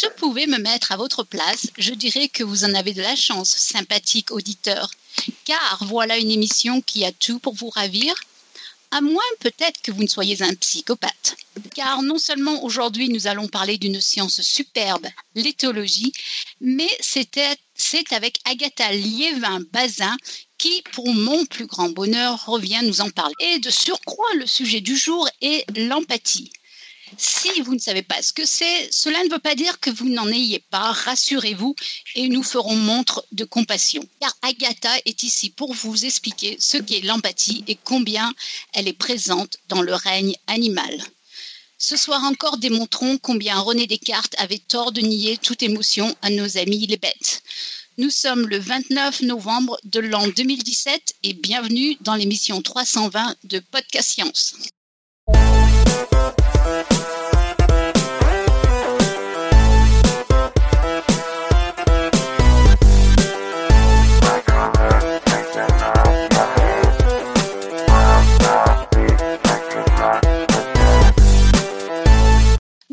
je pouvais me mettre à votre place, je dirais que vous en avez de la chance, sympathique auditeur, car voilà une émission qui a tout pour vous ravir, à moins peut-être que vous ne soyez un psychopathe. Car non seulement aujourd'hui nous allons parler d'une science superbe, l'éthologie, mais c'est avec Agatha Liévin-Bazin qui, pour mon plus grand bonheur, revient nous en parler. Et de surcroît, le sujet du jour est l'empathie. Si vous ne savez pas ce que c'est, cela ne veut pas dire que vous n'en ayez pas, rassurez-vous, et nous ferons montre de compassion. Car Agatha est ici pour vous expliquer ce qu'est l'empathie et combien elle est présente dans le règne animal. Ce soir encore, démontrons combien René Descartes avait tort de nier toute émotion à nos amis les bêtes. Nous sommes le 29 novembre de l'an 2017 et bienvenue dans l'émission 320 de Podcast Science.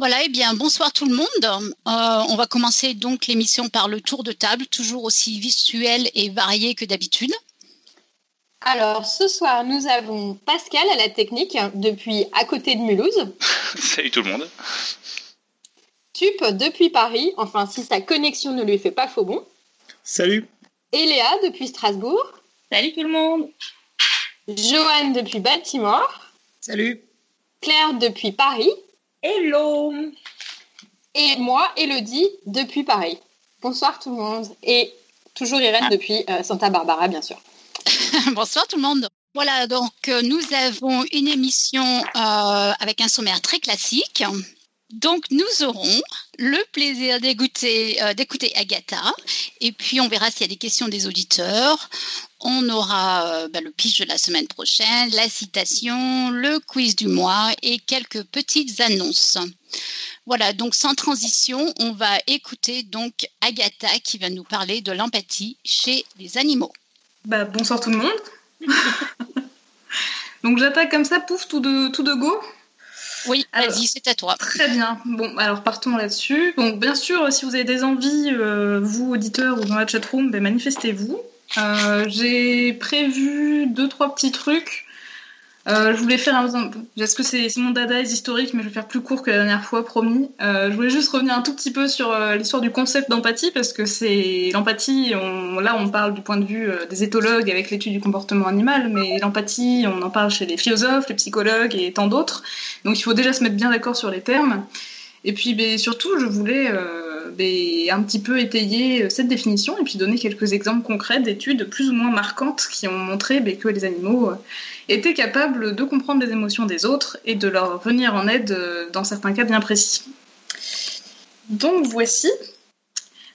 Voilà, eh bien, bonsoir tout le monde. Euh, on va commencer donc l'émission par le tour de table, toujours aussi visuel et varié que d'habitude. Alors, ce soir, nous avons Pascal à la technique, depuis à côté de Mulhouse. Salut tout le monde. Tup depuis Paris, enfin si sa connexion ne lui fait pas faux bon. Salut. Et Léa depuis Strasbourg. Salut tout le monde. Joanne depuis Baltimore. Salut. Claire depuis Paris. Hello Et moi, Elodie, depuis Paris. Bonsoir tout le monde. Et toujours Irène ah. depuis euh, Santa Barbara, bien sûr. Bonsoir tout le monde. Voilà, donc euh, nous avons une émission euh, avec un sommaire très classique. Donc nous aurons le plaisir d'écouter Agatha et puis on verra s'il y a des questions des auditeurs. On aura bah, le pitch de la semaine prochaine, la citation, le quiz du mois et quelques petites annonces. Voilà, donc sans transition, on va écouter donc Agatha qui va nous parler de l'empathie chez les animaux. Bah, bonsoir tout le monde. donc j'attaque comme ça, pouf, tout de, tout de go. Oui, vas-y, c'est à toi. Très bien. Bon, alors partons là-dessus. Donc, bien sûr, si vous avez des envies, euh, vous, auditeurs ou dans la chatroom, ben, manifestez-vous. Euh, j'ai prévu deux, trois petits trucs. Euh, je voulais faire un. Est-ce que c'est mon dada historique, mais je vais faire plus court que la dernière fois, promis. Euh, je voulais juste revenir un tout petit peu sur euh, l'histoire du concept d'empathie, parce que c'est l'empathie. On... Là, on parle du point de vue euh, des éthologues avec l'étude du comportement animal, mais l'empathie, on en parle chez les philosophes, les psychologues et tant d'autres. Donc, il faut déjà se mettre bien d'accord sur les termes. Et puis, ben, surtout, je voulais un petit peu étayer euh, cette définition et puis donner quelques exemples concrets d'études plus ou moins marquantes qui ont montré ben, que les animaux euh, étaient capables de comprendre les émotions des autres et de leur venir en aide euh, dans certains cas bien précis. Donc voici.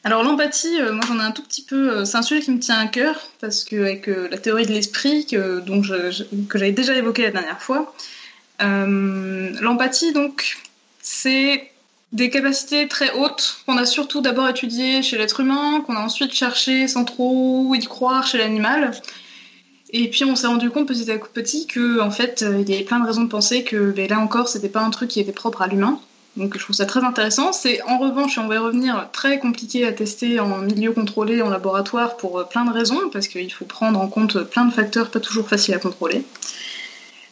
Alors l'empathie, moi j'en ai un tout petit peu, c'est un sujet qui me tient à cœur parce que avec la théorie de l'esprit que, que j'avais déjà évoqué la dernière fois, l'empathie donc c'est des capacités très hautes qu'on a surtout d'abord étudiées chez l'être humain, qu'on a ensuite cherché sans trop y croire chez l'animal. Et puis on s'est rendu compte petit à petit que en fait il y avait plein de raisons de penser que ben, là encore c'était pas un truc qui était propre à l'humain. Donc je trouve ça très intéressant. C'est en revanche, on va y revenir, très compliqué à tester en milieu contrôlé, en laboratoire pour plein de raisons, parce qu'il faut prendre en compte plein de facteurs pas toujours faciles à contrôler.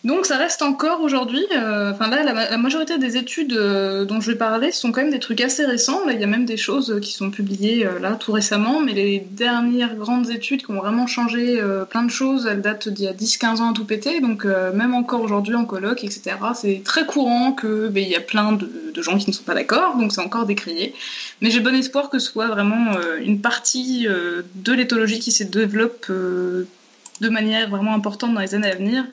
Donc ça reste encore aujourd'hui, euh, enfin là la, majorité des études euh, dont je vais parler sont quand même des trucs assez récents. Là il y a même des choses qui sont publiées euh, là tout récemment, mais les dernières grandes études qui ont vraiment changé plein de choses, elles datent d'il y a 10-15 ans à tout péter. Donc même encore aujourd'hui en colloque, etc. C'est très courant que ben, il y a plein de, de, gens qui ne sont pas d'accord, donc c'est encore décrié. Mais j'ai bon espoir que ce soit vraiment une partie de l'éthologie qui se développe de manière vraiment importante dans les années à venir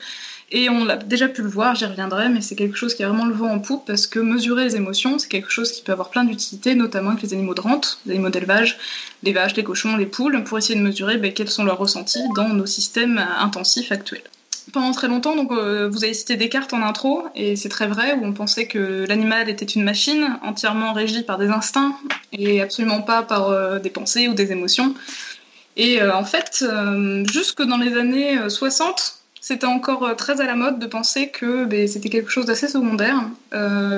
et on l'a déjà pu le voir, j'y reviendrai, mais c'est quelque chose qui a vraiment le vent en poupe parce que mesurer les émotions, c'est quelque chose qui peut avoir plein d'utilité, notamment avec les animaux de rente, les animaux d'élevage, les vaches, les cochons, les poules, pour essayer de mesurer ben, quels sont leurs ressentis dans nos systèmes intensifs actuels. Pendant très longtemps, donc, euh, vous avez cité Descartes en intro, et c'est très vrai, où on pensait que l'animal était une machine entièrement régie par des instincts et absolument pas par euh, des pensées ou des émotions. Et euh, en fait, jusque dans les années 60, c'était encore très à la mode de penser que ben, c'était quelque chose d'assez secondaire.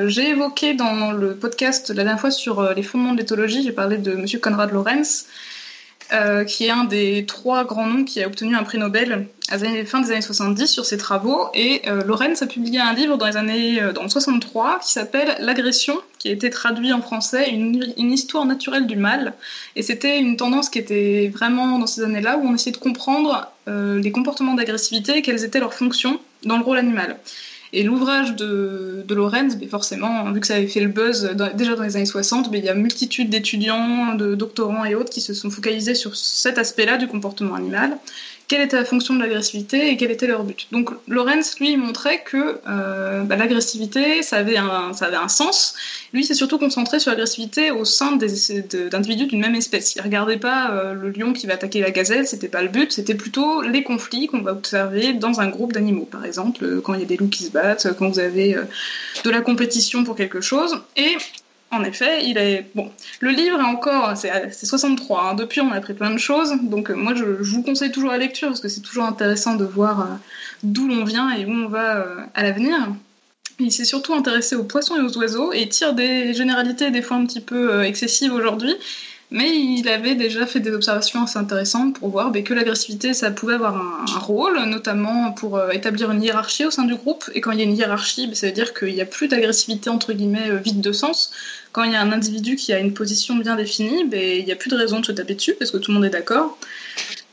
j'ai évoqué dans le podcast la dernière fois sur les fondements de l'éthologie, j'ai parlé de M. Konrad Lorenz, euh, qui est un des trois grands noms qui a obtenu un prix Nobel à la fin des années 70 sur ses travaux. Et euh, Lorenz a publié un livre dans les années euh, dans 63 qui s'appelle L'agression, qui a été traduit en français une, une histoire naturelle du mal. Et c'était une tendance qui était vraiment dans ces années-là où on essayait de comprendre euh, les comportements d'agressivité et quelles étaient leurs fonctions dans le rôle animal. Et l'ouvrage de, de Lorenz, mais forcément, vu que ça avait fait le buzz déjà dans les années 60, mais il y a multitude d'étudiants, de doctorants et autres qui se sont focalisés sur cet aspect-là du comportement animal quelle était la fonction de l'agressivité et quel était leur but. Donc Lorenz, lui, montrait que euh, bah, l'agressivité, ça, avait un, sens. Lui, s'est surtout concentré sur l'agressivité au sein d'individus d'une même espèce. Il regardait pas euh, le lion qui va attaquer la gazelle, c'était pas le but, c'était plutôt les conflits qu'on va observer dans un groupe d'animaux. Par exemple, euh, quand il y a des loups qui se battent, quand vous avez de la compétition pour quelque chose. Et en effet, il est bon. Le livre est encore, c'est 63. Hein. Depuis, on a appris plein de choses. Donc, euh, moi, je, vous conseille toujours la lecture parce que c'est toujours intéressant de voir euh, d'où l'on vient et où on va euh, à l'avenir. Il s'est surtout intéressé aux poissons et aux oiseaux et tire des généralités des fois un petit peu excessives aujourd'hui. Mais il avait déjà fait des observations assez intéressantes pour voir ben, que l'agressivité, ça pouvait avoir un, rôle, notamment pour euh, établir une hiérarchie au sein du groupe. Et quand il y a une hiérarchie, ben, ça veut dire qu'il n'y a plus d'agressivité entre guillemets euh, vide de sens. Quand il y a un individu qui a une position bien définie, ben, il n'y a plus de raison de se taper dessus parce que tout le monde est d'accord.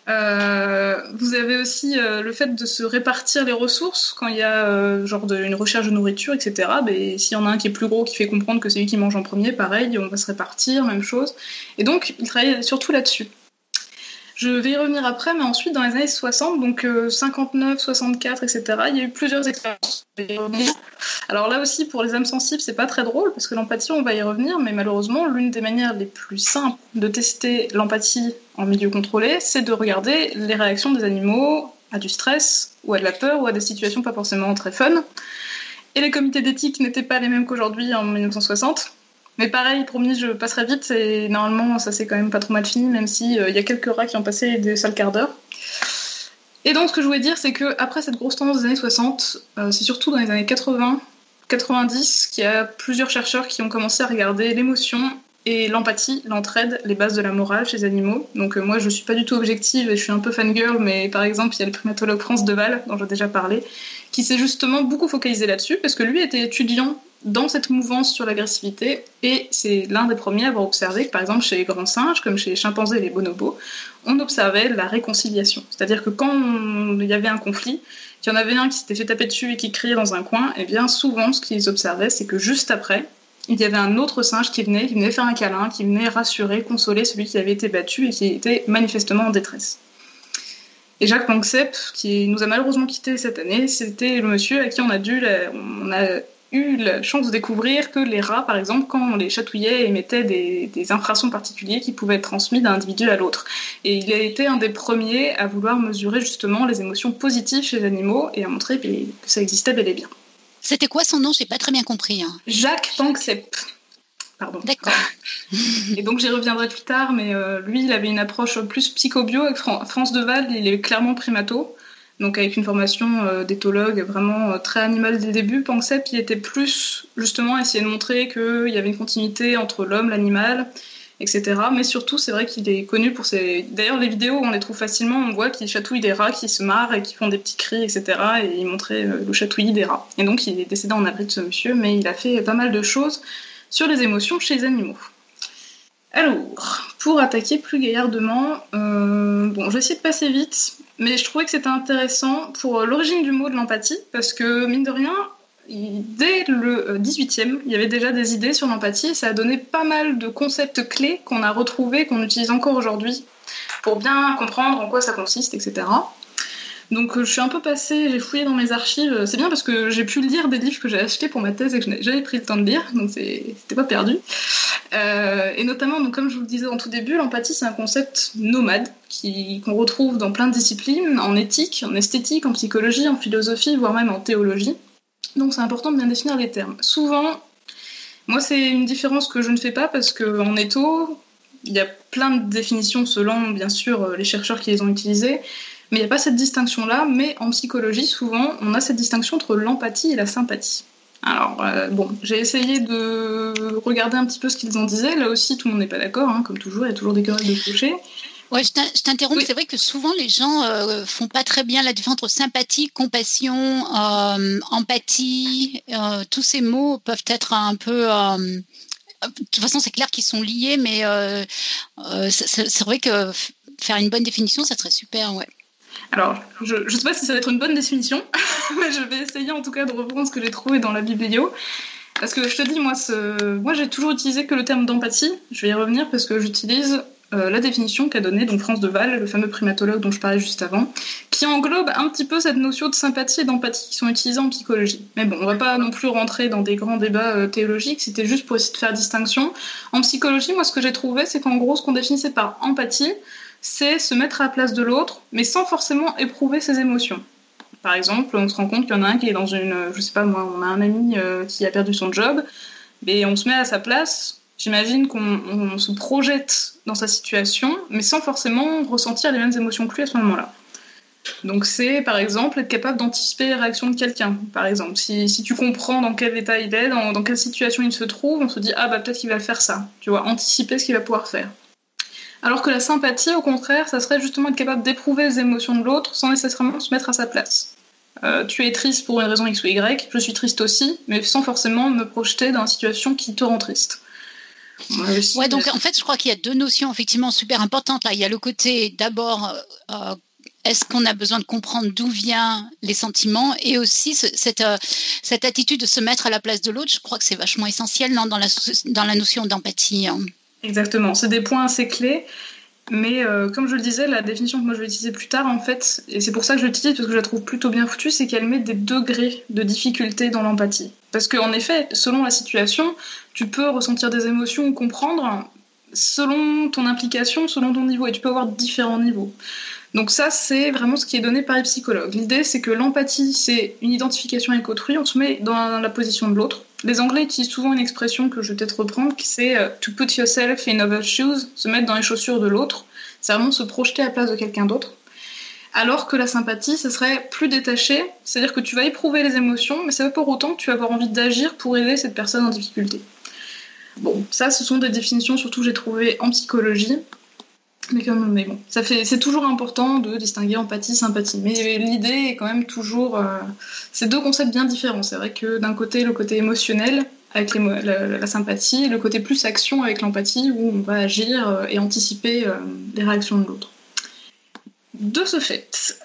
Euh, vous avez aussi euh, le fait de se répartir les ressources quand il y a euh, genre de, une recherche de nourriture, etc. Ben, S'il y en a un qui est plus gros, qui fait comprendre que c'est lui qui mange en premier, pareil, on va se répartir, même chose. Et donc, il travaille surtout là-dessus. Je vais y revenir après, mais ensuite, dans les années 60, donc 59, 64, etc., il y a eu plusieurs expériences. Alors là aussi, pour les âmes sensibles, c'est pas très drôle, parce que l'empathie, on va y revenir, mais malheureusement, l'une des manières les plus simples de tester l'empathie en milieu contrôlé, c'est de regarder les réactions des animaux à du stress, ou à de la peur, ou à des situations pas forcément très fun. Et les comités d'éthique n'étaient pas les mêmes qu'aujourd'hui en 1960. Mais pareil, promis, je passerai vite et normalement ça s'est quand même pas trop mal fini, même s'il il euh, y a quelques rats qui ont passé des sales quarts d'heure. Et donc ce que je voulais dire, c'est que après cette grosse tendance des années 60, euh, c'est surtout dans les années 80, 90 qu'il y a plusieurs chercheurs qui ont commencé à regarder l'émotion et l'empathie, l'entraide, les bases de la morale chez les animaux. Donc euh, moi je suis pas du tout objective et je suis un peu fangirl, mais par exemple il y a le primatologue France Deval, dont j'ai déjà parlé, qui s'est justement beaucoup focalisé là-dessus, parce que lui était étudiant dans cette mouvance sur l'agressivité, et c'est l'un des premiers à avoir observé que, par exemple, chez les grands singes, comme chez les chimpanzés et les bonobos, on observait la réconciliation. C'est-à-dire que quand il y avait un conflit, qu'il y en avait un qui s'était fait taper dessus et qui criait dans un coin, et eh bien souvent, ce qu'ils observaient, c'est que juste après, il y avait un autre singe qui venait, qui venait faire un câlin, qui venait rassurer, consoler celui qui avait été battu et qui était manifestement en détresse. Et Jacques Panksepp, qui nous a malheureusement quittés cette année, c'était le monsieur à qui on a dû, on a eu la chance de découvrir que les rats, par exemple, quand on les chatouillait, émettaient des, des infrasons particuliers qui pouvaient être transmis d'un individu à l'autre. Et il a été un des premiers à vouloir mesurer justement les émotions positives chez les animaux et à montrer que ça existait bel et bien. C'était quoi son nom? J'ai pas très bien compris. Hein. Jacques Panksepp. Pardon. D'accord. et donc j'y reviendrai plus tard, mais euh, lui, il avait une approche plus psychobio. Avec France Deval, il est clairement primato donc avec une formation euh, d'éthologue vraiment euh, très animale dès le début, Panksepp il était plus justement essayer de montrer qu'il y avait une continuité entre l'homme, l'animal, etc. Mais surtout, c'est vrai qu'il est connu pour ses. D'ailleurs, les vidéos, on les trouve facilement, on voit qu'il chatouille des rats qui se marrent et qui font des petits cris, etc. Et il montrait euh, le chatouillis des rats. Et donc, il est décédé en avril de ce monsieur, mais il a fait pas mal de choses sur les émotions chez les animaux. Alors, pour attaquer plus gaillardement, bon, je vais essayer de passer vite, mais je trouvais que c'était intéressant pour l'origine du mot de l'empathie, parce que mine de rien, dès le 18e, euh, il y avait déjà des idées sur l'empathie, et ça a donné pas mal de concepts clés qu'on a retrouvés, qu'on utilise encore aujourd'hui, pour bien comprendre en quoi ça consiste, etc. Donc euh, je suis un peu passée, j'ai fouillé dans mes archives. C'est bien parce que j'ai pu lire des livres que j'ai achetés pour ma thèse et que je n'avais jamais pris le temps de lire, donc c'était pas perdu. Euh, et notamment, comme je vous le disais en tout début, l'empathie c'est un concept nomade qu'on retrouve dans plein de disciplines, en éthique, en esthétique, en psychologie, en philosophie, voire même en théologie. Donc c'est important de bien définir les termes. Souvent, moi c'est une différence que je ne fais pas parce qu'en étho, il y a plein de définitions selon bien sûr les chercheurs qui les ont utilisées. Mais il n'y a pas cette distinction-là, mais en psychologie, souvent, on a cette distinction entre l'empathie et la sympathie. Alors, euh, bon, j'ai essayé de regarder un petit peu ce qu'ils en disaient. Là aussi, tout le monde n'est pas d'accord, hein, comme toujours, il y a toujours des querelles de clocher. Ouais, je t'interromps. C'est vrai que souvent les gens euh, font pas très bien la différence entre sympathie, compassion, euh, empathie. Euh, tous ces mots peuvent être un peu. De toute façon, c'est clair qu'ils sont liés, mais c'est vrai que faire une bonne définition, ça serait super, ouais. Alors, je ne sais pas si ça va être une bonne définition, mais je vais essayer en tout cas de reprendre ce que j'ai trouvé dans la biblio. Parce que je te dis, moi, j'ai toujours utilisé que le terme d'empathie. Je vais y revenir parce que j'utilise euh, la définition qu'a donnée donc France de Val, le fameux primatologue dont je parlais juste avant, qui englobe un petit peu cette notion de sympathie et d'empathie qui sont utilisées en psychologie. Mais bon, on va pas non plus rentrer dans des grands débats euh, théologiques, c'était juste pour essayer de faire distinction. En psychologie, moi ce que j'ai trouvé, c'est qu'en gros, ce qu'on définissait par empathie, c'est se mettre à la place de l'autre, mais sans forcément éprouver ses émotions. Par exemple, on se rend compte qu'il y en a un qui est dans une, je sais pas moi, on a un ami euh, qui a perdu son job, mais on se met à sa place, J'imagine qu'on se projette dans sa situation, mais sans forcément ressentir les mêmes émotions que lui à ce moment-là. Donc c'est par exemple être capable d'anticiper les réactions de quelqu'un. Par exemple, si, si, tu comprends dans quel état il est, dans, dans quelle situation il se trouve, on se dit ah bah peut-être qu'il va faire ça. Tu vois, anticiper ce qu'il va pouvoir faire. Alors que la sympathie, au contraire, ça serait justement être capable d'éprouver les émotions de l'autre sans nécessairement se mettre à sa place. Euh, tu es triste pour une raison X ou Y, je suis triste aussi, mais sans forcément me projeter dans une situation qui te rend triste. Ouais, donc en fait, je crois qu'il y a deux notions effectivement super importantes là. Il y a le côté d'abord. Euh, est-ce qu'on a besoin de comprendre d'où viennent les sentiments et aussi cette, euh, cette attitude de se mettre à la place de l'autre, je crois que c'est vachement essentiel non, dans, la, dans la notion d'empathie. Hein. Exactement, c'est des points assez clés. Mais euh, comme je le disais, la définition que moi je vais utiliser plus tard, en fait, et c'est pour ça que je l'utilise parce que je la trouve plutôt bien foutue, c'est qu'elle met des degrés de difficulté dans l'empathie. Parce qu'en effet, selon la situation, tu peux ressentir des émotions ou comprendre selon ton implication, selon ton niveau, et tu peux avoir différents niveaux. Donc ça, c'est vraiment ce qui est donné par les psychologues. L'idée, c'est que l'empathie, c'est une identification avec autrui, on se met dans la position de l'autre. Les Anglais utilisent souvent une expression que je vais peut-être reprendre, qui c'est euh, to put yourself in other shoes, se mettre dans les chaussures de l'autre. C'est vraiment se projeter à la place de quelqu'un d'autre. Alors que la sympathie, ce serait plus détaché, c'est-à-dire que tu vas éprouver les émotions, mais ça veut pas pour autant que tu vas avoir envie d'agir pour aider cette personne en difficulté. Bon, ça, ce sont des définitions surtout que j'ai trouvées en psychologie. Mais, comme, mais bon, ça fait, c'est toujours important de distinguer empathie, sympathie. Mais l'idée est quand même toujours. Euh, c'est deux concepts bien différents. C'est vrai que d'un côté, le côté émotionnel avec la, sympathie, le côté plus action avec l'empathie, où on va agir euh, et anticiper euh, les réactions de l'autre. De ce fait,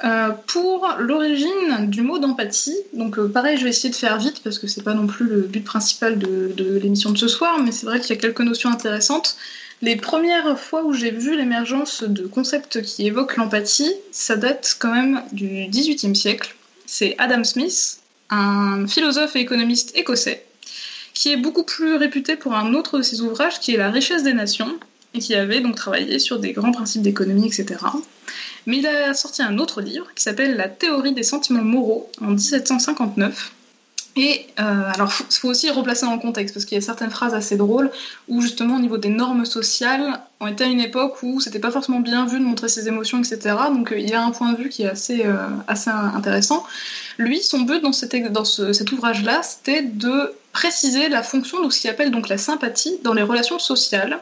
pour l'origine du mot d'empathie, donc pareil, je vais essayer de faire vite parce que c'est pas non plus le but principal de l'émission de ce soir, mais c'est vrai qu'il y a quelques notions intéressantes. Les premières fois où j'ai vu l'émergence de concepts qui évoquent l'empathie, ça date quand même du XVIIIe siècle. C'est Adam Smith, un philosophe et économiste écossais, qui est beaucoup plus réputé pour un autre de ses ouvrages qui est La richesse des nations, et qui avait donc travaillé sur des grands principes d'économie, etc. Mais il a sorti un autre livre qui s'appelle La théorie des sentiments moraux en 1759, et euh, alors, il faut aussi replacer dans le contexte, parce qu'il y a certaines phrases assez drôles où, justement, au niveau des normes sociales, on était à une époque où c'était pas forcément bien vu de montrer ses émotions, etc. Donc, euh, il y a un point de vue qui est assez, euh, assez intéressant. Lui, son but dans, cet ouvrage-là, c'était de préciser la fonction de ce qu'il appelle donc la sympathie dans les relations sociales,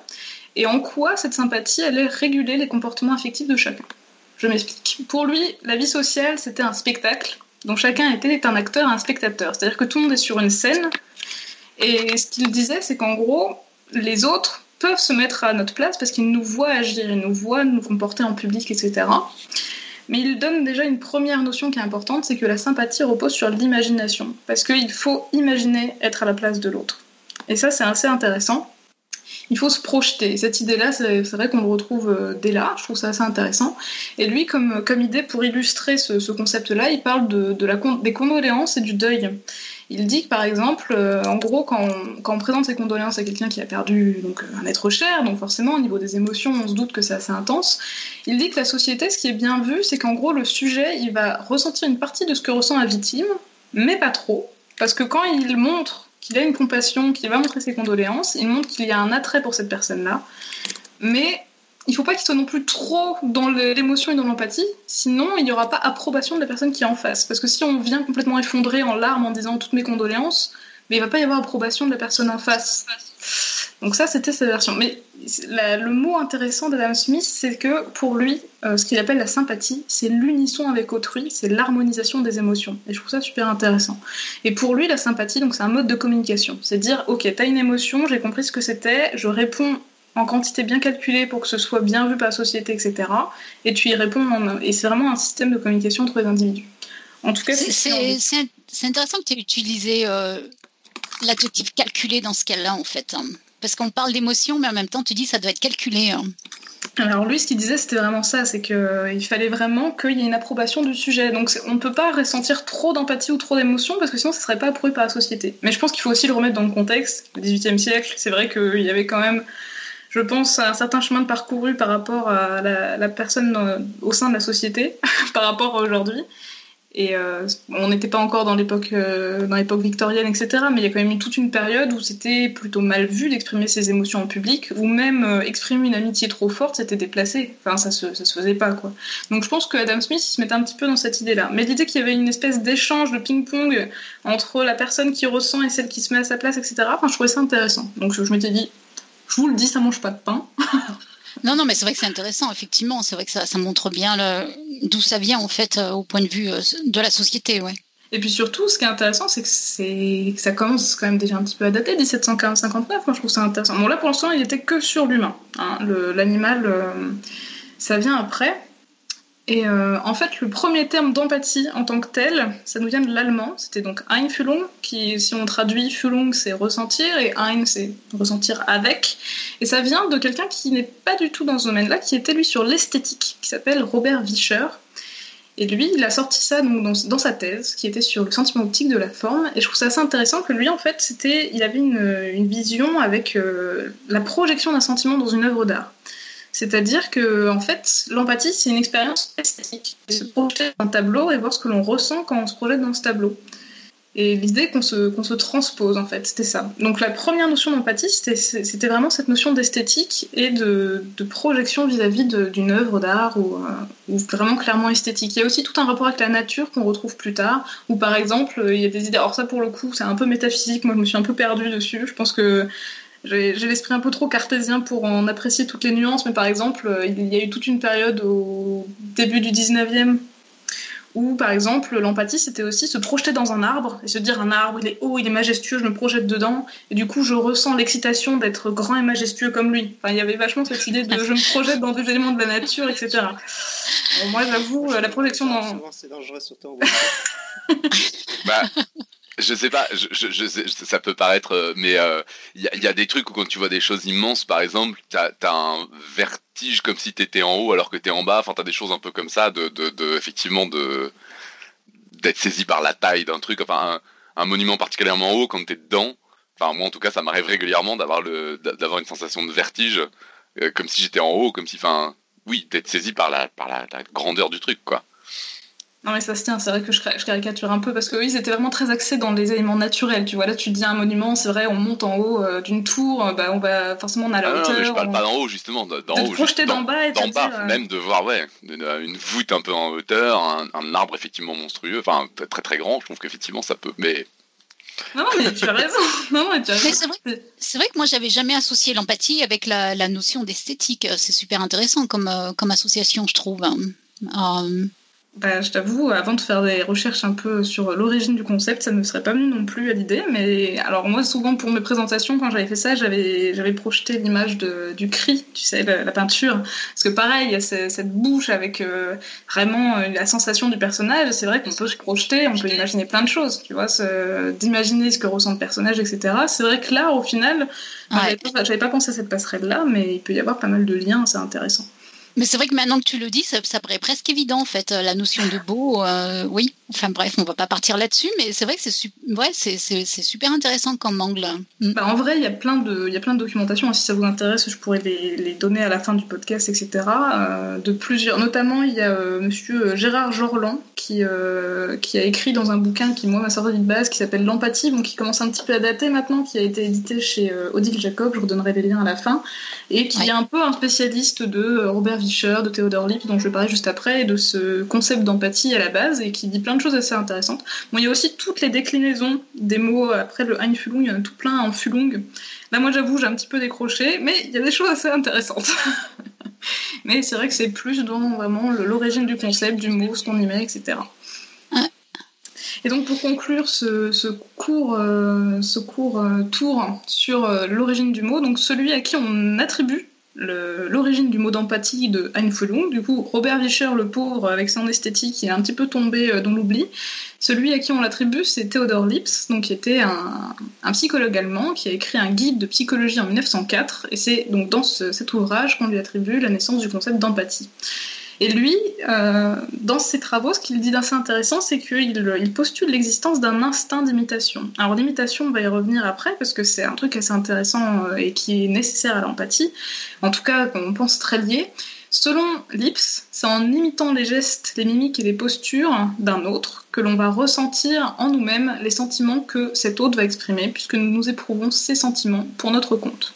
et en quoi cette sympathie allait réguler les comportements affectifs de chacun. Je m'explique. Pour lui, la vie sociale, c'était un spectacle donc chacun était un acteur un spectateur. C'est-à-dire que tout le monde est sur une scène. Et ce qu'il disait, c'est qu'en gros, les autres peuvent se mettre à notre place parce qu'ils nous voient agir, ils nous voient nous comporter en public, etc. Mais il donne déjà une première notion qui est importante, c'est que la sympathie repose sur l'imagination. Parce qu'il faut imaginer être à la place de l'autre. Et ça, c'est assez intéressant il faut se projeter. Cette idée-là, c'est vrai qu'on le retrouve euh, dès là, je trouve ça assez intéressant. Et lui, comme, comme idée pour illustrer ce, concept-là, il parle de, la, des condoléances et du deuil. Il dit que par exemple, euh, en gros, quand on, présente ses condoléances à quelqu'un qui a perdu donc, un être cher, donc forcément au niveau des émotions, on se doute que c'est assez intense, il dit que la société, ce qui est bien vu, c'est qu'en gros, le sujet, il va ressentir une partie de ce que ressent la victime, mais pas trop, parce que quand il montre qu'il a une compassion, qu'il va montrer ses condoléances, il montre qu'il y a un attrait pour cette personne-là, mais il faut pas qu'il soit non plus trop dans l'émotion et dans l'empathie, sinon il n'y aura pas approbation de la personne qui est en face. Parce que si on vient complètement effondrer en larmes en disant toutes mes condoléances, mais il va pas y avoir approbation de la personne en face. Donc ça, c'était sa version. Mais le mot intéressant d'Adam Smith, c'est que pour lui, euh, ce qu'il appelle la sympathie, c'est l'unisson avec autrui, c'est l'harmonisation des émotions. Et je trouve ça super intéressant. Et pour lui, la sympathie, donc c'est un mode de communication. C'est dire, ok, t'as une émotion, j'ai compris ce que c'était, je réponds en quantité bien calculée pour que ce soit bien vu par la société, etc. Et tu y réponds. Et c'est vraiment un système de communication entre les individus. En tout cas, c'est intéressant que tu aies utilisé euh, l'adjectif calculé dans ce cas-là, en fait. Hein. Parce qu'on parle d'émotion, mais en même temps, tu dis ça doit être calculé. Hein. Alors lui, ce qu'il disait, c'était vraiment ça, c'est qu'il euh, fallait vraiment qu'il y ait une approbation du sujet. Donc on ne peut pas ressentir trop d'empathie ou trop d'émotion, parce que sinon, ça ne serait pas approuvé par la société. Mais je pense qu'il faut aussi le remettre dans le contexte. Le XVIIIe siècle, c'est vrai qu'il y avait quand même je pense, un certain chemin de parcouru par rapport à la, personne au sein de la société, par rapport à aujourd'hui. Et euh, on n'était pas encore dans l'époque euh, victorienne, etc. Mais il y a quand même eu toute une période où c'était plutôt mal vu d'exprimer ses émotions en public, ou même euh, exprimer une amitié trop forte, c'était déplacé. Enfin, ça se, ça se faisait pas, quoi. Donc je pense que Adam Smith, se mettait un petit peu dans cette idée-là. Mais l'idée qu'il y avait une espèce d'échange de ping-pong entre la personne qui ressent et celle qui se met à sa place, etc. Enfin, je trouvais ça intéressant. Donc je, je m'étais dit, je vous le dis, ça mange pas de pain. non, non, mais c'est vrai que c'est intéressant, effectivement. C'est vrai que ça, ça montre bien d'où ça vient, en fait, euh, au point de vue euh, de la société, ouais. Et puis surtout, ce qui est intéressant, c'est que, c'est ça commence quand même déjà un petit peu à dater, 1759, moi je trouve ça intéressant. Bon là pour l'instant, il était que sur l'humain. Hein. L'animal, euh, ça vient après. Et euh, en fait, le premier terme d'empathie en tant que tel, ça nous vient de l'allemand. C'était donc Einfühlung, qui, si on traduit Fühlung, c'est ressentir, et Ein, c'est ressentir avec. Et ça vient de quelqu'un qui n'est pas du tout dans ce domaine-là, qui était lui sur l'esthétique, qui s'appelle Robert Vischer. Et lui, il a sorti ça donc, dans, sa thèse, qui était sur le sentiment optique de la forme. Et je trouve ça assez intéressant que lui, en fait, c'était, il avait une, vision avec euh, la projection d'un sentiment dans une œuvre d'art. C'est-à-dire que, en fait, l'empathie, c'est une expérience esthétique. Se projeter dans un tableau et voir ce que l'on ressent quand on se projette dans ce tableau. Et l'idée qu'on se, se transpose, en fait, c'était ça. Donc la première notion d'empathie, c'était vraiment cette notion d'esthétique et de, de, projection vis-à-vis d'une œuvre d'art ou, euh, ou, vraiment clairement esthétique. Il y a aussi tout un rapport avec la nature qu'on retrouve plus tard, où par exemple, il y a des idées... Alors ça, pour le coup, c'est un peu métaphysique, moi je me suis un peu perdue dessus. Je pense que j'ai l'esprit un peu trop cartésien pour en apprécier toutes les nuances, mais par exemple, euh, il y a eu toute une période au début du 19e où, par exemple, l'empathie, c'était aussi se projeter dans un arbre et se dire un arbre, il est haut, il est majestueux, je me projette dedans, et du coup, je ressens l'excitation d'être grand et majestueux comme lui. Enfin, il y avait vachement cette idée de je me projette dans des éléments de la nature, etc. moi, j'avoue, euh, la projection dans. C'est dangereux, surtout bah, je sais pas, ça peut paraître, euh, mais euh, il y, a des trucs où quand tu vois des choses immenses, par exemple, t'as as un vertige comme si t'étais en haut alors que t'es en bas. Enfin, t'as des choses un peu comme ça, de, de, effectivement, de d'être saisi par la taille d'un truc. Enfin, un, monument particulièrement haut quand t'es dedans. Enfin, moi en tout cas, ça m'arrive régulièrement d'avoir d'avoir une sensation de vertige, euh, comme si j'étais en haut, comme si, enfin, oui, d'être saisi par la par la grandeur du truc, quoi. Non mais ça se tient, c'est vrai que je, caricature un peu parce que oui, ils étaient vraiment très axés dans les éléments naturels. Tu vois, là tu dis un monument, c'est vrai, on monte en haut euh, d'une tour, euh, bah, on va forcément on a la ah hauteur. Non, mais je parle pas d'en haut justement, d'en haut. Projeter d'en bas et d'en bas, euh, même de voir ouais, une, voûte un peu en hauteur, un, arbre effectivement monstrueux, enfin très très grand. Je trouve qu'effectivement ça peut, mais non, mais tu as raison. Non, mais tu as raison. C'est vrai, que moi, j'avais jamais associé l'empathie avec la, la notion d'esthétique. C'est super intéressant comme, comme association, je trouve. Bah, je t'avoue, avant de faire des recherches un peu sur l'origine du concept, ça ne me serait pas venu non plus à l'idée. Mais alors moi, souvent pour mes présentations, quand j'avais fait ça, j'avais j'avais projeté l'image du cri, tu sais, la, peinture, parce que pareil, il y a cette bouche avec euh, vraiment euh, la sensation du personnage. C'est vrai qu'on peut se projeter, on peut imaginer plein de choses, tu vois, d'imaginer ce que ressent le personnage, etc. C'est vrai que là, au final, j'avais pas, pas pensé à cette passerelle là, mais il peut y avoir pas mal de liens, c'est intéressant. Mais c'est vrai que maintenant que tu le dis, ça, paraît presque évident en fait, la notion de beau. oui, enfin bref, on va pas partir là-dessus, mais c'est vrai que c'est ouais, c'est super intéressant comme angle. Mm. Bah, en vrai, il y a plein de il y a plein de documentation. Si ça vous intéresse, je pourrais les, les donner à la fin du podcast, etc. de plusieurs, notamment il y a Monsieur Gérard Jorland qui qui a écrit dans un bouquin qui moi m'a servi de base, qui s'appelle L'empathie, bon, qui commence un petit peu à dater maintenant, qui a été édité chez Odile Jacob. Je vous donnerai les liens à la fin et qui est un peu un spécialiste de euh, Robert De Theodore Lipp, dont je vais parler juste après, et de ce concept d'empathie à la base, et qui dit plein de choses assez intéressantes. Bon, il y a aussi toutes les déclinaisons des mots après le Einfühlung, il y en a tout plein en Fühlung. Là, moi, j'avoue, j'ai un petit peu décroché, mais il y a des choses assez intéressantes. mais c'est vrai que c'est plus dans vraiment l'origine du concept, du mot, ce qu'on y met, etc. Et donc pour conclure ce, court, ce court euh, euh, tour sur euh, l'origine du mot, donc celui à qui on attribue l'origine du mot d'empathie de Einfühlung. Du coup, Robert Vischer, le pauvre, avec son esthétique, est un petit peu tombé dans l'oubli. Celui à qui on l'attribue, c'est Theodor Lips, donc qui était un, psychologue allemand qui a écrit un guide de psychologie en 1904. Et c'est donc dans cet ouvrage qu'on lui attribue la naissance du concept d'empathie. Et lui, euh, dans ses travaux, ce qu'il dit d'assez intéressant, c'est qu'il il postule l'existence d'un instinct d'imitation. Alors l'imitation, on va y revenir après, parce que c'est un truc assez intéressant euh, et qui est nécessaire à l'empathie, en tout cas qu'on pense très lié. Selon Lips, c'est en imitant les gestes, les mimiques et les postures d'un autre que l'on va ressentir en nous-mêmes les sentiments que cet autre va exprimer, puisque nous éprouvons ces sentiments pour notre compte.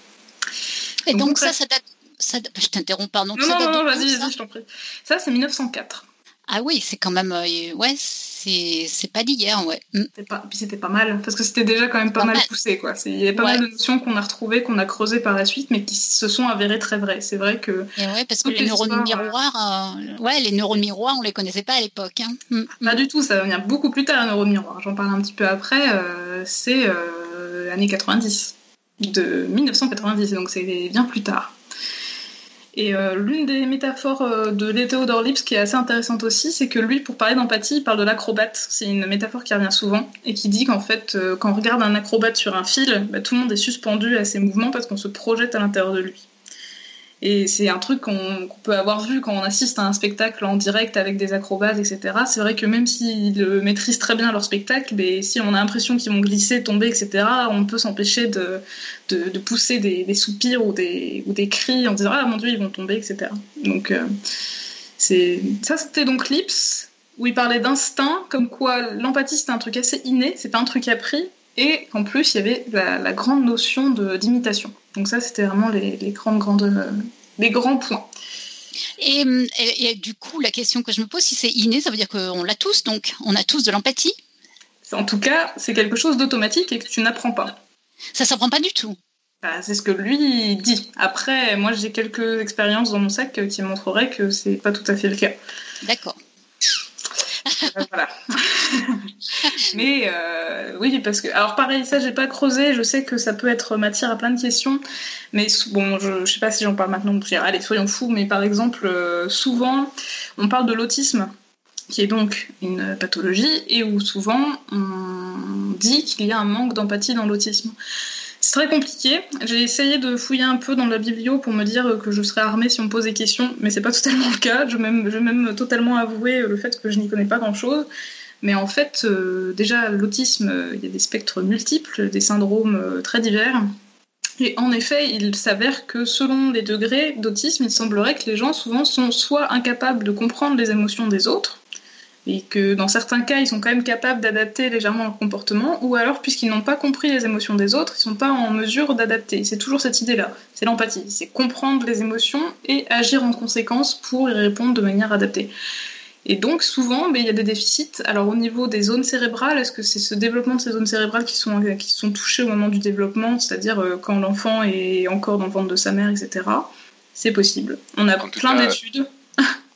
Et donc, ça, ça date je t'interromps, pardon. Non, non, non, vas-y, vas-y, je t'en prie. Ça, c'est 1904. Ah oui, c'est quand même. Euh, ouais, c'est pas d'hier, ouais. Mm. Pas, puis c'était pas mal, parce que c'était déjà quand même pas, mal, poussé, quoi. Il y avait pas mal de notions qu'on a retrouvées, qu'on a creusées par la suite, mais qui se sont avérées très vraies. C'est vrai que. Et ouais, parce que les neurones miroirs, euh, ouais, les neurones miroirs, on les connaissait pas à l'époque. Hein. Mm, pas mm. du tout, ça va venir beaucoup plus tard, les neurones miroirs. J'en parle un petit peu après, euh, c'est l'année 90, de 1990, donc c'est bien plus tard. Et euh, l'une des métaphores euh, de Théodore Lips qui est assez intéressante aussi, c'est que lui, pour parler d'empathie, il parle de l'acrobate. C'est une métaphore qui revient souvent et qui dit qu'en fait, euh, quand on regarde un acrobate sur un fil, bah, tout le monde est suspendu à ses mouvements parce qu'on se projette à l'intérieur de lui. Et c'est un truc qu'on peut avoir vu quand on assiste à un spectacle en direct avec des acrobates, etc. C'est vrai que même s'ils maîtrisent très bien leur spectacle, mais si on a l'impression qu'ils vont glisser, tomber, etc., on peut s'empêcher de, de, pousser des, soupirs ou des, ou des cris en disant Ah mon dieu, ils vont tomber, etc. Donc euh, c'est ça, c'était donc Lips, où il parlait d'instinct, comme quoi l'empathie c'était un truc assez inné, c'est pas un truc appris, et en plus il y avait la, grande notion d'imitation. Donc ça, c'était vraiment les, les, grandes, grandes, les grands points. Et, du coup, la question que je me pose, si c'est inné, ça veut dire qu'on l'a tous, donc on a tous de l'empathie? En tout cas, c'est quelque chose d'automatique et que tu n'apprends pas. Ça s'apprend pas du tout bah, C'est ce que lui dit. Après, moi j'ai quelques expériences dans mon sac qui montreraient que c'est pas tout à fait le cas. D'accord. Euh, voilà. Mais euh, oui, parce que alors pareil, ça j'ai pas creusé. Je sais que ça peut être matière à plein de questions, mais bon, je, je sais pas si j'en parle maintenant. Allez, soyons fous. Mais par exemple, euh, souvent, on parle de l'autisme, qui est donc une pathologie, et où souvent on dit qu'il y a un manque d'empathie dans l'autisme. C'est très compliqué. J'ai essayé de fouiller un peu dans la biblio pour me dire que je serais armée si on me pose des questions, mais c'est pas totalement le cas. Je vais même, totalement avouer le fait que je n'y connais pas grand chose. Mais en fait, euh, déjà, l'autisme, il y a des spectres multiples, des syndromes euh, très divers. Et en effet, il s'avère que selon les degrés d'autisme, il semblerait que les gens souvent sont soit incapables de comprendre les émotions des autres, et que dans certains cas, ils sont quand même capables d'adapter légèrement leur comportement, ou alors, puisqu'ils n'ont pas compris les émotions des autres, ils sont pas en mesure d'adapter. C'est toujours cette idée-là, c'est l'empathie, c'est comprendre les émotions et agir en conséquence pour y répondre de manière adaptée. Et donc souvent, ben, il y a des déficits. Alors au niveau des zones cérébrales, est-ce que c'est ce développement de ces zones cérébrales qui sont, qui sont touchées au moment du développement, c'est-à-dire euh, quand l'enfant est encore dans le ventre de sa mère, etc. C'est possible. On a plein d'études.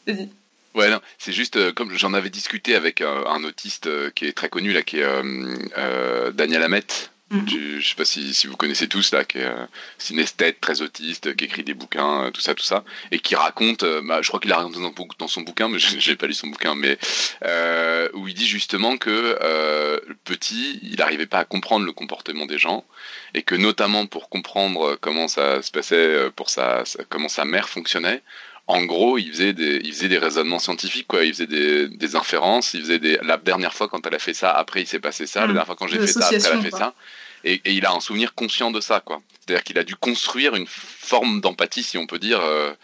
Ouais, c'est juste euh, comme j'en avais discuté avec euh, un autiste euh, qui est très connu là, qui est Daniel Hamet. Mhm. Je sais pas si, si, vous connaissez tous là, qui est synesthète, très autiste, qui écrit des bouquins, tout ça, tout ça, et qui raconte, bah, je crois qu'il a raconté dans, dans, son bouquin, mais j'ai pas lu son bouquin, mais où il dit justement que petit, il n'arrivait pas à comprendre le comportement des gens, et que notamment pour comprendre comment ça se passait, pour sa, comment sa mère fonctionnait, en gros, il faisait des, il faisait des raisonnements scientifiques, quoi. Il faisait des, des inférences, il faisait des. La dernière fois quand elle a fait ça, après il s'est passé ça. La Mm. dernière fois quand j'ai fait ça, après elle a fait ça. Et, et il a un souvenir conscient de ça, quoi. C'est-à-dire qu'il a dû construire une forme d'empathie, si on peut dire, euh,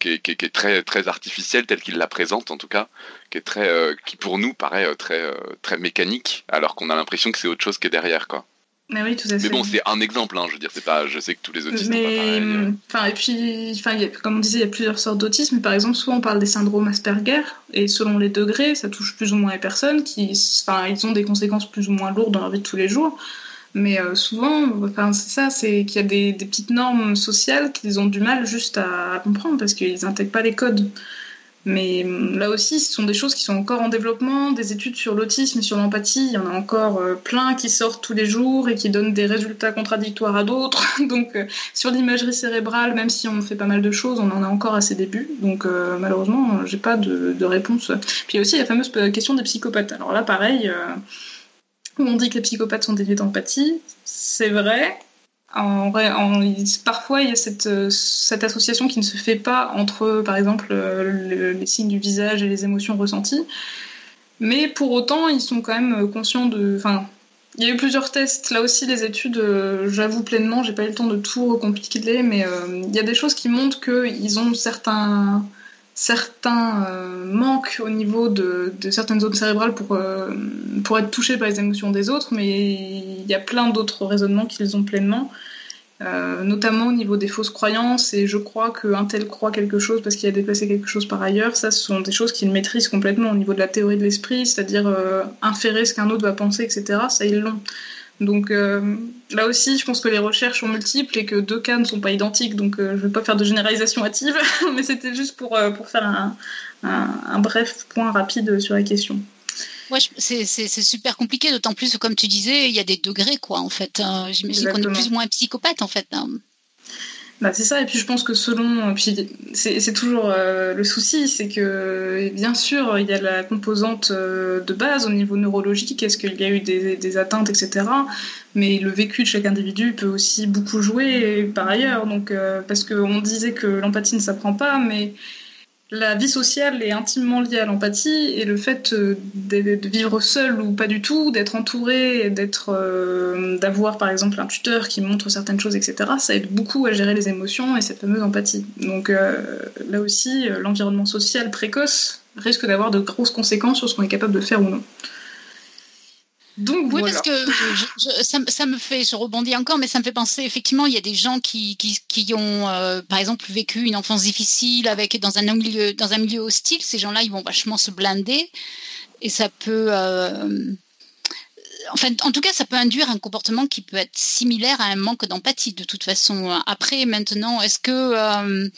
qui, est, qui est- qui est très, très artificielle, telle qu'il la présente en tout cas, qui est très, euh, qui pour nous paraît euh, très, très mécanique, alors qu'on a l'impression que c'est autre chose qui est derrière, quoi. Mais oui, tout à fait. Mais bon, c'est un exemple, hein, je veux dire, c'est pas, je sais que tous les autistes sont pas Mais, pareils. euh. enfin, et puis, enfin, comme on disait, il y a plusieurs sortes d'autisme. mais Par exemple, souvent on parle des syndromes Asperger, et selon les degrés, ça touche plus ou moins les personnes qui, enfin, ils ont des conséquences plus ou moins lourdes dans leur vie de tous les jours. Mais euh, souvent, enfin, c'est ça, c'est qu'il y a des, des petites normes sociales qu'ils ont du mal juste à, à comprendre parce qu'ils n'intègrent pas les codes. Mais hum, là aussi, ce sont des choses qui sont encore en développement, des études sur l'autisme et sur l'empathie, il y en a encore euh, plein qui sortent tous les jours et qui donnent des résultats contradictoires à d'autres. Donc euh, sur l'imagerie cérébrale, même si on fait pas mal de choses, on en a encore à ses débuts. Donc euh, malheureusement, j'ai pas de, de réponse. Puis il y a aussi la fameuse question des psychopathes. Alors là, pareil, on dit que les psychopathes sont déviés d'empathie, c'est vrai. En, vrai- parfois, il y a cette, euh, cette association qui ne se fait pas entre, par exemple, euh, le- les signes du visage et les émotions ressenties. Mais pour autant, ils sont quand même conscients de. Enfin, il y a eu plusieurs tests. Là aussi, les études, euh, j'avoue pleinement, j'ai pas eu le temps de tout recompiler, mais euh, il y a des choses qui montrent qu'ils ont certains, certains euh, manques au niveau de, certaines zones cérébrales pour, euh, pour être touchés par les émotions des autres, mais il y a plein d'autres raisonnements qu'ils ont pleinement. Euh, notamment au niveau des fausses croyances, et je crois qu'un tel croit quelque chose parce qu'il a déplacé quelque chose par ailleurs, ça ce sont des choses qu'ils maîtrisent complètement au niveau de la théorie de l'esprit, c'est-à-dire euh, inférer ce qu'un autre va penser, etc. Ça, ils l'ont. Donc euh, là aussi, je pense que les recherches sont multiples et que deux cas ne sont pas identiques, donc euh, je vais pas faire de généralisation hâtive, mais c'était juste pour, euh, pour faire un, un, un bref point rapide sur la question. Ouais, c'est super compliqué, d'autant plus que, comme tu disais, il y a des degrés, quoi, en fait. J'imagine qu'on est plus ou moins psychopathe, en fait. hein. Bah, c'est ça, et puis je pense que selon. Puis c'est c'est toujours euh, le souci, c'est que bien sûr, il y a la composante euh, de base au niveau neurologique, est-ce qu'il y a eu des, des atteintes, etc. Mais le vécu de chaque individu peut aussi beaucoup jouer par ailleurs. Donc, euh, parce qu'on disait que l'empathie ne s'apprend pas, mais la vie sociale est intimement liée à l'empathie et le fait euh, de, vivre seul ou pas du tout, d'être entouré, d'être, euh, d'avoir par exemple un tuteur qui montre certaines choses, etc. Ça aide beaucoup à gérer les émotions et cette fameuse empathie. Donc euh, là aussi, l'environnement social précoce risque d'avoir de grosses conséquences sur ce qu'on est capable de faire ou non. Donc Oui, voilà. parce que je- je- ça, me- ça me fait, je rebondis encore, mais ça me fait penser, effectivement, il y a des gens qui, qui, qui ont, euh, par exemple, vécu une enfance difficile avec, dans, un milieu, dans un milieu hostile. Ces gens-là, ils vont vachement se blinder. Et ça peut. euh, Enfin, en tout cas, ça peut induire un comportement qui peut être similaire à un manque d'empathie, de toute façon. Après, maintenant, est-ce que, euh,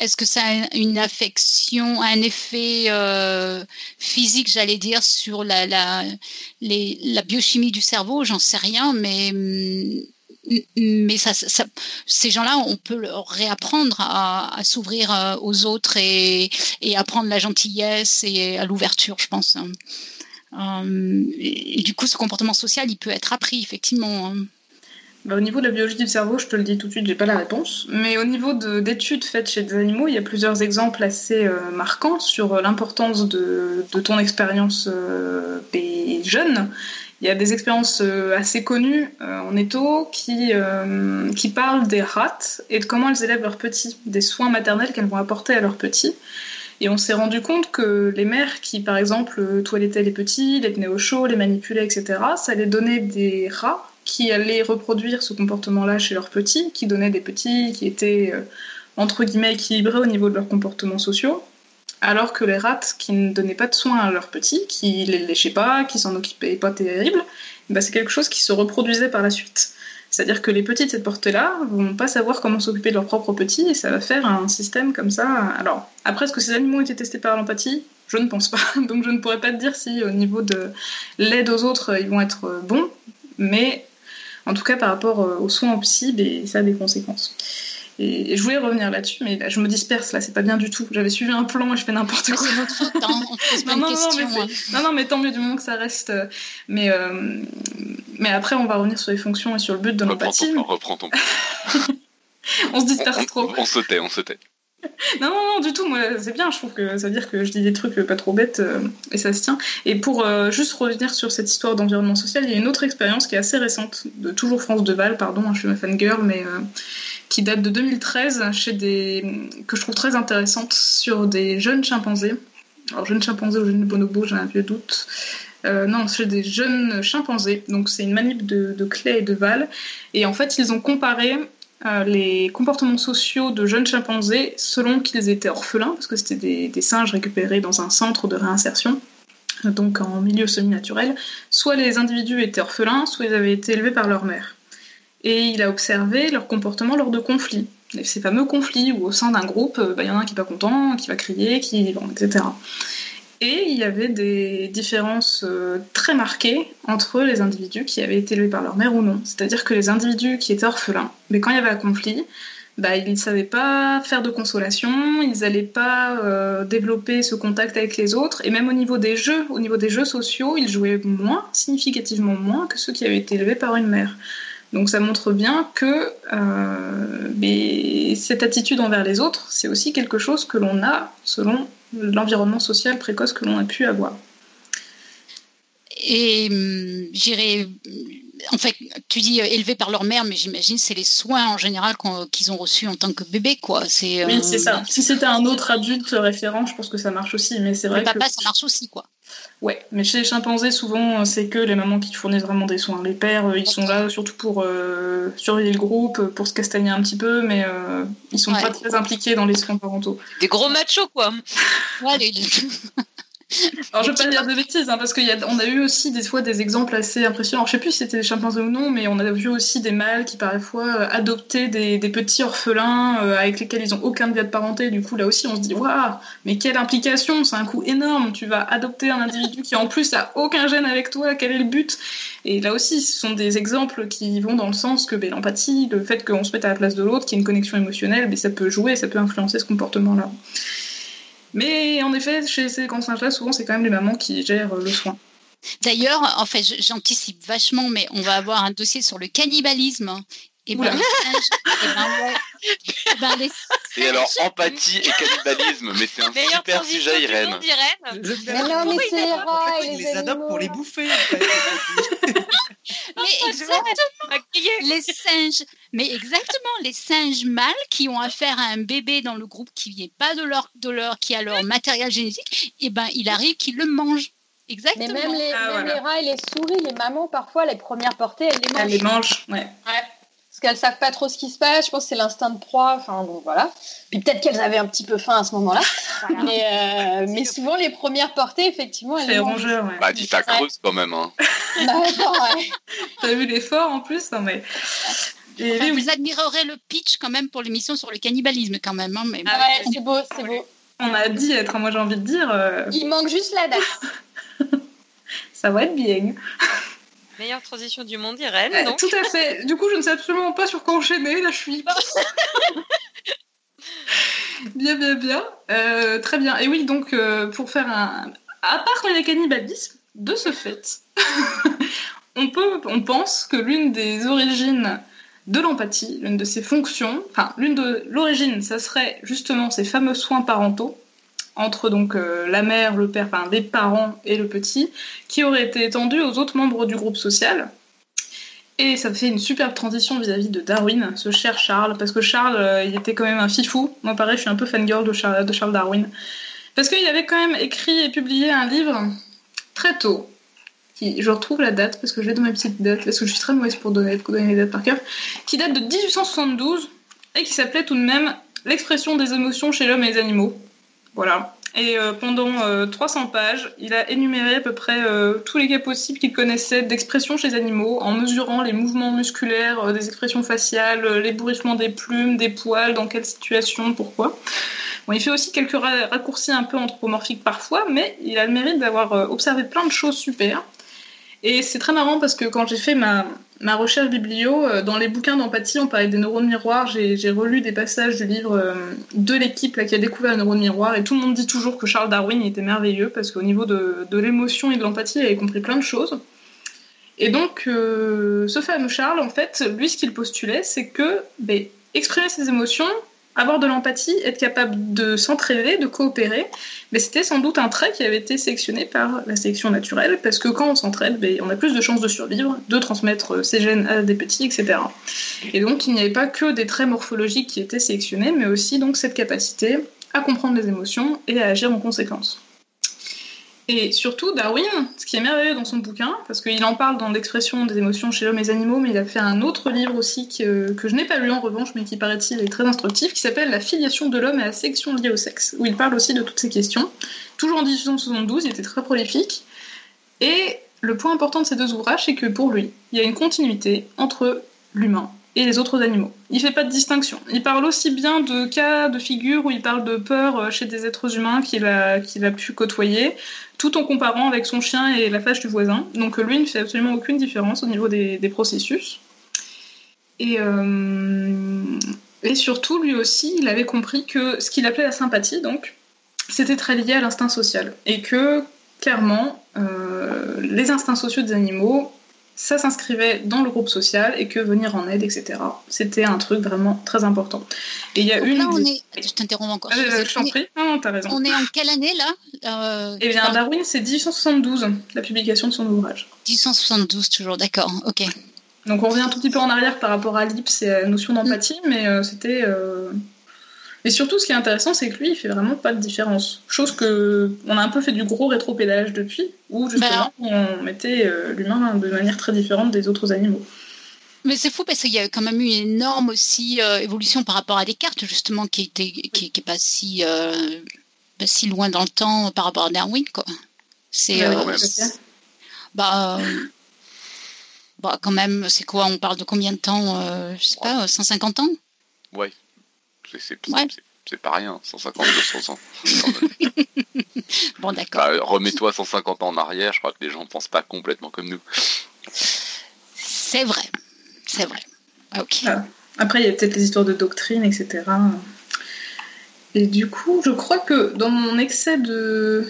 est-ce que ça a une affection, un effet euh, physique, j'allais dire, sur la, la, la biochimie du cerveau, j'en sais rien, mais mm, mais ça, ces gens-là, on peut leur réapprendre à, à s'ouvrir euh, aux autres et, et apprendre la gentillesse et à l'ouverture, je pense. Euh, et, du coup, ce comportement social, il peut être appris, effectivement. hein. Bah, au niveau de la biologie du cerveau, je te le dis tout de suite, j'ai pas la réponse. Mais au niveau de- d'études faites chez des animaux, il y a plusieurs exemples assez euh, marquants sur euh, l'importance de, ton expérience euh, des jeunes. Il y a des expériences assez connues en étau qui, qui parlent des rats et de comment elles élèvent leurs petits, des soins maternels qu'elles vont apporter à leurs petits. Et on s'est rendu compte que les mères qui, par exemple, toilettaient les petits, les tenaient au chaud, les manipulaient, etc., ça les donnait des rats qui allaient reproduire ce comportement-là chez leurs petits, qui donnaient des petits qui étaient, euh, entre guillemets, équilibrés au niveau de leurs comportements sociaux, alors que les rats qui ne donnaient pas de soins à leurs petits, qui les léchaient pas, qui s'en occupaient pas terrible, bah, c'est quelque chose qui se reproduisait par la suite. C'est-à-dire que les petits de cette portée-là vont pas savoir comment s'occuper de leurs propres petits et ça va faire un système comme ça. Alors, après, est-ce que ces animaux ont été testés par l'empathie? Je ne pense pas. Donc, je ne pourrais pas te dire si au niveau de l'aide aux autres, ils vont être bons. Mais en tout cas, par rapport euh, aux soins en psy, ben, ça a des conséquences. Et, je voulais revenir là-dessus, mais là, je me disperse là, c'est pas bien du tout. J'avais suivi un plan et je fais n'importe quoi. c'est notre faute, on pose pas Non, non, non, mais hein. Non, non, mais tant mieux du moment que ça reste. euh, Mais, euh, mais après, on va revenir sur les fonctions et sur le but de l'empathie. reprends ton. On se On, disperse on- trop. on se tait, on se tait. non, non, non, du tout. Moi, c'est bien. Je trouve que ça veut dire que je dis des trucs pas trop bêtes euh, et ça se tient. Et pour euh, juste revenir sur cette histoire d'environnement social, il y a une autre expérience qui est assez récente, de toujours France Deval, pardon, hein, je suis ma fangirl, mais euh, qui date de 2013, chez des que je trouve très intéressante sur des jeunes chimpanzés. Alors, jeunes chimpanzés ou jeunes bonobos, j'ai un vieux doute. Non, chez des jeunes chimpanzés. Donc, c'est une manip de, de et de Val. Et en fait, ils ont comparé euh, les comportements sociaux de jeunes chimpanzés selon qu'ils étaient orphelins, parce que c'était des, singes récupérés dans un centre de réinsertion, donc en milieu semi-naturel, soit les individus étaient orphelins, soit ils avaient été élevés par leur mère. Et il a observé leur comportement lors de conflits. ces fameux conflits où au sein d'un groupe, bah, il y en a un qui n'est pas content, qui va crier, etc. Et il y avait des différences euh, très marquées entre les individus qui avaient été élevés par leur mère ou non. C'est-à-dire que les individus qui étaient orphelins, mais quand il y avait un conflit, bah, ils ne savaient pas faire de consolation, ils n'allaient pas euh, développer ce contact avec les autres, et même au niveau des jeux, au niveau des jeux sociaux, ils jouaient moins, significativement moins que ceux qui avaient été élevés par une mère. Donc ça montre bien que euh, cette attitude envers les autres, c'est aussi quelque chose que l'on a selon l'environnement social précoce que l'on a pu avoir. Et hum, j'irai. En fait, tu dis euh, élevé par leur mère, mais j'imagine c'est les soins en général qu'ils ont reçus en tant que bébé, quoi. C'est. Oui, c'est ça. Si c'était un autre adulte référent, je pense que ça marche aussi, mais c'est vrai. Le papa, ça marche aussi, quoi. Ouais, mais chez les chimpanzés, souvent, c'est que les mamans qui fournissent vraiment des soins. Les pères, euh, ils sont là surtout pour euh, surveiller le groupe, pour se castagner un petit peu, mais euh, ils sont pas très impliqués dans les soins parentaux. Des gros machos, quoi. Ouais, les... Alors, je ne veux pas dire de bêtises, hein, parce qu'on a, a eu aussi des fois des exemples assez impressionnants. Alors, je sais plus si c'était des chimpanzés ou non, mais on a vu aussi des mâles qui parfois euh, adoptaient des, des, petits orphelins euh, avec lesquels ils n'ont aucun lien de parenté. Du coup, là aussi, on se dit, waouh, mais quelle implication, c'est un coût énorme. Tu vas adopter un individu qui en plus a aucun gène avec toi, quel est le but? Et là aussi, ce sont des exemples qui vont dans le sens que ben, l'empathie, le fait qu'on se mette à la place de l'autre, qu'il y ait une connexion émotionnelle, ben, ça peut jouer, ça peut influencer ce comportement-là. Mais en effet, chez ces cancers-là, souvent, c'est quand même les mamans qui gèrent le soin. D'ailleurs, en fait, j'anticipe vachement, mais on va avoir un dossier sur le cannibalisme. Et ben, et ben, les... Et alors, empathie et cannibalisme, mais c'est un super sujet, Irène. Mais non, mais c'est les rats et les, les adoptent pour les bouffer. mais exactement, les singes, mais exactement, les singes mâles qui ont affaire à un bébé dans le groupe qui n'est pas de leur, de leur, qui a leur matériel génétique, et eh ben, il arrive qu'ils le mangent. Exactement. Mais même, les, ah, même les, rats et les souris, les mamans, parfois, les premières portées, elles les mangent. Elles les mangent, ouais. ouais qu'elles savent pas trop ce qui se passe. Je pense que c'est l'instinct de proie. Enfin bon, voilà. Puis peut-être qu'elles avaient un petit peu faim à ce moment-là. Mais, euh, mais, souvent les premières portées, effectivement, elles. C'est rongeur, ouais. Bah dis ta creuse quand même. Hein. bah, ouais. T'as vu l'effort en plus, non mais. Et Vous admirerez le pitch quand même pour l'émission sur le cannibalisme quand même. Hein, mais... Ah ouais, c'est beau, c'est beau. On a dit être, moi j'ai envie de dire. Euh, Il manque juste la date. Ça va être bien. Meilleure transition du monde, Irène. Euh, tout à fait. Du coup, je ne sais absolument pas sur quoi enchaîner. Là, je suis. bien, bien, bien. Euh, très bien. Et oui, donc, euh, pour faire un. À part le cannibalisme, de ce fait, on, peut, on pense que l'une des origines de l'empathie, l'une de ses fonctions, enfin, l'une de l'origine, ça serait justement ces fameux soins parentaux entre donc euh, la mère, le père, enfin les parents et le petit, qui aurait été étendu aux autres membres du groupe social. Et ça fait une superbe transition vis-à-vis de Darwin, ce cher Charles, parce que Charles, euh, il était quand même un fifou. Moi, pareil, je suis un peu fangirl de Charles, de Charles Darwin. Parce qu'il avait quand même écrit et publié un livre très tôt, qui, je retrouve la date, parce que je l'ai dans ma petite date, parce que je suis très mauvaise pour donner, pour donner les dates par cœur, qui date de 1872, et qui s'appelait tout de même L'expression des émotions chez l'homme et les animaux. Voilà. Et euh, pendant 300 euh, pages, il a énuméré à peu près euh, tous les cas possibles qu'il connaissait d'expression chez les animaux, en mesurant les mouvements musculaires, des expressions faciales, l'ébouriffement des plumes, des poils, dans quelle situation, pourquoi. Bon, il fait aussi quelques raccourcis un peu anthropomorphiques parfois, mais il a le mérite d'avoir observé plein de choses super. Et c'est très marrant parce que quand j'ai fait ma, ma recherche biblio, euh, dans les bouquins d'empathie, on parlait des neurones miroirs. J'ai relu des passages du livre euh, de l'équipe qui a découvert les neurones miroirs et tout le monde dit toujours que Charles Darwin était merveilleux parce qu'au niveau de, l'émotion et de l'empathie, il avait compris plein de choses. Et donc, euh, ce fameux Charles, en fait, lui, ce qu'il postulait, c'est que ben, exprimer ses émotions, avoir de l'empathie, être capable de s'entraider, de coopérer, mais c'était sans doute un trait qui avait été sélectionné par la sélection naturelle, parce que quand on s'entraide, ben, on a plus de chances de survivre, de transmettre ses gènes à des petits, etc. Et donc il n'y avait pas que des traits morphologiques qui étaient sélectionnés, mais aussi donc cette capacité à comprendre les émotions et à agir en conséquence. Et surtout, Darwin, ce qui est merveilleux dans son bouquin, parce qu'il en parle dans l'expression des émotions chez l'homme et les animaux, mais il a fait un autre livre aussi que, que je n'ai pas lu en revanche, mais qui paraît-il est très instructif, qui s'appelle La filiation de l'homme et la sélection liée au sexe, où il parle aussi de toutes ces questions. Toujours en 1872, il était très prolifique. Et le point important de ces deux ouvrages, c'est que pour lui, il y a une continuité entre l'humain et les autres animaux. Il fait pas de distinction. Il parle aussi bien de cas de figure où il parle de peur euh, chez des êtres humains qu'il a, pu côtoyer, tout en comparant avec son chien et la fâche du voisin. Donc lui ne fait absolument aucune différence au niveau des, processus. Et, euh, et surtout, lui aussi, il avait compris que ce qu'il appelait la sympathie, donc, c'était très lié à l'instinct social. Et que, clairement, euh, les instincts sociaux des animaux ça s'inscrivait dans le groupe social et que venir en aide, etc. C'était un truc vraiment très important. Et il y a une. Là, on est. Je t'interromps encore. Euh, je t'en prie. Non, non, t'as raison. On est en quelle année là euh, Eh bien, Darwin, c'est 1872, la publication de son ouvrage. 1872, toujours, d'accord, ok. Donc on revient un tout petit peu en arrière par rapport à l'IPS et à la notion d'empathie, mais euh, c'était et surtout, ce qui est intéressant, c'est que lui, il fait vraiment pas de différence. Chose que on a un peu fait du gros rétropédalage depuis, où justement bah. on mettait euh, l'humain de manière très différente des autres animaux. Mais c'est fou parce qu'il y a quand même eu une énorme aussi euh, évolution par rapport à Descartes justement qui était qui, qui est pas si euh, pas si loin dans le temps par rapport à Darwin quoi. C'est bah, bah quand même c'est quoi on parle de combien de temps je sais pas 150 ans? Ouais. C'est pas rien, 150, 200 ans. bon, d'accord. Bah, remets-toi 150 ans en arrière, je crois que les gens ne pensent pas complètement comme nous. C'est vrai, c'est vrai. Ok. Ah. Après, il y a peut-être les histoires de doctrine, etc. Et du coup, je crois que dans mon excès de,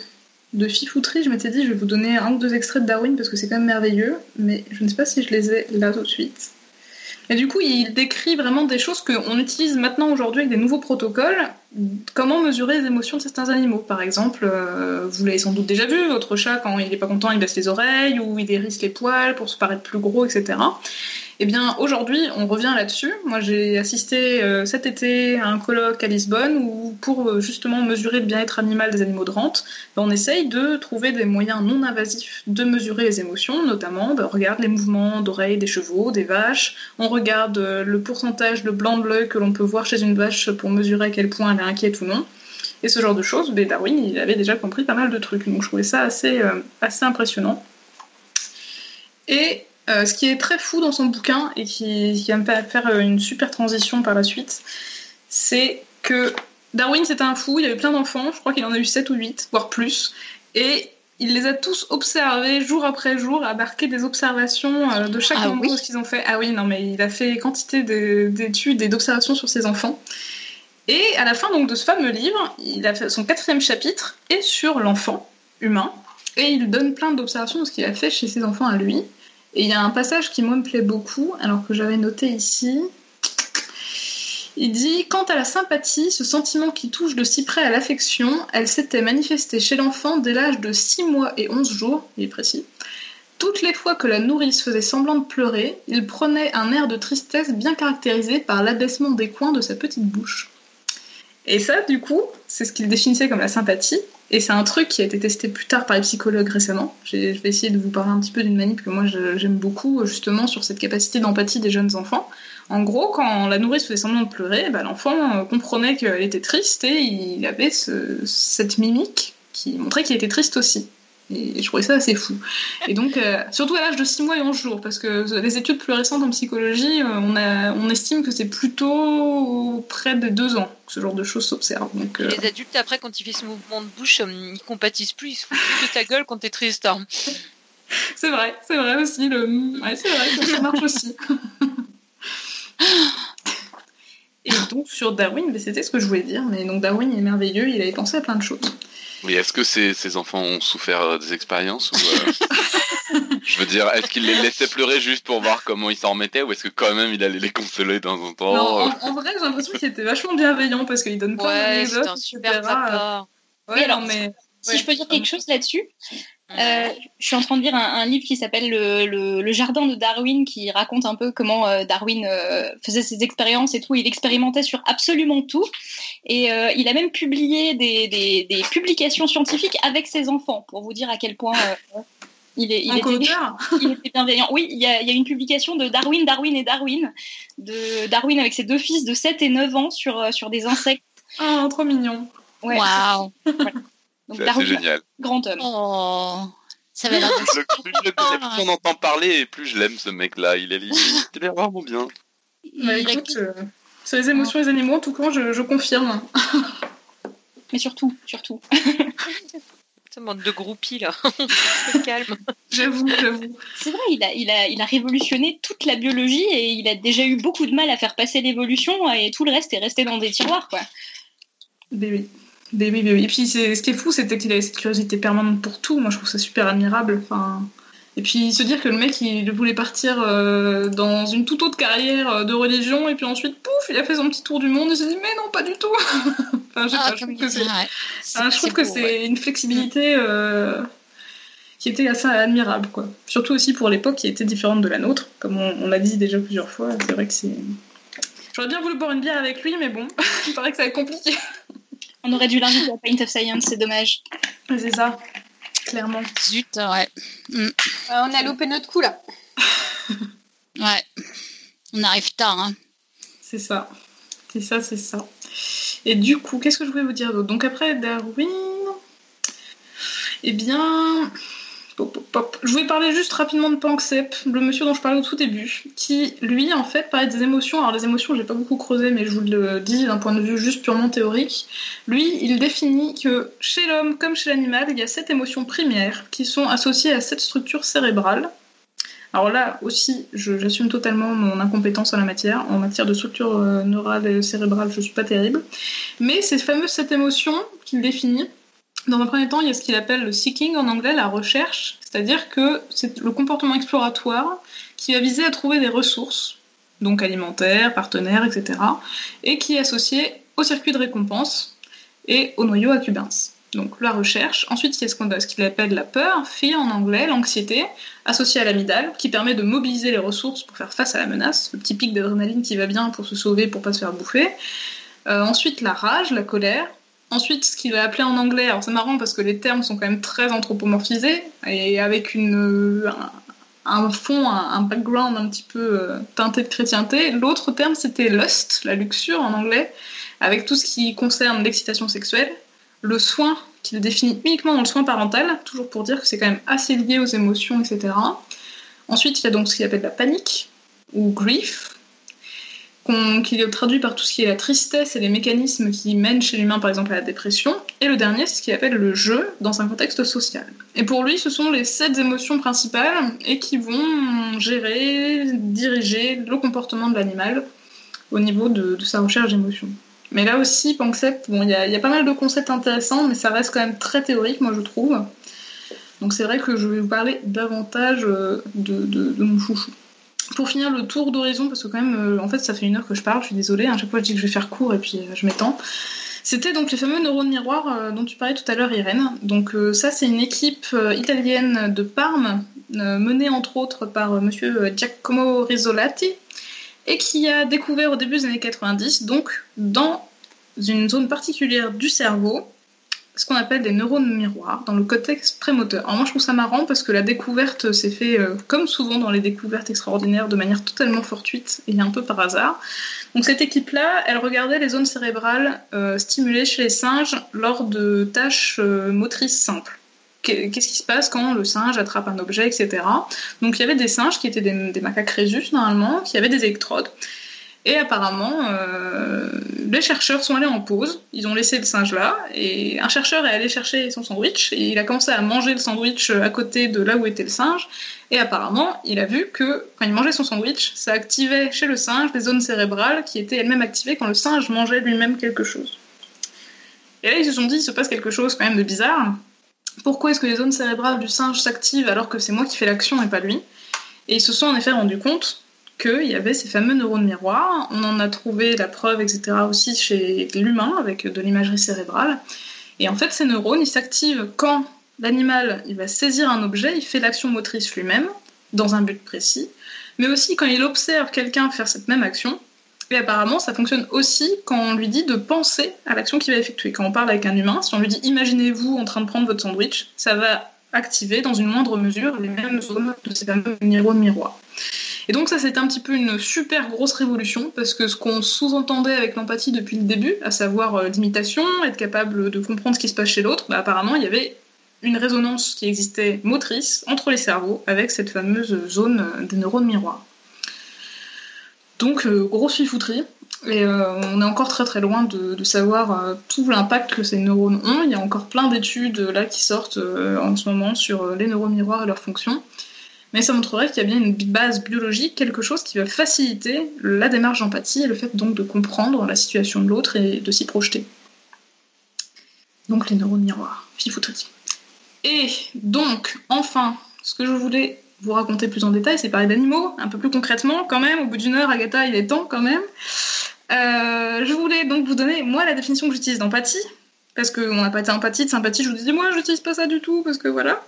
de fifouterie, je m'étais dit, je vais vous donner un ou deux extraits de Darwin parce que c'est quand même merveilleux, mais je ne sais pas si je les ai là tout de suite. Et du coup, il décrit vraiment des choses qu'on utilise maintenant aujourd'hui avec des nouveaux protocoles. Comment mesurer les émotions de certains animaux Par exemple, euh, vous l'avez sans doute déjà vu, votre chat, quand il n'est pas content, il baisse les oreilles ou il hérisse les poils pour se paraître plus gros, etc. Eh bien, aujourd'hui, on revient là-dessus. Moi, j'ai assisté euh, cet été à un colloque à Lisbonne où, pour euh, justement mesurer le bien-être animal des animaux de rente, ben, on essaye de trouver des moyens non invasifs de mesurer les émotions, notamment, ben, on regarde les mouvements d'oreilles des chevaux, des vaches, on regarde euh, le pourcentage de blanc de l'œil que l'on peut voir chez une vache pour mesurer à quel point elle est inquiète ou non. Et ce genre de choses, ben, Darwin, il avait déjà compris pas mal de trucs, donc je trouvais ça assez, assez impressionnant. Et euh, ce qui est très fou dans son bouquin et qui, va me faire euh, une super transition par la suite, c'est que Darwin c'était un fou, il avait plein d'enfants, je crois qu'il en a eu 7 ou 8, voire plus, et il les a tous observés jour après jour, a marqué des observations euh, de chaque ah, ce qu'ils ont fait. Ah oui, non mais il a fait quantité d'études et d'observations sur ses enfants. Et à la fin donc de ce fameux livre, il a fait son quatrième chapitre est sur l'enfant humain et il donne plein d'observations de ce qu'il a fait chez ses enfants à lui. Et il y a un passage qui, moi, me plaît beaucoup, alors que j'avais noté ici. Il dit Quant à la sympathie, ce sentiment qui touche de si près à l'affection, elle s'était manifestée chez l'enfant dès l'âge de 6 mois et 11 jours, il est précis. Toutes les fois que la nourrice faisait semblant de pleurer, il prenait un air de tristesse bien caractérisé par l'abaissement des coins de sa petite bouche. Et ça, du coup, c'est ce qu'il définissait comme la sympathie, et c'est un truc qui a été testé plus tard par les psychologues récemment. Je vais essayer de vous parler un petit peu d'une manip que moi j'aime beaucoup, justement, sur cette capacité d'empathie des jeunes enfants. En gros, quand la nourrice faisait semblant de pleurer, bah, l'enfant euh, comprenait qu'elle était triste et il avait cette mimique qui montrait qu'il était triste aussi. Et je trouvais ça assez fou. Et donc, euh, surtout à l'âge de 6 mois et 11 jours, parce que les études plus récentes en psychologie, euh, on, a, on estime que c'est plutôt près de 2 ans que ce genre de choses s'observe. Donc, euh, Les adultes, après, quand ils font ce mouvement de bouche, ils compatissent plus, ils se foutent de ta gueule quand t'es triste. Hein. c'est vrai, c'est vrai aussi. Le... Ouais, c'est vrai, ça marche aussi. Et donc sur Darwin, c'était ce que je voulais dire. Mais donc Darwin est merveilleux, il avait pensé à plein de choses. Oui, est-ce que ces, ces, enfants ont souffert euh, des expériences ou, euh, Je veux dire, est-ce qu'il les laissait pleurer juste pour voir comment ils s'en remettaient ou est-ce que quand même il allait les consoler dans un temps Non, en, vrai, j'ai l'impression qu'il était vachement bienveillant parce qu'il donne plein Ouais, d'anecdotes, c'est un super etc. papa. Ouais, Oui, alors, non, mais... Si Ouais. je peux dire quelque chose là-dessus, euh, je suis en train de lire un, un livre qui s'appelle le, le- Le Jardin de Darwin, qui raconte un peu comment euh, Darwin euh, faisait ses expériences et tout. Il expérimentait sur absolument tout. Et euh, il a même publié des, des- des publications scientifiques avec ses enfants, pour vous dire à quel point euh, il, est, il, était, il était bienveillant. Oui, il y, a, il y a une publication de Darwin, Darwin et Darwin, de Darwin avec ses deux fils de 7 et 9 ans sur, sur des insectes. Ah, trop mignon. Ouais. Waouh. Donc C'est assez génial. grand homme. Oh. Ça va Le plus le plus on entend parler et plus je l'aime ce mec-là. Il est, il est vraiment bien. Bah écoute, euh, sur les émotions les animaux, en tout cas, je, je confirme. Mais surtout, surtout. Ça manque de groupies là. Calme. J'avoue, j'avoue. C'est vrai, il a, il, a, il a révolutionné toute la biologie et il a déjà eu beaucoup de mal à faire passer l'évolution et tout le reste est resté dans des tiroirs, quoi. Des oui. Des oui. Et puis, c'est- ce qui est fou, c'était qu'il avait cette curiosité permanente pour tout. Moi, je trouve ça super admirable. Enfin... Et puis, se dire que le mec, il voulait partir euh, dans une toute autre carrière euh, de religion, et puis ensuite, pouf, il a fait son petit tour du monde, il s'est dit, mais non, pas du tout. enfin, je Ah, pas, je trouve que c'est ouais. Ouais. une flexibilité euh, qui était assez admirable, quoi. Surtout aussi pour l'époque qui était différente de la nôtre, comme on, on l'a dit déjà plusieurs fois. C'est vrai que c'est. J'aurais bien voulu boire une bière avec lui, mais bon, il paraît que ça va être compliqué. On aurait dû l'inviter à Paint of Science, c'est dommage. C'est ça, clairement. Zut, ouais. Euh, on a loupé notre coup là. Ouais. On arrive tard, hein. C'est ça. C'est ça, c'est ça. Et du coup, qu'est-ce que je voulais vous dire d'autre? Donc après Darwin, eh bien. Je voulais parler juste rapidement de Panksepp, le monsieur dont je parlais au tout début, qui lui en fait parlait des émotions. Alors les émotions, j'ai pas beaucoup creusé, mais je vous le dis d'un point de vue juste purement théorique. Lui, il définit que chez l'homme comme chez l'animal, il y a sept émotions primaires qui sont associées à cette structure cérébrale. Alors là aussi, j'assume totalement mon incompétence en la matière. En matière de structure euh, neurale et cérébrale, je suis pas terrible. Mais ces fameuses sept émotions qu'il définit, dans un premier temps, il y a ce qu'il appelle le seeking en anglais, la recherche, c'est-à-dire que c'est le comportement exploratoire qui va viser à trouver des ressources, donc alimentaires, partenaires, etc., et qui est associé au circuit de récompense et au noyau accumbens. Donc la recherche. Ensuite, il y a ce qu'il appelle la peur, fear en anglais, l'anxiété, associée à l'amygdale, qui permet de mobiliser les ressources pour faire face à la menace, le petit pic d'adrénaline qui va bien pour se sauver, pour pas se faire bouffer. Euh, ensuite, la rage, la colère. Ensuite, ce qu'il va appeler en anglais, alors c'est marrant parce que les termes sont quand même très anthropomorphisés et avec une, euh, un, fond, un, un background un petit peu euh, teinté de chrétienté. L'autre terme, c'était lust, la luxure en anglais, avec tout ce qui concerne l'excitation sexuelle, le soin, qu'il définit uniquement dans le soin parental, toujours pour dire que c'est quand même assez lié aux émotions, etc. Ensuite, il y a donc ce qu'il appelle la panique, ou grief, qu'on- qu'il est traduit par tout ce qui est la tristesse et les mécanismes qui mènent chez l'humain, par exemple, à la dépression. Et le dernier, c'est ce qu'il appelle le jeu dans un contexte social. Et pour lui, ce sont les sept émotions principales et qui vont gérer, diriger le comportement de l'animal au niveau de, sa recherche d'émotions. Mais là aussi, Panksepp, bon, il y, a- il y a pas mal de concepts intéressants, mais ça reste quand même très théorique, moi je trouve. Donc c'est vrai que je vais vous parler davantage euh, de, de- de mon chouchou. Pour finir le tour d'horizon, parce que quand même, euh, en fait, ça fait une heure que je parle, je suis désolée, à chaque fois je dis que je vais faire court et puis euh, je m'étends. C'était donc les fameux neurones miroirs euh, dont tu parlais tout à l'heure, Irène. Donc ça, c'est une équipe italienne de Parme, menée entre autres par monsieur Giacomo Rizzolatti, et qui a découvert au début des années 90, donc dans une zone particulière du cerveau, ce qu'on appelle des neurones miroirs dans le cortex prémoteur. Alors moi je trouve ça marrant parce que la découverte s'est fait, euh, comme souvent dans les découvertes extraordinaires, de manière totalement fortuite et un peu par hasard. Donc cette équipe-là, elle regardait les zones cérébrales euh, stimulées chez les singes lors de tâches euh, motrices simples. Qu'est- Qu'est-ce qui se passe quand le singe attrape un objet, etc. Donc il y avait des singes qui étaient des, des macaques rhésus normalement, qui avaient des électrodes. Et apparemment, euh, les chercheurs sont allés en pause, ils ont laissé le singe là, et un chercheur est allé chercher son sandwich, et il a commencé à manger le sandwich à côté de là où était le singe, et apparemment, il a vu que quand il mangeait son sandwich, ça activait chez le singe des zones cérébrales qui étaient elles-mêmes activées quand le singe mangeait lui-même quelque chose. Et là, ils se sont dit, il se passe quelque chose quand même de bizarre, pourquoi est-ce que les zones cérébrales du singe s'activent alors que c'est moi qui fais l'action et pas lui? Et ils se sont en effet rendus compte qu'il y avait ces fameux neurones miroirs. On en a trouvé la preuve, etc. aussi chez l'humain avec de l'imagerie cérébrale. Et en fait, ces neurones, ils s'activent quand l'animal il va saisir un objet, il fait l'action motrice lui-même dans un but précis, mais aussi quand il observe quelqu'un faire cette même action. Et apparemment, ça fonctionne aussi quand on lui dit de penser à l'action qu'il va effectuer. Quand on parle avec un humain, si on lui dit imaginez-vous en train de prendre votre sandwich, ça va activer dans une moindre mesure les mêmes zones de ces fameux neurones miroirs. Et donc ça, c'est un petit peu une super grosse révolution, parce que ce qu'on sous-entendait avec l'empathie depuis le début, à savoir euh, l'imitation, être capable de comprendre ce qui se passe chez l'autre, bah, apparemment, il y avait une résonance qui existait motrice entre les cerveaux avec cette fameuse zone des neurones miroirs. Donc, euh, grosse fifouterie. Et euh, on est encore très très loin de, savoir tout l'impact que ces neurones ont. Il y a encore plein d'études là qui sortent en ce moment sur les neurones miroirs et leurs fonctions mais ça montrerait qu'il y a bien une base biologique, quelque chose qui va faciliter la démarche d'empathie et le fait donc de comprendre la situation de l'autre et de s'y projeter. Donc les neurones miroirs, fifouterie. Et donc, enfin, ce que je voulais vous raconter plus en détail, c'est parler d'animaux, un peu plus concrètement quand même, au bout d'une heure, Agatha, il est temps quand même. Euh, je voulais donc vous donner, moi, la définition que j'utilise d'empathie, parce qu'on n'a pas été empathie, de sympathie, je vous dis, moi, j'utilise pas ça du tout, parce que voilà.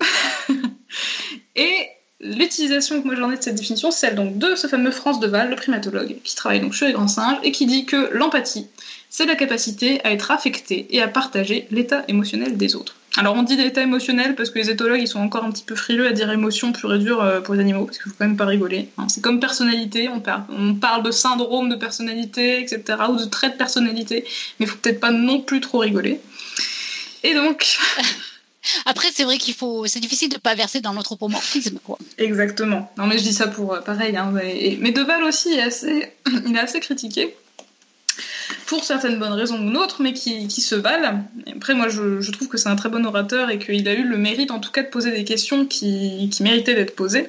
et L'utilisation que moi j'en ai de cette définition, celle donc de ce fameux France Deval, le primatologue, qui travaille donc chez les grands singes et qui dit que l'empathie, c'est la capacité à être affecté et à partager l'état émotionnel des autres. Alors on dit l'état émotionnel parce que les éthologues ils sont encore un petit peu frileux à dire émotion pure et dure euh, pour les animaux, parce qu'il faut quand même pas rigoler. Hein. C'est comme personnalité, on parle, de syndrome de personnalité, etc., ou de trait de personnalité, mais faut peut-être pas non plus trop rigoler. Et donc... Après, c'est vrai qu'il faut, c'est difficile de pas verser dans l'anthropomorphisme, quoi. Exactement. Non, mais je dis ça pour euh, pareil. Hein, mais, mais Deval aussi est assez, il est assez critiqué pour certaines bonnes raisons ou d'autres, mais qui, qui, se valent. après, moi, je, je trouve que c'est un très bon orateur et qu'il a eu le mérite, en tout cas, de poser des questions qui, qui méritaient d'être posées.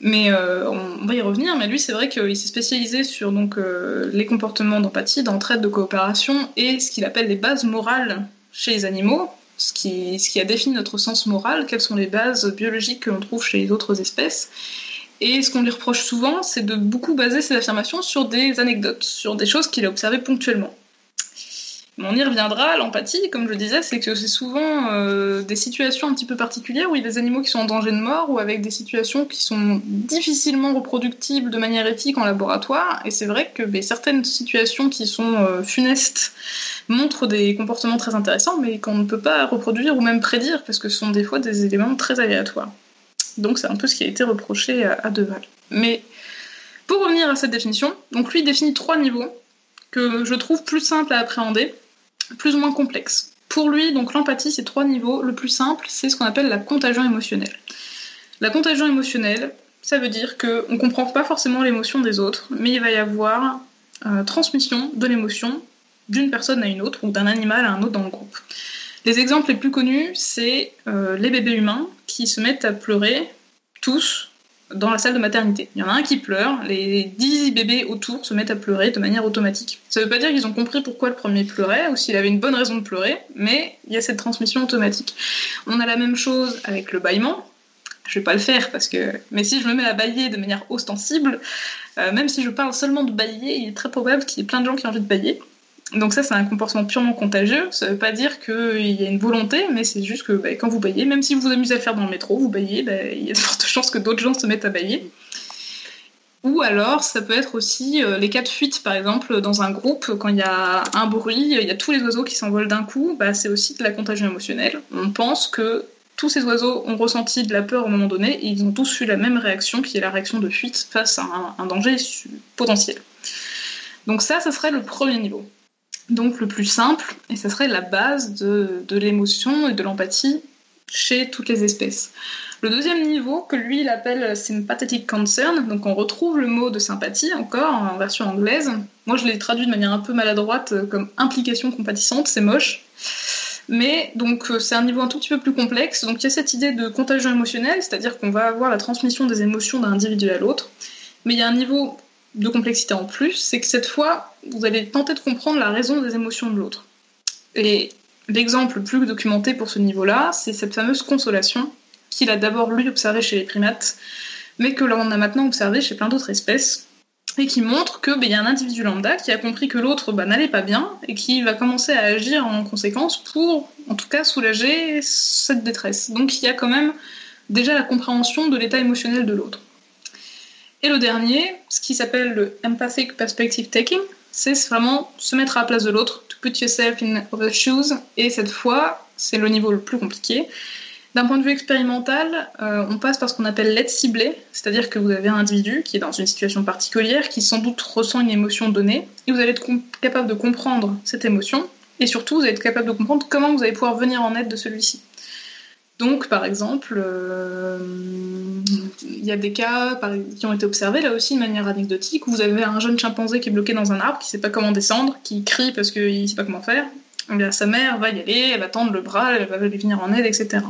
Mais euh, on va y revenir. Mais lui, c'est vrai qu'il s'est spécialisé sur donc euh, les comportements d'empathie, d'entraide, de coopération et ce qu'il appelle les bases morales chez les animaux, ce qui, a défini notre sens moral, quelles sont les bases biologiques que l'on trouve chez les autres espèces. Et ce qu'on lui reproche souvent, c'est de beaucoup baser ses affirmations sur des anecdotes, sur des choses qu'il a observées ponctuellement on y reviendra, l'empathie, comme je disais, c'est que c'est souvent euh, des situations un petit peu particulières où il y a des animaux qui sont en danger de mort ou avec des situations qui sont difficilement reproductibles de manière éthique en laboratoire. Et c'est vrai que ben, certaines situations qui sont euh, funestes montrent des comportements très intéressants, mais qu'on ne peut pas reproduire ou même prédire parce que ce sont des fois des éléments très aléatoires. Donc c'est un peu ce qui a été reproché à, à Deval. Mais pour revenir à cette définition, donc lui définit trois niveaux que je trouve plus simples à appréhender plus ou moins complexe. Pour lui, donc l'empathie, c'est trois niveaux. Le plus simple, c'est ce qu'on appelle la contagion émotionnelle. La contagion émotionnelle, ça veut dire qu'on ne comprend pas forcément l'émotion des autres, mais il va y avoir euh, transmission de l'émotion d'une personne à une autre ou d'un animal à un autre dans le groupe. Les exemples les plus connus, c'est euh, les bébés humains qui se mettent à pleurer tous dans la salle de maternité. Il y en a un qui pleure, les dix bébés autour se mettent à pleurer de manière automatique. Ça ne veut pas dire qu'ils ont compris pourquoi le premier pleurait ou s'il avait une bonne raison de pleurer, mais il y a cette transmission automatique. On a la même chose avec le bâillement. Je vais pas le faire parce que, mais si je me mets à bailler de manière ostensible, euh, même si je parle seulement de bailler, il est très probable qu'il y ait plein de gens qui ont envie de bailler. Donc ça, c'est un comportement purement contagieux. Ça veut pas dire qu'il y a une volonté, mais c'est juste que bah, quand vous baillez, même si vous vous amusez à faire dans le métro, vous baillez, bah, il y a de fortes chances que d'autres gens se mettent à bailler. Ou alors, ça peut être aussi euh, les cas de fuite, par exemple, dans un groupe, quand il y a un bruit, il y a tous les oiseaux qui s'envolent d'un coup, bah, c'est aussi de la contagion émotionnelle. On pense que tous ces oiseaux ont ressenti de la peur au moment donné, et ils ont tous eu la même réaction, qui est la réaction de fuite face à un, un danger potentiel. Donc ça, ça serait le premier niveau donc le plus simple, et ça serait la base de, l'émotion et de l'empathie chez toutes les espèces. Le deuxième niveau, que lui il appelle sympathetic concern, donc on retrouve le mot de sympathie encore en version anglaise. Moi je l'ai traduit de manière un peu maladroite euh, comme implication compatissante, c'est moche. Mais donc euh, c'est un niveau un tout petit peu plus complexe. Donc il y a cette idée de contagion émotionnelle, c'est-à-dire qu'on va avoir la transmission des émotions d'un individu à l'autre. Mais il y a un niveau de complexité en plus, c'est que cette fois, vous allez tenter de comprendre la raison des émotions de l'autre. Et L'exemple le plus documenté pour ce niveau-là, c'est cette fameuse consolation qu'il a d'abord lui observée chez les primates, mais que l'on a maintenant observé chez plein d'autres espèces, et qui montre que ben, y a un individu lambda qui a compris que l'autre bah, n'allait pas bien et qui va commencer à agir en conséquence pour, en tout cas, soulager cette détresse. Donc il y a quand même déjà la compréhension de l'état émotionnel de l'autre. Et le dernier, ce qui s'appelle le empathic perspective taking, c'est vraiment se mettre à la place de l'autre, to put yourself in other shoes, et cette fois, c'est le niveau le plus compliqué, d'un point de vue expérimental, euh, on passe par ce qu'on appelle l'aide ciblée, c'est-à-dire que vous avez un individu qui est dans une situation particulière, qui sans doute ressent une émotion donnée, et vous allez être capable de comprendre cette émotion, et surtout vous allez être capable de comprendre comment vous allez pouvoir venir en aide de celui-ci. Donc, par exemple, euh, il y a des cas qui ont été observés là aussi de manière anecdotique où vous avez un jeune chimpanzé qui est bloqué dans un arbre, qui ne sait pas comment descendre, qui crie parce qu'il ne sait pas comment faire, eh sa mère va y aller, elle va tendre le bras, elle va lui venir en aide, etc.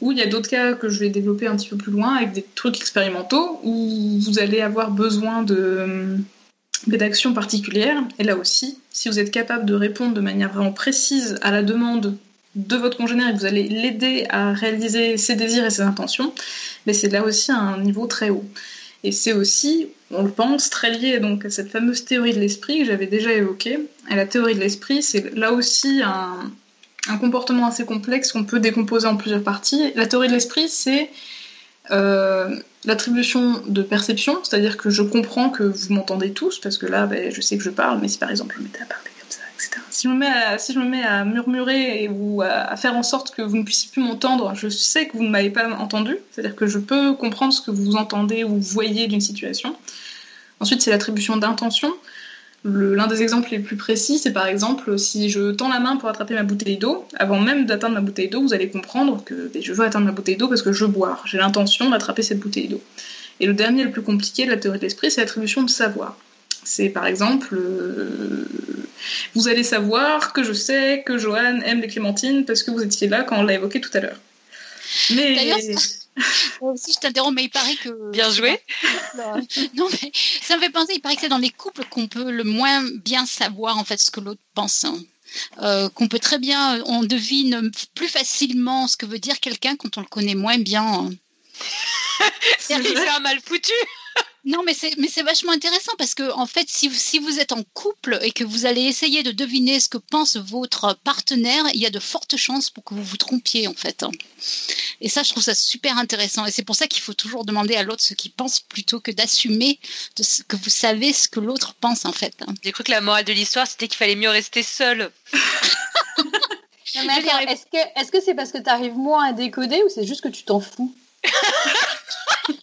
Ou il y a d'autres cas que je vais développer un petit peu plus loin avec des trucs expérimentaux où vous allez avoir besoin de d'actions particulières. Et là aussi, si vous êtes capable de répondre de manière vraiment précise à la demande de votre congénère et que vous allez l'aider à réaliser ses désirs et ses intentions, mais c'est là aussi un niveau très haut. Et c'est aussi, on le pense, très lié donc à cette fameuse théorie de l'esprit que j'avais déjà évoquée. Et la théorie de l'esprit, c'est là aussi un, comportement assez complexe qu'on peut décomposer en plusieurs parties. La théorie de l'esprit, c'est euh, l'attribution de perception, c'est-à-dire que je comprends que vous m'entendez tous, parce que là, ben, je sais que je parle, mais si par exemple je m'étais à parler si je me mets à, murmurer ou à, faire en sorte que vous ne puissiez plus m'entendre, je sais que vous ne m'avez pas entendu. C'est-à-dire que je peux comprendre ce que vous entendez ou voyez d'une situation. Ensuite, c'est l'attribution d'intention. L'un des exemples les plus précis, c'est par exemple si je tends la main pour attraper ma bouteille d'eau, avant même d'atteindre ma bouteille d'eau, vous allez comprendre que ben, je veux atteindre ma bouteille d'eau parce que je veux boire. J'ai l'intention d'attraper cette bouteille d'eau. Et le dernier, le plus compliqué de la théorie de l'esprit, c'est l'attribution de savoir. C'est par exemple, euh, vous allez savoir que je sais que Johan aime les clémentines parce que vous étiez là quand on l'a évoqué tout à l'heure. Mais D'ailleurs, si je t'interromps, mais il paraît que. Bien joué. non, mais ça me fait penser, il paraît que c'est dans les couples qu'on peut le moins bien savoir en fait ce que l'autre pense. Hein. Euh, qu'on peut très bien, on devine plus facilement ce que veut dire quelqu'un quand on le connaît moins bien. Hein. c'est un mal foutu. Non, mais c'est mais c'est vachement intéressant parce que en fait, si si vous êtes en couple et que vous allez essayer de deviner ce que pense votre partenaire, il y a de fortes chances pour que vous vous trompiez en fait. Et ça, je trouve ça super intéressant. Et c'est pour ça qu'il faut toujours demander à l'autre ce qu'il pense plutôt que d'assumer que vous savez ce que l'autre pense en fait. J'ai cru que la morale de l'histoire c'était qu'il fallait mieux rester seul. est-ce que est-ce que c'est parce que tu arrives moins à décoder ou c'est juste que tu t'en fous?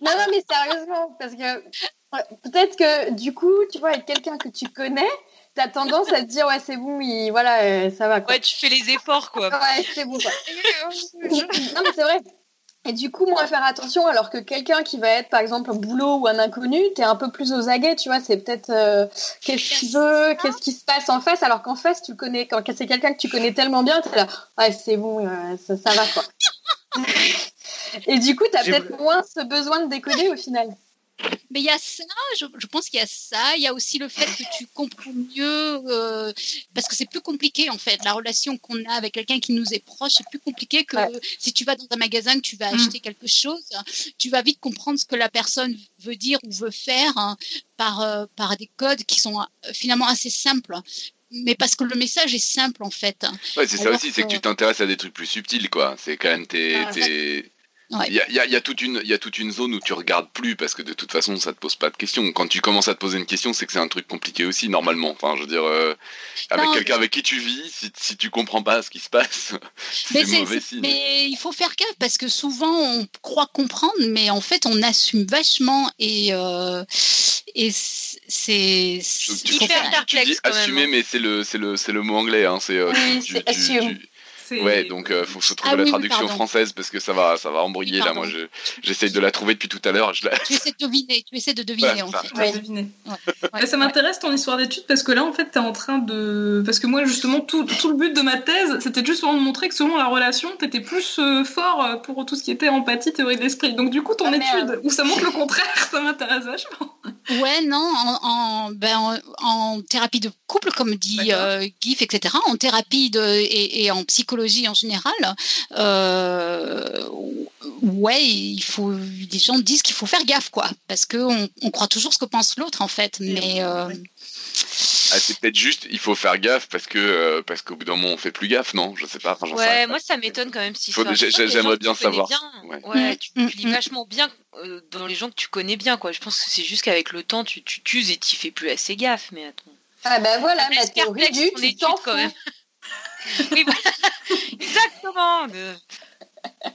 Non, non, mais sérieusement, parce que peut-être que du coup, tu vois, avec quelqu'un que tu connais, t'as tendance à te dire, ouais, c'est bon, voilà, euh, ça va. Quoi. Ouais, tu fais les efforts, quoi. Ouais, c'est bon, quoi. non, mais c'est vrai. Et du coup, moi, faire attention, alors que quelqu'un qui va être, par exemple, un boulot ou un inconnu, t'es un peu plus aux aguets, tu vois, c'est peut-être euh, qu'est-ce qu'il veut, qu'est-ce qui se passe en face, alors qu'en face, tu connais, quand c'est quelqu'un que tu connais tellement bien, t'es là, ouais, c'est bon, euh, ça, ça va, quoi. Et du coup, tu as peut-être moins ce besoin de décoder au final. Mais il y a ça, je, pense qu'il y a ça. Il y a aussi le fait que tu comprends mieux, euh, parce que c'est plus compliqué en fait. La relation qu'on a avec quelqu'un qui nous est proche, c'est plus compliqué que si tu vas dans un magasin, que tu vas mm. acheter quelque chose. Tu vas vite comprendre ce que la personne veut dire ou veut faire hein, par, euh, par des codes qui sont euh, finalement assez simples mais parce que le message est simple en fait. Ouais, c'est ça aussi, c'est que tu t'intéresses à des trucs plus subtils, quoi. C'est quand même tes, ah, il y, a, toute une, il y a toute une zone où tu regardes plus parce que de toute façon ça te pose pas de questions. Quand tu commences à te poser une question, c'est que c'est un truc compliqué aussi normalement. Enfin, je veux dire, euh, avec quelqu'un avec qui tu vis, si, si tu comprends pas ce qui se passe, c'est mauvais signe. Mais il faut faire gaffe parce que souvent on croit comprendre, mais en fait on assume vachement et euh, et c'est hyper perplexe. assumer, hein. mais c'est le c'est le c'est le mot anglais. Hein, c'est euh, oui, tu, Ouais, donc il faut se trouver Ah la oui, traduction pardon. française parce que ça va, ça va embrouiller là. Moi, je- j'essaye de la trouver depuis tout à l'heure. Je la... Tu essaies de deviner, tu essaies de deviner en ça. fait. Ouais, Ouais. devinez. Ouais, ça m'intéresse ton histoire d'études parce que là, en fait, tu es en train de. Parce que moi, justement, tout, tout le but de ma thèse, c'était justement de montrer que selon la relation, tu étais plus euh, fort euh, pour tout ce qui était empathie, théorie de l'esprit. Donc, du coup, ton Ah, étude, où ça montre le contraire, ça m'intéresse vachement. Ouais, non, en, en, ben, en, en thérapie de couple, comme dit euh, GIF, etc., en thérapie de, et, et en psychologie en général, euh, ouais, il faut, les gens disent qu'il faut faire gaffe, quoi, parce qu'on on croit toujours ce que pense l'autre, en fait, mais euh, Ah, c'est peut-être juste, il faut faire gaffe parce que euh, parce qu'au bout d'un moment on fait plus gaffe, non? Je sais pas. enfin, Ouais, moi ça m'étonne quand même si Faut- j'ai- j'ai- j'aimerais bien savoir. Ouais. Ouais, ouais tu, Mm, tu lis mm. vachement bien euh, dans les gens que tu connais bien, quoi. Je pense que c'est juste qu'avec le temps, tu tu t'uses et tu fais plus assez gaffe. Mais attends. Ah ben voilà, ma théorie du tu t'en quand même? Oui, voilà. Exactement. de-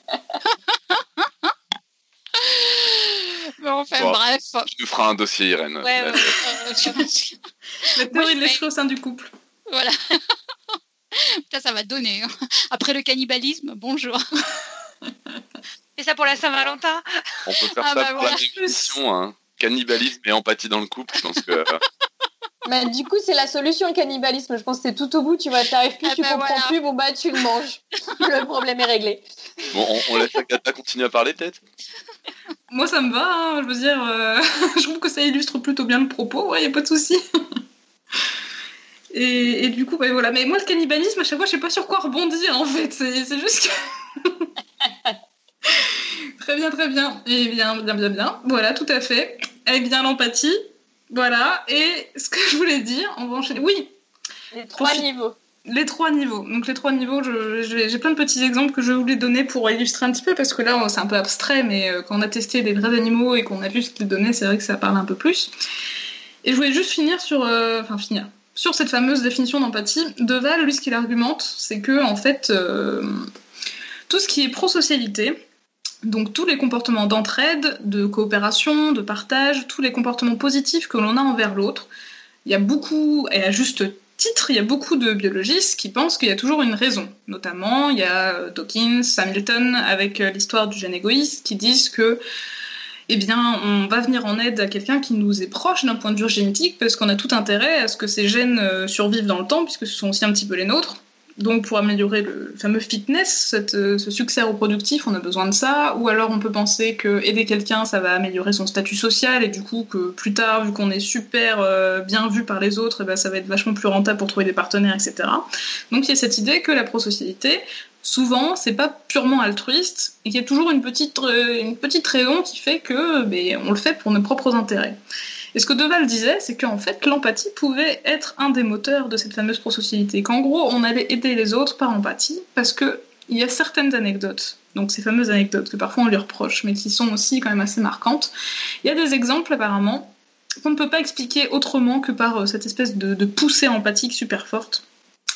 mais enfin, Bon. bref. Tu nous feras un dossier, Irène. Ouais, ouais, ouais. Euh, La théorie de l'échec au sein du couple. voilà. Putain, ça va donner. hein. Après le cannibalisme, bonjour. Et ça pour la Saint-Valentin. On peut faire Ah ça bah pour voilà. la hein. Cannibalisme et empathie dans le couple. Je pense que Mais du coup, c'est la solution le cannibalisme. Je pense que c'est tout au bout. Tu vois, t'arrives plus, Ah tu ben comprends voilà. plus. Bon bah, tu le manges. le problème est réglé. bon, on, on laisse Agatha continuer à parler peut-être? Moi, ça me va, hein, je veux dire, euh, je trouve que ça illustre plutôt bien le propos, ouais, y a pas de souci. Et, et du coup, bah, voilà. Mais moi, le cannibalisme, à chaque fois, je sais pas sur quoi rebondir, en fait. C'est juste que. très bien, très bien. Et bien, bien, bien, bien. Voilà, tout à fait. Eh bien, l'empathie. Voilà. Et ce que je voulais dire, on va enchaîner. Oui, Les trois niveaux. les trois niveaux. Donc les trois niveaux, j'ai plein de petits exemples que je voulais donner pour illustrer un petit peu, parce que là c'est un peu abstrait, mais euh, quand on a testé des vrais animaux et qu'on a vu ce qu'ils donnaient, c'est vrai que ça parle un peu plus. Et je voulais juste finir sur, euh, enfin finir, sur cette fameuse définition d'empathie. Deval, lui, ce qu'il argumente, c'est que en fait, euh, tout ce qui est prosocialité, donc tous les comportements d'entraide, de coopération, de partage, tous les comportements positifs que l'on a envers l'autre, il y a beaucoup, et à juste titre, il y a beaucoup de biologistes qui pensent qu'il y a toujours une raison. Notamment, il y a euh, Dawkins, Hamilton, avec euh, l'histoire du gène égoïste, qui disent que, eh bien, on va venir en aide à quelqu'un qui nous est proche d'un point de vue génétique, parce qu'on a tout intérêt à ce que ces gènes euh, survivent dans le temps, puisque ce sont aussi un petit peu les nôtres. Donc, pour améliorer le fameux fitness, euh, ce succès reproductif, on a besoin de ça. Ou alors, on peut penser que aider quelqu'un, ça va améliorer son statut social, et du coup, que plus tard, vu qu'on est super euh, bien vu par les autres, eh ben, ça va être vachement plus rentable pour trouver des partenaires, etc. Donc, il y a cette idée que la prosocialité, souvent, c'est pas purement altruiste, et qu'il y a toujours une petite, euh, une petite raison qui fait que ben, on le fait pour nos propres intérêts. Et ce que Deval disait, c'est qu'en fait, l'empathie pouvait être un des moteurs de cette fameuse prosocialité. Qu'en gros, on allait aider les autres par empathie, parce que il y a certaines anecdotes, donc ces fameuses anecdotes que parfois on lui reproche, mais qui sont aussi quand même assez marquantes. Il y a des exemples apparemment qu'on ne peut pas expliquer autrement que par euh, cette espèce de, poussée empathique super forte.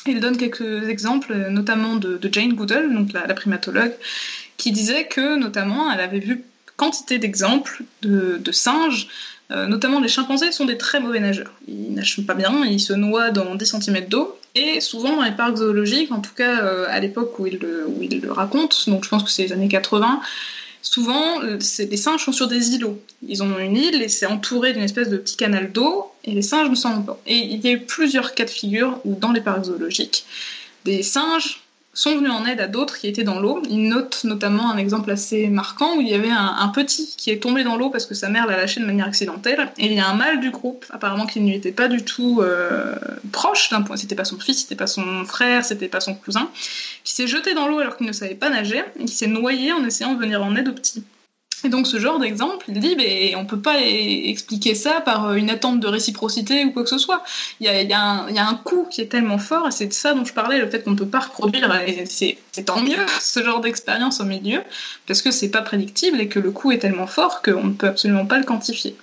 Il donne quelques exemples, notamment de, Jane Goodall, la, primatologue, qui disait que notamment elle avait vu quantité d'exemples de, de singes euh, notamment les chimpanzés sont des très mauvais nageurs. Ils nagent pas bien, ils se noient dans 10 cm d'eau. Et souvent dans les parcs zoologiques, en tout cas euh, à l'époque où ils le, où ils racontent, donc je pense que c'est les années 80, souvent euh, les singes sont sur des îlots. Ils ont une île et c'est entouré d'une espèce de petit canal d'eau et les singes ne s'en vont pas. Et il y a eu plusieurs cas de figure où dans les parcs zoologiques, des singes sont venus en aide à d'autres qui étaient dans l'eau. Il note notamment un exemple assez marquant où il y avait un, petit qui est tombé dans l'eau parce que sa mère l'a lâché de manière accidentelle. Et il y a un mâle du groupe, apparemment qui lui était pas du tout euh, proche d'un point. C'était pas son fils, c'était pas son frère, c'était pas son cousin, qui s'est jeté dans l'eau alors qu'il ne savait pas nager et qui s'est noyé en essayant de venir en aide au petit. Et donc ce genre d'exemple, il dit, mais on peut pas expliquer ça par euh, une attente de réciprocité ou quoi que ce soit. Il y a, un, coût qui est tellement fort, et c'est de ça dont je parlais, le fait qu'on ne peut pas reproduire, et c'est tant mieux ce genre d'expérience au milieu, parce que c'est pas prédictible et que le coût est tellement fort qu'on ne peut absolument pas le quantifier.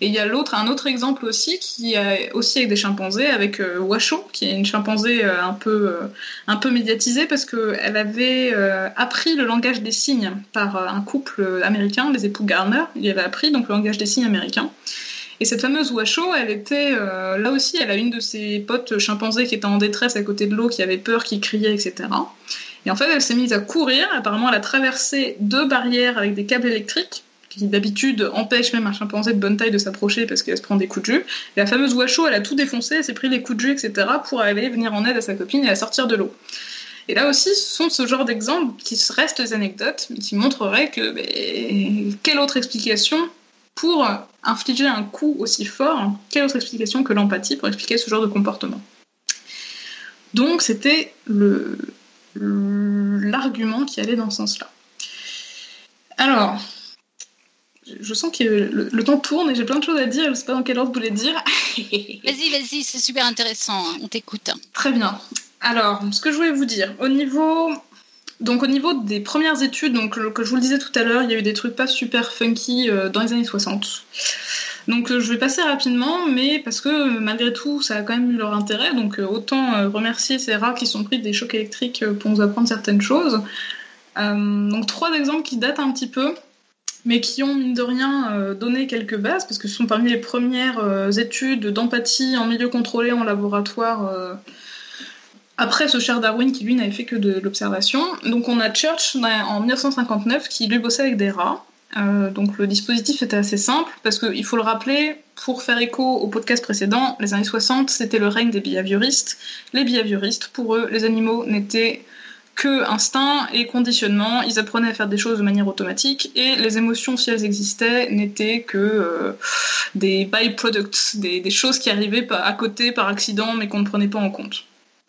Et il y a l'autre, un autre exemple aussi, qui est aussi avec des chimpanzés, avec euh, Washo, qui est une chimpanzé euh, un peu, euh, un peu médiatisée parce qu'elle avait appris le langage des signes par un couple euh, américain, les époux Garner. Il avait appris donc le langage des signes américain. Et cette fameuse Washo, elle était euh, là aussi, elle a une de ses potes chimpanzés qui était en détresse à côté de l'eau, qui avait peur, qui criait, etc. Et en fait, elle s'est mise à courir. Apparemment, elle a traversé deux barrières avec des câbles électriques qui d'habitude empêchent même un chimpanzé de bonne taille de s'approcher parce qu'elle se prend des coups de jus. La fameuse Washo, elle a tout défoncé, elle s'est pris les coups de jus, etc. pour aller venir en aide à sa copine et la sortir de l'eau. Et là aussi, ce sont ce genre d'exemples qui restent des anecdotes, mais qui montreraient que ben, quelle autre explication pour infliger un coup aussi fort, quelle autre explication que l'empathie pour expliquer ce genre de comportement Donc c'était le l'argument qui allait dans ce sens-là. Alors, je sens que le, temps tourne et j'ai plein de choses à dire, je ne sais pas dans quel ordre vous voulez dire. vas-y, vas-y, c'est super intéressant, on t'écoute. Très bien. Alors, ce que je voulais vous dire, au niveau, donc au niveau des premières études, donc que je vous le disais tout à l'heure, il y a eu des trucs pas super funky euh, dans les années 60. Donc euh, je vais passer rapidement, mais parce que malgré tout, ça a quand même eu leur intérêt. Donc euh, autant remercier ces rats qui sont pris des chocs électriques pour nous apprendre certaines choses. donc trois exemples qui datent un petit peu mais qui ont, mine de rien, donné quelques bases, parce que ce sont parmi les premières études d'empathie en milieu contrôlé en laboratoire après ce cher Darwin qui lui n'avait fait que de l'observation. Donc on a Church en 1959 qui lui bossait avec des rats. Euh, donc le dispositif était assez simple parce qu'il faut le rappeler, pour faire écho au podcast précédent, les années 60 c'était le règne des behavioristes. Les behavioristes, pour eux, les animaux n'étaient que instinct et conditionnement, ils apprenaient à faire des choses de manière automatique et les émotions, si elles existaient, n'étaient que euh, des byproducts, des, des choses qui arrivaient à côté par accident mais qu'on ne prenait pas en compte.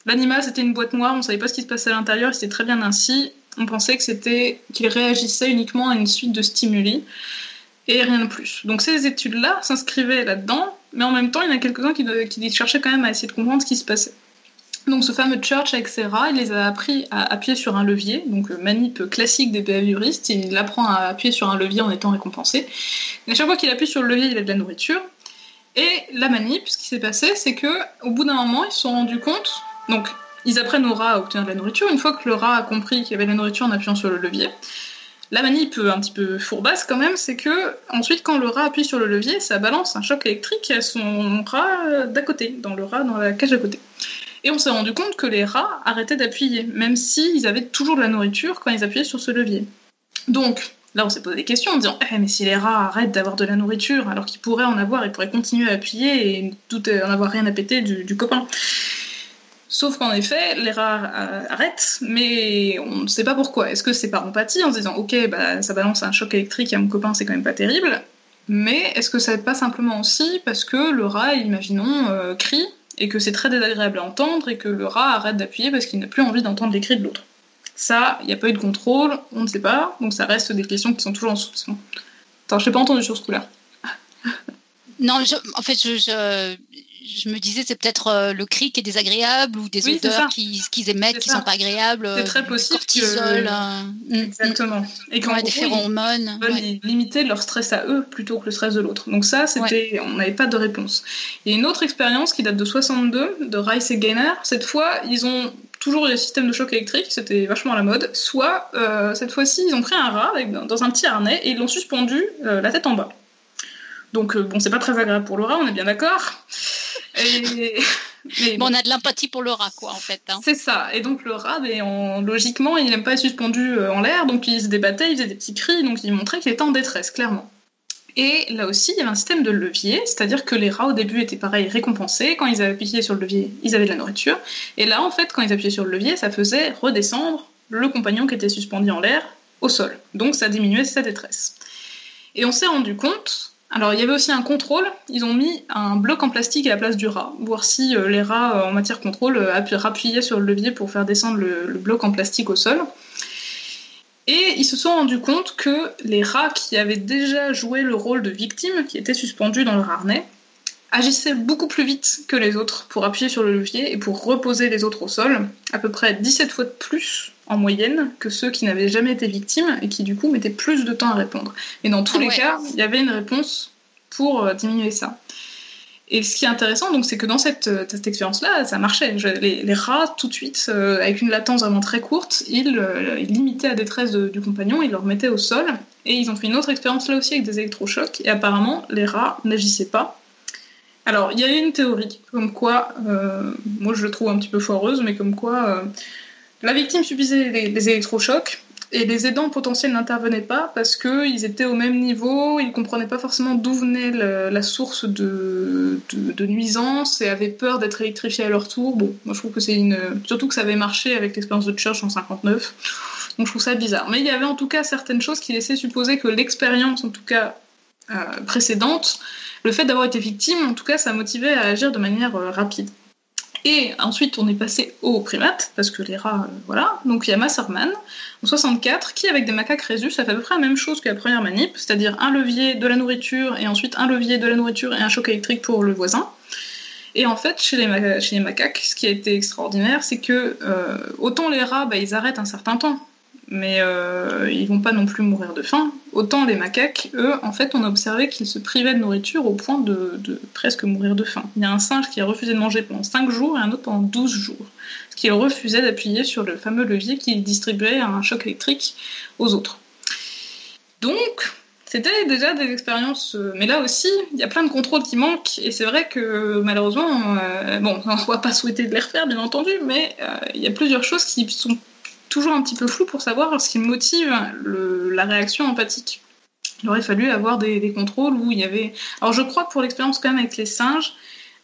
L'animal, c'était une boîte noire, on ne savait pas ce qui se passait à l'intérieur, c'était très bien ainsi. On pensait que c'était qu'il réagissait uniquement à une suite de stimuli et rien de plus. Donc ces études-là s'inscrivaient là-dedans, mais en même temps, il y en a quelques-uns qui, qui cherchaient quand même à essayer de comprendre ce qui se passait. Donc ce fameux Church avec rats, il les a appris à appuyer sur un levier, donc euh, manip classique des behavioristes, il apprend à appuyer sur un levier en étant récompensé. Et à chaque fois qu'il appuie sur le levier, il a de la nourriture. Et la manip, ce qui s'est passé, c'est que au bout d'un moment, ils se sont rendus compte donc, ils apprennent au rat à obtenir de la nourriture. Une fois que le rat a compris qu'il y avait de la nourriture en appuyant sur le levier, la manip un petit peu fourbasse quand même, c'est que ensuite quand le rat appuie sur le levier, ça balance un choc électrique à son rat d'à côté, dans le rat dans la cage à côté. Et on s'est rendu compte que les rats arrêtaient d'appuyer, même s'ils avaient toujours de la nourriture quand ils appuyaient sur ce levier. Donc, là on s'est posé des questions en disant eh, mais si les rats arrêtent d'avoir de la nourriture alors qu'ils pourraient en avoir, ils pourraient continuer à appuyer et tout en avoir rien à péter du copain. Sauf qu'en effet, les rats euh, arrêtent, mais on ne sait pas pourquoi. Est-ce que c'est par empathie en se disant ok, bah, ça balance un choc électrique à mon copain, c'est quand même pas terrible Mais est-ce que ça n'est pas simplement aussi parce que le rat, imaginons, euh, crie et que c'est très désagréable à entendre et que le rat arrête d'appuyer parce qu'il n'a plus envie d'entendre les cris de l'autre? Ça, il n'y a pas eu de contrôle, on ne sait pas, donc ça reste des questions qui sont toujours en soupçon. Attends, je n'ai pas entendu sur ce coup-là. Non, en fait, je me disais c'est peut-être euh, le cri qui est désagréable ou des odeurs qu'ils émettent qui sont pas agréables. C'est très possible. Cortisol. Euh, mm, Exactement. Mm. Et quand des phéromones. Ils veulent limiter leur stress à eux plutôt que le stress de l'autre. Donc ça, c'était, on n'avait pas de réponse. Il y a une autre expérience qui date de 62 de Rice et Gainer. Cette fois, ils ont toujours le système de choc électrique, c'était vachement à la mode. Soit euh, cette fois-ci, ils ont pris un rat dans un petit harnais et ils l'ont suspendu la tête en bas. Donc bon, c'est pas très agréable pour le rat, on est bien d'accord. Mais bon, on a de l'empathie pour le rat, quoi, en fait. Hein. C'est ça. Et donc le rat, mais logiquement, il n'aime pas être suspendu euh, en l'air, donc il se débattait, il faisait des petits cris, donc il montrait qu'il était en détresse, clairement. Et là aussi, il y avait un système de levier, c'est-à-dire que les rats au début étaient pareil récompensés. Quand ils avaient appuyé sur le levier, ils avaient de la nourriture. Et là, en fait, quand ils appuyaient sur le levier, ça faisait redescendre le compagnon qui était suspendu en l'air au sol. Donc ça diminuait sa détresse. Et on s'est rendu compte alors il y avait aussi un contrôle, ils ont mis un bloc en plastique à la place du rat, voir si euh, les rats euh, en matière contrôle euh, appuyaient sur le levier pour faire descendre le, bloc en plastique au sol. Et ils se sont rendus compte que les rats qui avaient déjà joué le rôle de victime, qui étaient suspendus dans leur harnais, agissaient beaucoup plus vite que les autres pour appuyer sur le levier et pour reposer les autres au sol, à peu près 17 fois de plus en moyenne que ceux qui n'avaient jamais été victimes et qui du coup mettaient plus de temps à répondre. Et dans tous ah les cas, il y avait une réponse pour euh, diminuer ça. Et ce qui est intéressant, donc, c'est que dans cette, euh, expérience-là, ça marchait. les, rats, tout de suite, euh, avec une latence vraiment très courte, ils, limitaient la détresse du compagnon, ils le remettaient au sol. Et ils ont fait une autre expérience là aussi avec des électrochocs. Et apparemment, les rats n'agissaient pas. Alors, il y a une théorie, comme quoi, moi je le trouve un petit peu foireuse, mais comme quoi La victime subissait les, électrochocs et les aidants potentiels n'intervenaient pas parce qu'ils étaient au même niveau, ils ne comprenaient pas forcément d'où venait la source de, de, de nuisance et avaient peur d'être électrifiés à leur tour. Bon, moi je trouve que c'est une. Surtout que ça avait marché avec l'expérience de Church en 59. Donc je trouve ça bizarre. Mais il y avait en tout cas certaines choses qui laissaient supposer que l'expérience, en tout cas euh, précédente, le fait d'avoir été victime, en tout cas, ça motivait à agir de manière euh, rapide. Et ensuite, on est passé aux primates, parce que les rats, euh, voilà. Donc il y a Masserman, en 64, qui, avec des macaques Rhésus, a fait à peu près la même chose que la première manip, c'est-à-dire un levier de la nourriture, et ensuite un levier de la nourriture et un choc électrique pour le voisin. Et en fait, chez les, ma- chez les macaques, ce qui a été extraordinaire, c'est que euh, autant les rats, bah, ils arrêtent un certain temps, mais euh, ils vont pas non plus mourir de faim. Autant les macaques, eux, en fait, on a observé qu'ils se privaient de nourriture au point de, presque mourir de faim. Il y a un singe qui a refusé de manger pendant 5 jours et un autre pendant 12 jours. Parce qu'il refusait d'appuyer sur le fameux levier qui distribuait un choc électrique aux autres. Donc, c'était déjà des expériences, euh, mais là aussi, il y a plein de contrôles qui manquent, et c'est vrai que malheureusement, euh, bon, on ne va pas souhaiter de les refaire, bien entendu, mais il y a plusieurs choses qui sont toujours un petit peu floues pour savoir ce qui motive la réaction empathique. Il aurait fallu avoir des, contrôles où il y avait. Alors, je crois que pour l'expérience, quand même, avec les singes,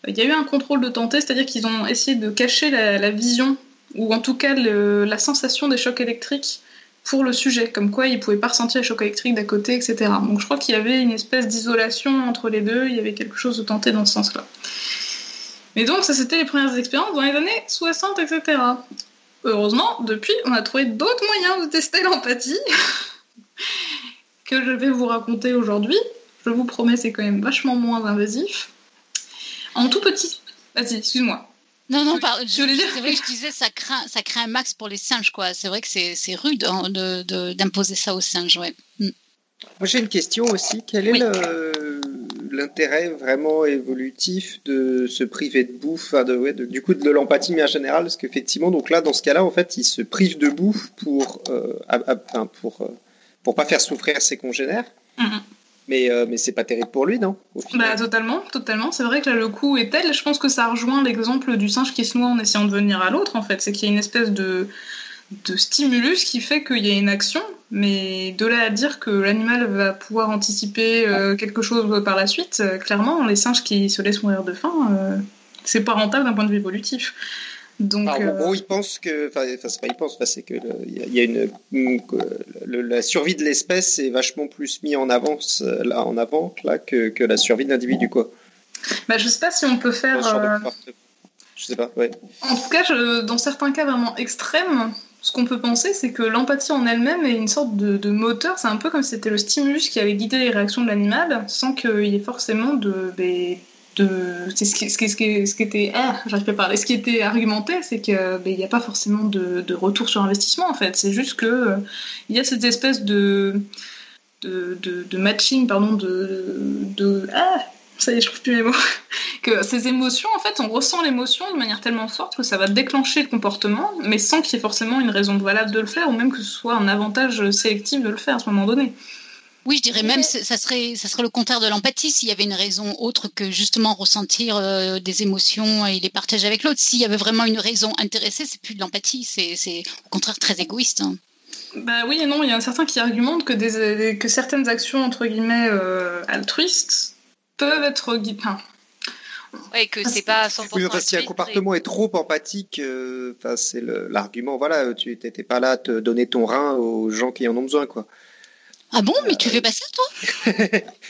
euh, il y a eu un contrôle de tenté, c'est-à-dire qu'ils ont essayé de cacher la, vision, ou en tout cas la sensation des chocs électriques pour le sujet, comme quoi il pouvait pas ressentir les chocs électriques d'à côté, etc. Donc je crois qu'il y avait une espèce d'isolation entre les deux, il y avait quelque chose de tenté dans ce sens-là. Mais donc ça c'était les premières expériences dans les années 60, etc. Heureusement, depuis, on a trouvé d'autres moyens de tester l'empathie que je vais vous raconter aujourd'hui. Je vous promets, c'est quand même vachement moins invasif. En tout petit... Vas-y, excuse-moi. Non, non, Je- par- je voulais dire- c'est vrai que je disais, ça craint, ça craint un max pour les singes, quoi. C'est vrai que c'est c'est rude hein, de- de- d'imposer ça aux singes, ouais. Mm. Moi j'ai une question aussi. Quel est Oui. le- l'intérêt vraiment évolutif de se priver de bouffe, enfin, de, ouais, de- du coup de l'empathie mais en général Parce qu'effectivement, donc là, dans ce cas-là, en fait, il se prive de bouffe pour, euh, à- à- enfin, pour, euh, pour pas faire souffrir ses congénères. Mhm. Mais, euh, mais c'est pas terrible pour lui, non au Bah totalement, totalement. C'est vrai que là le coup est tel. Je pense que ça rejoint l'exemple du singe qui se noie en essayant de venir à l'autre. En fait, c'est qu'il y a une espèce de de stimulus qui fait qu'il y a une action, mais de là à dire que l'animal va pouvoir anticiper euh, quelque chose par la suite, euh, clairement, les singes qui se laissent mourir de faim, euh, c'est pas rentable d'un point de vue évolutif. Donc, en euh, gros, il pense que, enfin, c'est pas il pense, enfin, c'est que il y a- une, une- que le- la survie de l'espèce est vachement plus mis en avance là, en avant là que, que la survie de l'individu, quoi. bah, je sais pas si on peut faire. Je sais pas, ouais. En tout cas, je- dans certains cas vraiment extrêmes, ce qu'on peut penser, c'est que l'empathie en elle-même est une sorte de, moteur. C'est un peu comme si c'était le stimulus qui avait guidé les réactions de l'animal, sans qu'il y ait forcément de. des- de c'est ce qui, ce, qui, ce, qui, ce qui était. Ah, j'arrive pas parler. Ce qui était argumenté, c'est qu'il n'y a pas forcément de, de retour sur investissement, en fait. C'est juste que il y a cette espèce de. De, de, matching, pardon, de, de. Ah, ça y est, je trouve plus mes mots que ces émotions, en fait, on ressent l'émotion de manière tellement forte que ça va déclencher le comportement, mais sans qu'il y ait forcément une raison valable de le faire, ou même que ce soit un avantage sélectif de le faire à ce moment donné. Oui, je dirais même que ça serait, ça serait le contraire de l'empathie s'il y avait une raison autre que justement ressentir euh, des émotions et les partager avec l'autre. S'il y avait vraiment une raison intéressée, c'est plus de l'empathie, c'est c'est au contraire très égoïste. hein. Bah oui et non, il y a certains qui argumentent que, des, que certaines actions, entre guillemets, euh, altruistes peuvent être guidées. Enfin, que c'est pas 100% Oui, enfin, si un comportement est trop empathique, euh, enfin, c'est l'argument. Voilà, tu n'étais pas là à te donner ton rein aux gens qui en ont besoin, quoi. Ah bon, mais tu fais pas ça, toi?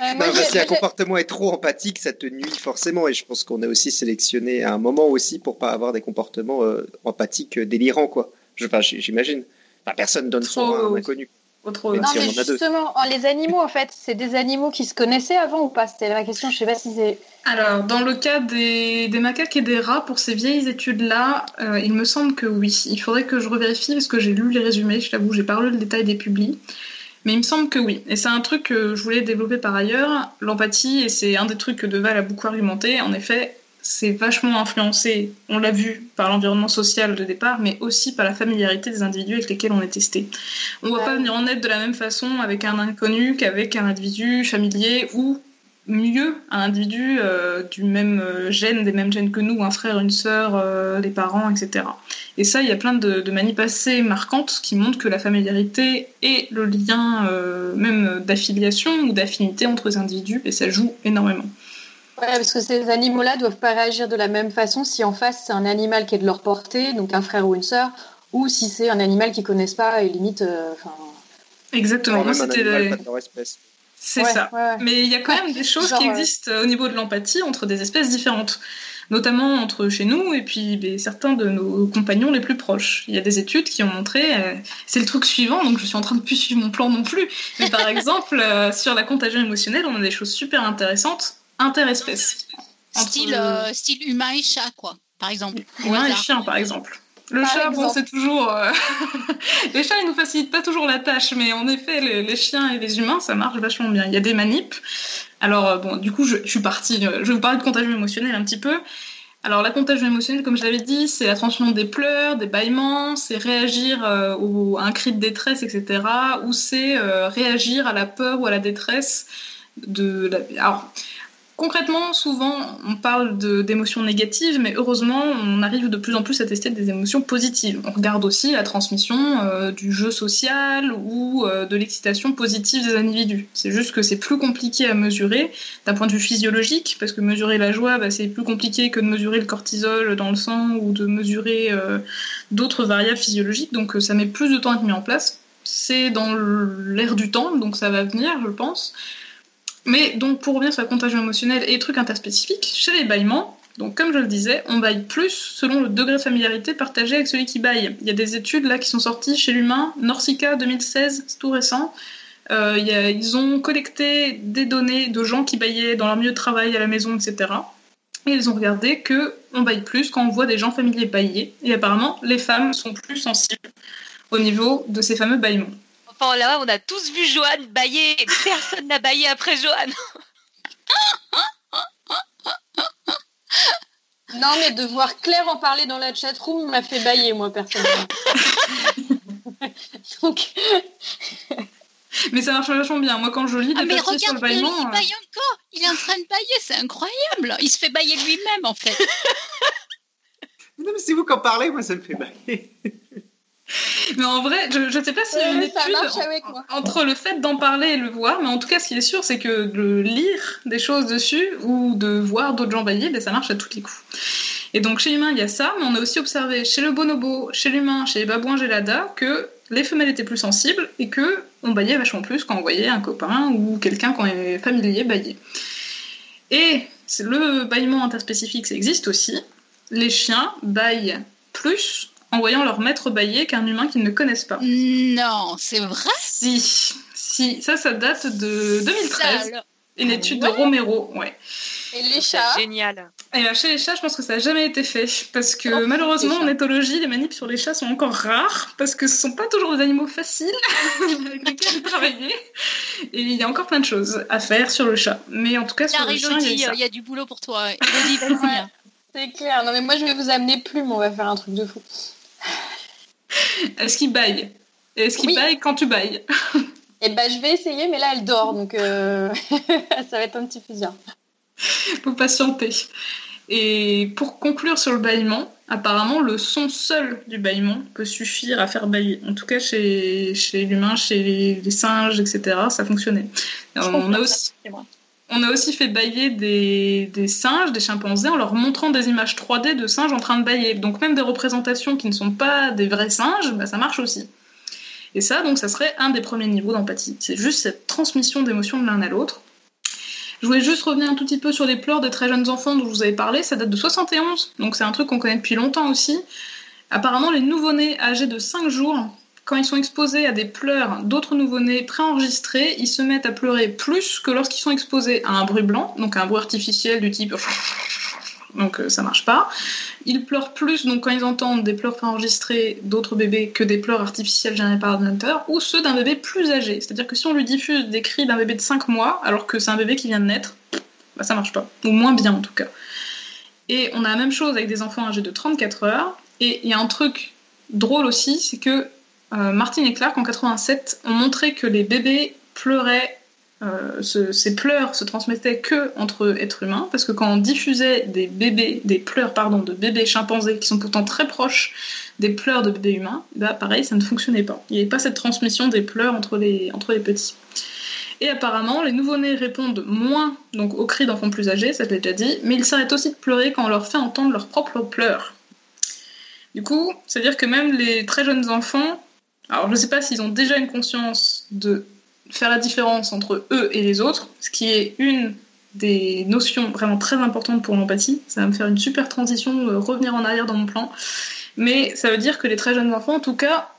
Euh, Non, si un j'ai- comportement est trop empathique, ça te nuit forcément. Et je pense qu'on est aussi sélectionné à un moment aussi pour pas avoir des comportements euh, empathiques euh, délirants, quoi. J'imagine. Enfin, personne donne son Trop- rein à un inconnu. Autre... Non, si mais justement, oh, les animaux, en fait, c'est des animaux qui se connaissaient avant ou pas? C'était la question, je sais pas si c'est. Alors, dans le cas des, des macaques et des rats, pour ces vieilles études-là, euh, il me semble que oui. Il faudrait que je revérifie parce que j'ai lu les résumés, je t'avoue, j'ai pas lu le détail des publis. Mais il me semble que oui. Et c'est un truc que je voulais développer par ailleurs, l'empathie, et c'est un des trucs que Deval a beaucoup argumenté. En effet, c'est vachement influencé, on l'a vu, par l'environnement social de départ, mais aussi par la familiarité des individus avec lesquels on est testé. On ne va Ouais. pas venir en aide de la même façon avec un inconnu qu'avec un individu familier ou mieux un individu euh, du même euh, gène, des mêmes gènes que nous, un frère, une sœur, euh, des parents, etc. Et ça, il y a plein de, de manies passées marquantes qui montrent que la familiarité et le lien euh, même d'affiliation ou d'affinité entre les individus, et ça joue énormément. Ouais, parce que ces animaux-là doivent pas réagir de la même façon si en face c'est un animal qui est de leur portée, donc un frère ou une sœur, ou si c'est un animal qu'ils connaissent pas et limite, euh. Exactement. Moi, c'était les-. C'est ouais, ça. ouais, ouais. Mais il y a quand Ouais, même des choses genre, qui euh, existent au niveau de l'empathie entre des espèces différentes, notamment entre chez nous et puis ben, certains de nos compagnons les plus proches. Il y a des études qui ont montré, euh, c'est le truc suivant, donc je suis en train de plus suivre mon plan non plus, mais par exemple, euh, sur la contagion émotionnelle, on a des choses super intéressantes interespèces. Style, euh, style humain et chat, quoi, par exemple. Au humains et chiens, par exemple. Le Par chat, bon, c'est toujours. euh, les chats, ils nous facilitent pas toujours la tâche, mais en effet, les, les chiens et les humains, ça marche vachement bien. Il y a des manips. Alors, euh, bon, du coup, je, je suis partie. Je vais vous parler de contagion émotionnelle un petit peu. Alors, la contagion émotionnelle, comme je l'avais dit, c'est la transmission des pleurs, des bâillements, c'est réagir euh, au, à un cri de détresse, etc. Ou c'est euh, réagir à la peur ou à la détresse de la... Alors, concrètement, souvent, on parle d'émotions négatives, mais heureusement, on arrive de plus en plus à tester des émotions positives. On regarde aussi la transmission euh, du jeu social ou euh, de l'excitation positive des individus. C'est juste que c'est plus compliqué à mesurer d'un point de vue physiologique, parce que mesurer la joie, bah, c'est plus compliqué que de mesurer le cortisol dans le sang ou de mesurer euh, d'autres variables physiologiques, donc ça met plus de temps à être mis en place. C'est dans l'air du temps, donc ça va venir, je pense. Mais donc pour revenir sur la contagion émotionnelle et trucs interspécifiques, chez les bâillements, donc comme je le disais, on baille plus selon le degré de familiarité partagé avec celui qui baille. Il y a des études là qui sont sorties chez l'humain, Norsica 2016, c'est tout récent. Euh, ils ont collecté des données de gens qui baillaient dans leur milieu de travail, à la maison, etc. Et ils ont regardé que on baille plus quand on voit des gens familiers bailler. Et apparemment, les femmes sont plus sensibles au niveau de ces fameux bâillements. Enfin là, on a tous vu Johan bailler. et Personne n'a baillé après Johan. Non, mais de voir Claire en parler dans la chatroom m'a fait bailler, moi, personnellement. Donc, Mais ça marche vachement bien. Moi, quand je lis Ah, des mais papiers sur le regarde, il, il euh, baille encore. Il est en train de bailler, c'est incroyable. Il se fait bailler lui-même, en fait. Non, mais c'est vous qui en parlez, moi ça me fait bailler. Mais en vrai, je ne sais pas s'il y a une étude en- entre le fait d'en parler et le voir, mais en tout cas, ce qui est sûr, c'est que de lire des choses dessus ou de voir d'autres gens bailler, ben, ça marche à tous les coups. Et donc, chez l'humain, il y a ça, mais on a aussi observé chez le bonobo, chez l'humain, chez les babouins gelada, que les femelles étaient plus sensibles et que on baillait vachement plus quand on voyait un copain ou quelqu'un quand est familier bailler. Et le bâillement interspécifique, ça existe aussi. Les chiens baillent plus en voyant leur maître bailler qu'un humain qu'ils ne connaissent pas. Non, c'est vrai? Si, si, ça, ça date de 2013. Ça, alors. Une étude de Romero, ouais. Et les chats? Génial. Et là, chez les chats, je pense que ça n'a jamais été fait. Parce que Oh, malheureusement, en éthologie, les manips sur les chats sont encore rares. Parce que ce sont pas toujours des animaux faciles avec lesquels travailler. Et il y a encore plein de choses à faire sur le chat. Mais en tout cas, sur le chien, il y a eu Elodie, ça. il y a du boulot pour toi. Elodie. C'est clair. Non, mais moi, je vais vous amener plume, on va faire un truc de fou. Est-ce qu'il baille? Est-ce qu'il Oui. baille quand tu bailles? Et ben, je vais essayer, mais là, elle dort, donc euh, ça va être un petit peu dur. faut patienter. Et pour conclure sur le bâillement, apparemment le son seul du bâillement peut suffire à faire bailler. En tout cas chez, chez l'humain, chez les, les singes, etc., ça fonctionnait. On, a aussi, ça. On a aussi fait bailler des, singes, des chimpanzés, en leur montrant des images 3D de singes en train de bailler. Donc même des représentations qui ne sont pas des vrais singes, bah, ça marche aussi. Et ça, donc, ça serait un des premiers niveaux d'empathie. C'est juste cette transmission d'émotions de l'un à l'autre. Je voulais juste revenir un tout petit peu sur les pleurs des très jeunes enfants dont je vous avais parlé. Ça date de 71, donc c'est un truc qu'on connaît depuis longtemps aussi. Apparemment, les nouveau-nés âgés de 5 jours, quand ils sont exposés à des pleurs d'autres nouveau-nés préenregistrés, ils se mettent à pleurer plus que lorsqu'ils sont exposés à un bruit blanc, donc un bruit artificiel du type donc euh, ça marche pas. Ils pleurent plus donc quand ils entendent des pleurs préenregistrés d'autres bébés que des pleurs artificielles générées par ordinateur ou ceux d'un bébé plus âgé. C'est-à-dire que si on lui diffuse des cris d'un bébé de 5 mois alors que c'est un bébé qui vient de naître, bah ça marche pas. Ou moins bien en tout cas. Et on a la même chose avec des enfants âgés de 34 heures. Et il y a un truc drôle aussi, c'est que euh, Martin et Clark en 87 ont montré que les bébés pleuraient euh, ce- ces pleurs se transmettaient que entre êtres humains, parce que quand on diffusait des bébés, des pleurs pardon, de bébés chimpanzés qui sont pourtant très proches des pleurs de bébés humains, bah pareil, ça ne fonctionnait pas. Il n'y avait pas cette transmission des pleurs entre les, petits. Et apparemment, les nouveau-nés répondent moins aux cris d'enfants plus âgés, ça je l'ai déjà dit, mais ils s'arrêtent aussi de pleurer quand on leur fait entendre leurs propres pleurs. Du coup, c'est-à-dire que même les très jeunes enfants, alors je ne sais pas s'ils ont déjà une conscience de faire la différence entre eux et les autres, ce qui est une des notions vraiment très importantes pour l'empathie. Ça va me faire une super transition, euh, revenir en arrière dans mon plan. Mais ça veut dire que les très jeunes enfants, en tout cas,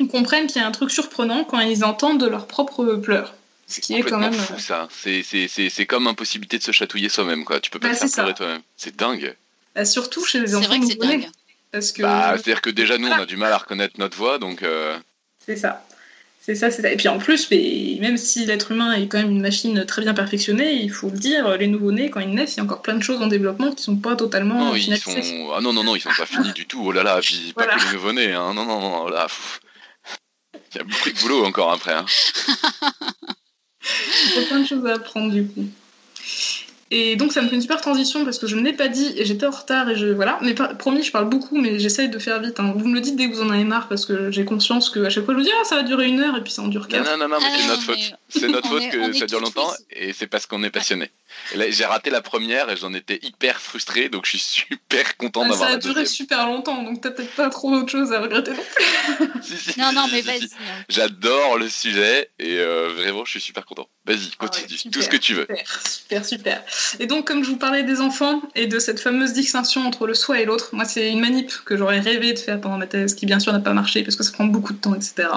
ils comprennent qu'il y a un truc surprenant quand ils entendent leurs propres pleurs. Ce qui est quand même. fou ça. C'est- C'est c'est- c'est comme impossibilité de se chatouiller soi-même quoi. Tu peux pas Bah, te faire c'est ça. pleurer toi-même. C'est dingue. euh, surtout chez les C'est enfants vrai que c'est dingue. Parce que Bah, c'est-à-dire que déjà nous on a du mal à reconnaître notre voix donc. euh, c'est ça. C'est ça, c'est ça. Et puis en plus, mais même si l'être humain est quand même une machine très bien perfectionnée, il faut le dire, les nouveau-nés, quand ils naissent, il y a encore plein de choses en développement qui sont pas totalement Non, ils finalisées. sont. Ah non, non, non, ils sont pas finis du tout. Oh là là, puis pas que les nouveau-nés. Hein. Non, non, non, là. pff. Il y a beaucoup de boulot encore après. Hein. Il y a plein de choses à apprendre du coup. Et donc ça me fait une super transition parce que je ne l'ai pas dit et j'étais en retard et je voilà. Mais pas- promis, je parle beaucoup, mais j'essaye de faire vite. hein. Vous me le dites dès que vous en avez marre parce que j'ai conscience que à chaque fois je vous dis ah ça va durer une heure et puis ça en dure Non, quatre. non, non, non, mais Ah c'est non, notre faute. mais C'est notre faute que ça dure longtemps et c'est parce qu'on est passionné. J'ai raté la première et j'en étais hyper frustré donc je suis super content Ah, d'avoir ça a la duré deuxième. super longtemps donc t'as peut-être pas trop d'autres choses à regretter. non Si, si, Non, si, non, si, mais si, vas-y. si. hein. J'adore le sujet et euh, vraiment je suis super content. Vas-y, Ah ouais, continue, super. tout ce que tu veux. Super, super, super. Et donc, comme je vous parlais des enfants et de cette fameuse distinction entre le soi et l'autre, moi, c'est une manip que j'aurais rêvé de faire pendant ma thèse, qui bien sûr n'a pas marché parce que ça prend beaucoup de temps, etc.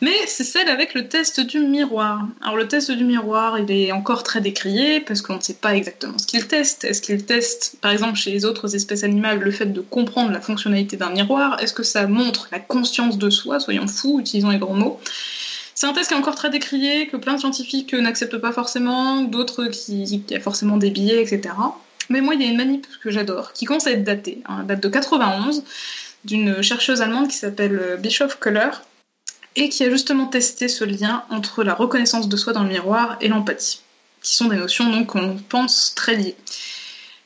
Mais c'est celle avec le test du miroir. Alors, le test du miroir, il est encore très décrié parce qu'on ne sait pas exactement ce qu'il teste? Est-ce qu'il teste, par exemple, chez les autres espèces animales, le fait de comprendre la fonctionnalité d'un miroir? Est-ce que ça montre la conscience de soi? Soyons fous, utilisons les grands mots. C'est un test qui est encore très décrié, que plein de scientifiques n'acceptent pas forcément, d'autres qui, qui a forcément des billets, etc. Mais moi, il y a une manip que j'adore, qui commence à être datée, hein, date de 91, d'une chercheuse allemande qui s'appelle Bischoff Köhler, et qui a justement testé ce lien entre la reconnaissance de soi dans le miroir et l'empathie, qui sont des notions qu'on pense très liées.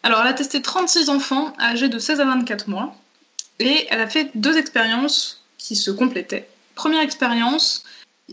Alors, elle a testé 36 enfants âgés de 16 à 24 mois, et elle a fait deux expériences qui se complétaient. Première expérience,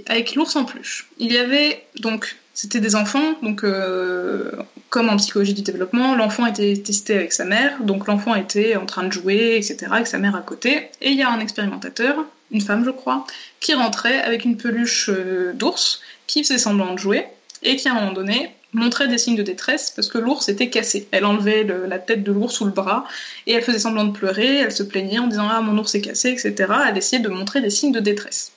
avec l'ours en peluche. Il y avait donc, c'était des enfants, donc euh, comme en psychologie du développement, l'enfant était testé avec sa mère, donc l'enfant était en train de jouer, etc., avec sa mère à côté, et il y a un expérimentateur, une femme je crois, qui rentrait avec une peluche euh, d'ours, qui faisait semblant de jouer, et qui à un moment donné montrait des signes de détresse parce que l'ours était cassé. Elle enlevait le- la tête de l'ours sous le bras et elle faisait semblant de pleurer, elle se plaignait en disant ah mon ours est cassé, etc. Elle essayait de montrer des signes de détresse.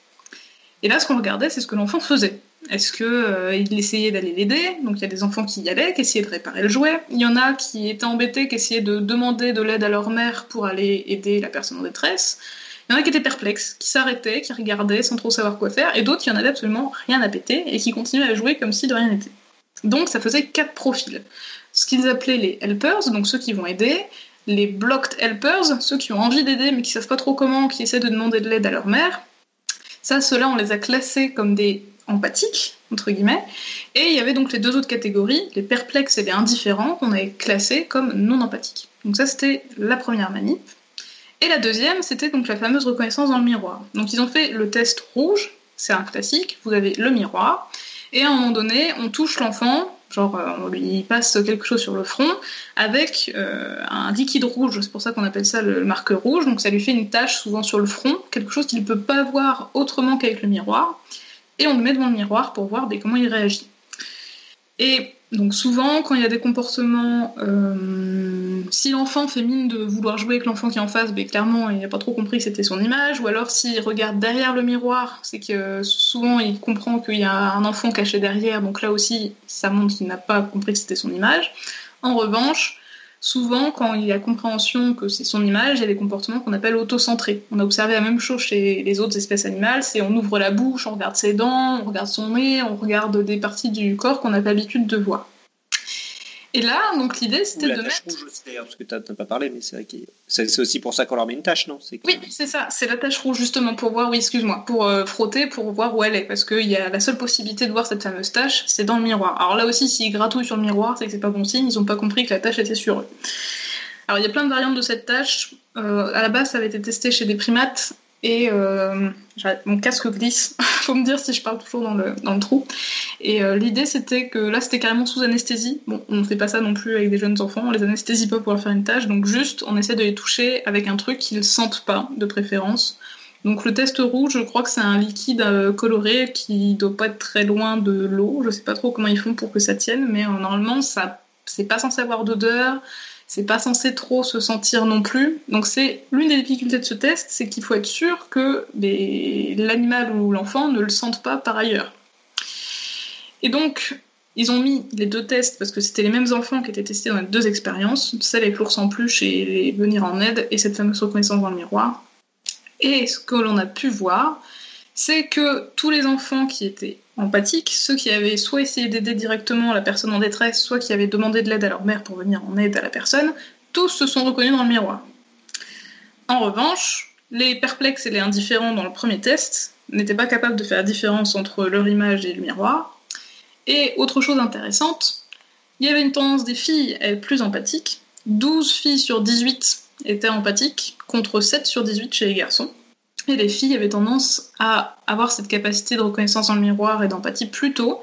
Et là, ce qu'on regardait, c'est ce que l'enfant faisait. Est-ce que euh, essayait d'aller l'aider? Donc il y a des enfants qui y allaient, qui essayaient de réparer le jouet. Il y en a qui étaient embêtés, qui essayaient de demander de l'aide à leur mère pour aller aider la personne en détresse. Il y en a qui étaient perplexes, qui s'arrêtaient, qui regardaient sans trop savoir quoi faire, et d'autres qui en avaient absolument rien à péter et qui continuaient à jouer comme si de rien n'était. Donc ça faisait quatre profils. Ce qu'ils appelaient les helpers, donc ceux qui vont aider, les blocked helpers, ceux qui ont envie d'aider mais qui savent pas trop comment, qui essaient de demander de l'aide à leur mère. Ça, ceux-là, on les a classés comme des empathiques, entre guillemets. Et il y avait donc les deux autres catégories, les perplexes et les indifférents, qu'on avait classés comme non empathiques. Donc ça, c'était la première manip. Et la deuxième, c'était donc la fameuse reconnaissance dans le miroir. Donc ils ont fait le test rouge, c'est un classique, vous avez le miroir, et à un moment donné, on touche l'enfant, genre euh, on lui passe quelque chose sur le front, avec euh, un liquide rouge, c'est pour ça qu'on appelle ça le marqueur rouge, donc ça lui fait une tache souvent sur le front, quelque chose qu'il ne peut pas voir autrement qu'avec le miroir, et on le met devant le miroir pour voir comment il réagit. Et donc souvent, quand il y a des comportements, euh, si l'enfant fait mine de vouloir jouer avec l'enfant qui est en face, ben, clairement il n'a pas trop compris que c'était son image, ou alors s'il regarde derrière le miroir, c'est que souvent il comprend qu'il y a un enfant caché derrière, donc là aussi ça montre qu'il n'a pas compris que c'était son image. En revanche, souvent quand il y a compréhension que c'est son image, il y a des comportements qu'on appelle autocentrés. On a observé la même chose chez les autres espèces animales, c'est on ouvre la bouche, on regarde ses dents, on regarde son nez, on regarde des parties du corps qu'on n'a pas l'habitude de voir. Et là, donc l'idée, c'était la de tache mettre... rouge aussi, d'ailleurs, parce que t'as t'as pas parlé, mais c'est vrai que c'est aussi pour ça qu'on leur met une tache, non? Oui, c'est ça, c'est la tache rouge justement pour voir, oui, excuse-moi, pour euh, frotter, pour voir où elle est, parce qu'il y a la seule possibilité de voir cette fameuse tache, c'est dans le miroir. Alors là aussi, s'ils gratouillent sur le miroir, c'est que c'est pas bon signe, ils ont pas compris que la tache était sur eux. Alors il y a plein de variantes de cette tache. Euh, à la base, ça avait été testé chez des primates et euh, mon casque glisse. Faut me dire si je parle toujours dans le, dans le trou. Et euh, l'idée, c'était que là, c'était carrément sous anesthésie. Bon, on ne fait pas ça non plus avec des jeunes enfants, on les anesthésie pas pour leur faire une tâche, donc juste, on essaie de les toucher avec un truc qu'ils sentent pas, de préférence. Donc le test rouge, je crois que c'est un liquide euh, coloré qui doit pas être très loin de l'eau. Je sais pas trop comment ils font pour que ça tienne, mais euh, normalement, ça, c'est pas censé avoir d'odeur. C'est pas censé trop se sentir non plus. Donc c'est l'une des difficultés de ce test, c'est qu'il faut être sûr que l'animal ou l'enfant ne le sentent pas par ailleurs. Et donc, ils ont mis les deux tests parce que c'était les mêmes enfants qui étaient testés dans les deux expériences, celle avec l'ours en peluche et les venir en aide, et cette fameuse reconnaissance dans le miroir. Et ce que l'on a pu voir, c'est que tous les enfants qui étaient empathiques, ceux qui avaient soit essayé d'aider directement la personne en détresse, soit qui avaient demandé de l'aide à leur mère pour venir en aide à la personne, tous se sont reconnus dans le miroir. En revanche, les perplexes et les indifférents dans le premier test n'étaient pas capables de faire la différence entre leur image et le miroir. Et autre chose intéressante, il y avait une tendance des filles à être plus empathiques. 12 filles sur 18 étaient empathiques, contre 7 sur 18 chez les garçons. Et les filles avaient tendance à avoir cette capacité de reconnaissance dans le miroir et d'empathie plus tôt,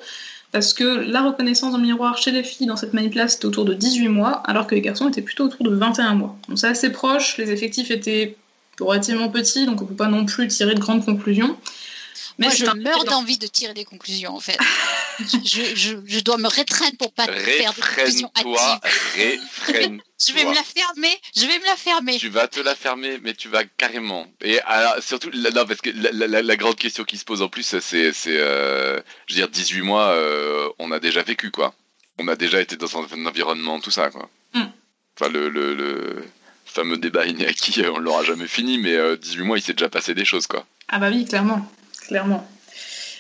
parce que la reconnaissance dans le miroir chez les filles dans cette manip-là, c'était autour de 18 mois, alors que les garçons étaient plutôt autour de 21 mois. Donc c'est assez proche, les effectifs étaient relativement petits, donc on peut pas non plus tirer de grandes conclusions. Mais Moi, je meurs d'envie de tirer des conclusions, en fait. je, je, je dois me restreindre pour pas faire réfrène. Je vais me la fermer, je vais me la fermer. Tu vas te la fermer, mais tu vas carrément. Et alors, surtout, la- non, parce que la, la- la grande question qui se pose en plus, c'est, c'est euh, je veux dire, 18 mois, euh, on a déjà vécu, quoi. On a déjà été dans un, environnement, tout ça, quoi. Mm. Enfin, le, le, le fameux débat Iñaki, on l'aura jamais fini, mais euh, 18 mois, il s'est déjà passé des choses, quoi. Ah bah oui, clairement, clairement.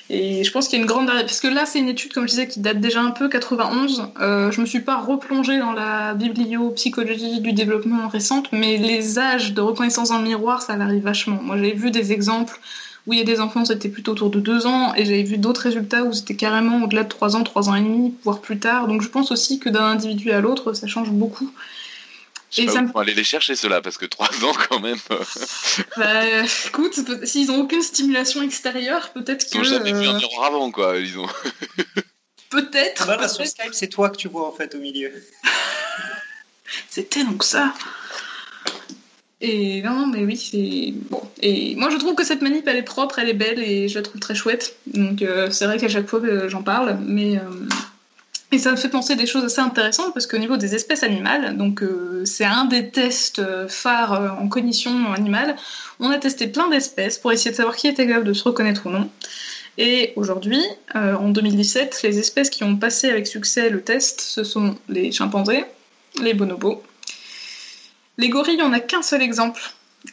Et je pense qu'il y a une grande. Parce que là, c'est une étude, comme je disais, qui date déjà un peu, 91. Euh, je me suis pas replongée dans la bibliopsychologie du développement récente, mais les âges de reconnaissance dans le miroir, ça varie vachement. Moi, j'ai vu des exemples où il y a des enfants, c'était plutôt autour de 2 ans, et j'avais vu d'autres résultats où c'était carrément au-delà de 3 ans, 3 ans et demi, voire plus tard. Donc je pense aussi que d'un individu à l'autre, ça change beaucoup. Je sais Et pas ça où me- faut aller les chercher, ceux-là, parce que 3 ans, quand même, Bah, écoute, peut- s'ils ont aucune stimulation extérieure, peut-être ils que. ont jamais vu un euh, miroir avant, quoi, disons. Peut-être. Ah bah là, sur. Skype, c'est toi que tu vois en fait au milieu. C'était donc ça. Et non, mais oui, c'est bon. Et moi, je trouve que cette manip, elle est propre, elle est belle, et je la trouve très chouette. Donc, euh, c'est vrai qu'à chaque fois que j'en parle, mais euh, et ça me fait penser des choses assez intéressantes parce qu'au niveau des espèces animales, donc euh, c'est un des tests euh, phares euh, en cognition animale. On a testé plein d'espèces pour essayer de savoir qui était capable de se reconnaître ou non. Et aujourd'hui, en 2017, les espèces qui ont passé avec succès le test, ce sont les chimpanzés, les bonobos. Les gorilles, on n'a qu'un seul exemple.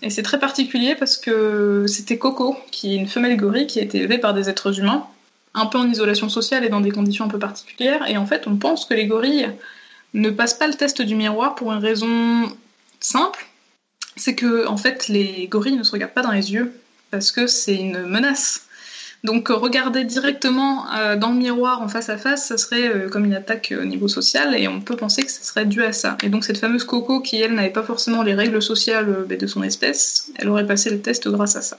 Et c'est très particulier parce que c'était Coco, qui est une femelle gorille qui a été élevée par des êtres humains, un peu en isolation sociale et dans des conditions un peu particulières. Et en fait, on pense que les gorilles ne passent pas le test du miroir pour une raison simple. C'est que, en fait, les gorilles ne se regardent pas dans les yeux parce que c'est une menace. Donc regarder directement euh, dans le miroir en face à face, ça serait euh, comme une attaque euh, au niveau social et on peut penser que ça serait dû à ça. Et donc cette fameuse Coco qui elle n'avait pas forcément les règles sociales ben, de son espèce, elle aurait passé le test grâce à ça.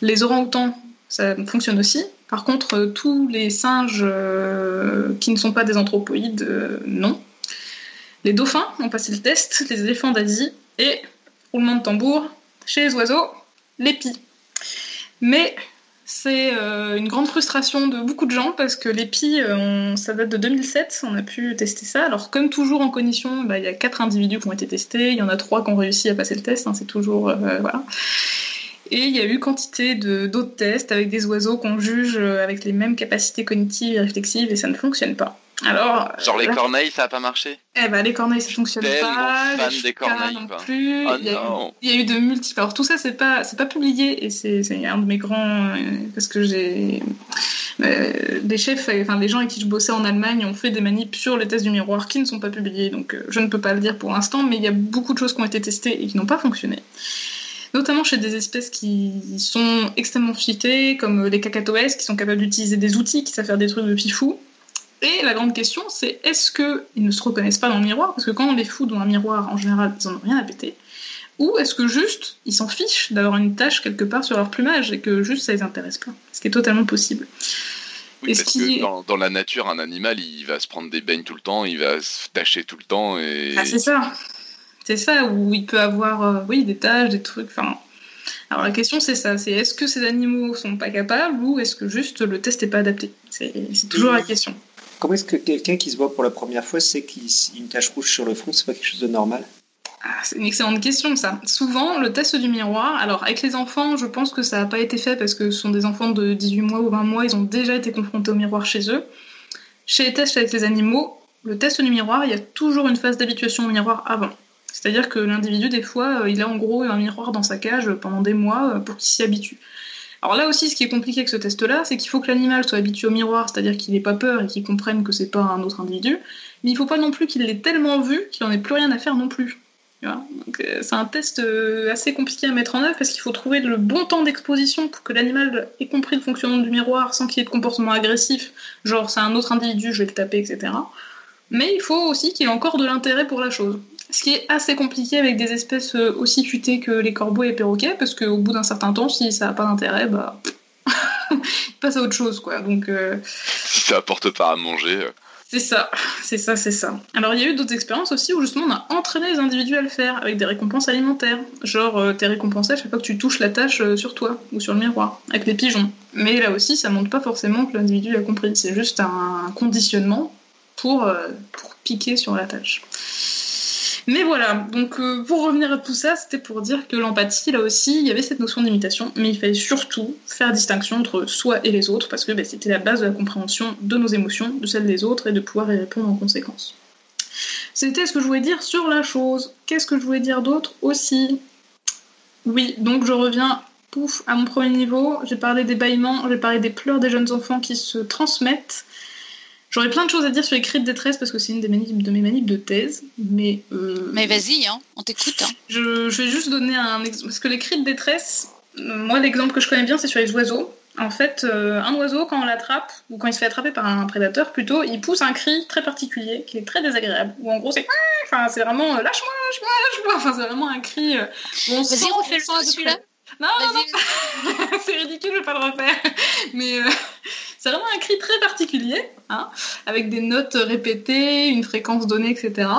Les orang-outans, ça fonctionne aussi. Par contre, euh, tous les singes euh, qui ne sont pas des anthropoïdes, euh, non. Les dauphins ont passé le test, les éléphants d'Asie et, roulement de tambour, chez les oiseaux, les. Mais c'est une grande frustration de beaucoup de gens parce que les ça date de 2007, on a pu tester ça. Alors comme toujours en cognition, bah, il y a quatre individus qui ont été testés, il y en a trois qui ont réussi à passer le test, hein, c'est toujours... voilà. Et il y a eu quantité d'autres tests avec des oiseaux qu'on juge euh, avec les mêmes capacités cognitives et réflexives et ça ne fonctionne pas. Alors, Genre les là- corneilles, ça a pas marché? Eh ben, les corneilles, ça fonctionne Tellement pas. fan les des corneilles, non plus. Oh il, y a eu, non il y a eu de multiples. Alors tout ça, c'est pas, c'est pas publié et c'est, un de mes grands, euh, parce que j'ai euh, des chefs, euh, enfin des gens avec qui je bossais en Allemagne ont fait des manips sur les tests du miroir qui ne sont pas publiés, donc euh, je ne peux pas le dire pour l'instant, mais il y a beaucoup de choses qui ont été testées et qui n'ont pas fonctionné. Notamment chez des espèces qui sont extrêmement cheatées, comme les cacatoès, qui sont capables d'utiliser des outils, qui savent faire des trucs de pifou. Et la grande question, c'est est-ce qu'ils ne se reconnaissent pas dans le miroir? Parce que quand on les fout dans un miroir, en général, ils en ont rien à péter. Ou est-ce que juste, ils s'en fichent d'avoir une tache quelque part sur leur plumage et que juste ça les intéresse pas? Ce qui est totalement possible. Oui, parce que dans, dans la nature, un animal, il va se prendre des baignes tout le temps, il va se tâcher tout le temps et. Ah, c'est ça. C'est ça, où il peut avoir, euh, oui, des taches, des trucs. Enfin, alors la question c'est ça, c'est est-ce que ces animaux sont pas capables ou est-ce que juste le test n'est pas adapté? C'est toujours la question. Comment est-ce que quelqu'un qui se voit pour la première fois sait qu'il y a une tache rouge sur le front, c'est pas quelque chose de normal? Ah, c'est une excellente question ça. Souvent, le test du miroir, alors avec les enfants, je pense que ça n'a pas été fait parce que ce sont des enfants de 18 mois ou 20 mois, ils ont déjà été confrontés au miroir chez eux. Chez les tests avec les animaux, le test du miroir, il y a toujours une phase d'habituation au miroir avant. C'est-à-dire que l'individu, des fois, euh, il a en gros un miroir dans sa cage pendant des mois euh, pour qu'il s'y habitue. Alors là aussi, ce qui est compliqué avec ce test-là, c'est qu'il faut que l'animal soit habitué au miroir, c'est-à-dire qu'il n'ait pas peur et qu'il comprenne que c'est pas un autre individu, mais il faut pas non plus qu'il l'ait tellement vu qu'il n'en ait plus rien à faire non plus. Euh, c'est un test assez compliqué à mettre en œuvre parce qu'il faut trouver le bon temps d'exposition pour que l'animal ait compris le fonctionnement du miroir sans qu'il y ait de comportement agressif, genre c'est un autre individu, je vais le taper, etc. Mais il faut aussi qu'il ait encore de l'intérêt pour la chose. Ce qui est assez compliqué avec des espèces euh, aussi futées que les corbeaux et les perroquets, parce qu'au bout d'un certain temps, si ça n'a pas d'intérêt, bah. il passe à autre chose, quoi. Donc. euh, Si ça apporte pas à manger. euh, c'est ça, c'est ça, c'est ça. Alors il y a eu d'autres expériences aussi où justement on a entraîné les individus à le faire avec des récompenses alimentaires. Genre euh, t'es récompensé à chaque fois que tu touches la tâche euh, sur toi ou sur le miroir avec les pigeons. Mais là aussi ça montre pas forcément que l'individu a compris. C'est juste un conditionnement pour, euh, pour piquer sur la tâche. Mais voilà, donc euh, pour revenir à tout ça, c'était pour dire que l'empathie, là aussi, il y avait cette notion d'imitation, mais il fallait surtout faire distinction entre soi et les autres, parce que bah, c'était la base de la compréhension de nos émotions, de celles des autres, et de pouvoir y répondre en conséquence. C'était ce que je voulais dire sur la chose. Qu'est-ce que je voulais dire d'autre aussi? Oui, donc je reviens, pouf, à mon premier niveau. J'ai parlé des bâillements, j'ai parlé des pleurs des jeunes enfants qui se transmettent. J'aurais plein de choses à dire sur les cris de détresse parce que c'est une des manips, de mes manips de thèse, mais. euh, Mais vas-y, hein, on t'écoute. Hein. je, je vais juste donner un exemple. Parce que les cris de détresse, euh, moi, l'exemple que je connais bien, c'est sur les oiseaux. En fait, euh, un oiseau, quand on l'attrape, ou quand il se fait attraper par un prédateur plutôt, il pousse un cri très particulier, qui est très désagréable. Ou en gros, c'est. Enfin, c'est vraiment. euh, Lâche-moi, lâche-moi, lâche-moi. Enfin, c'est vraiment un cri. Vas-y, refais-le celui-là. Non, non, Vas-y. c'est ridicule, je vais pas le refaire. Mais c'est vraiment un cri très particulier, hein, avec des notes répétées, une fréquence donnée, etc.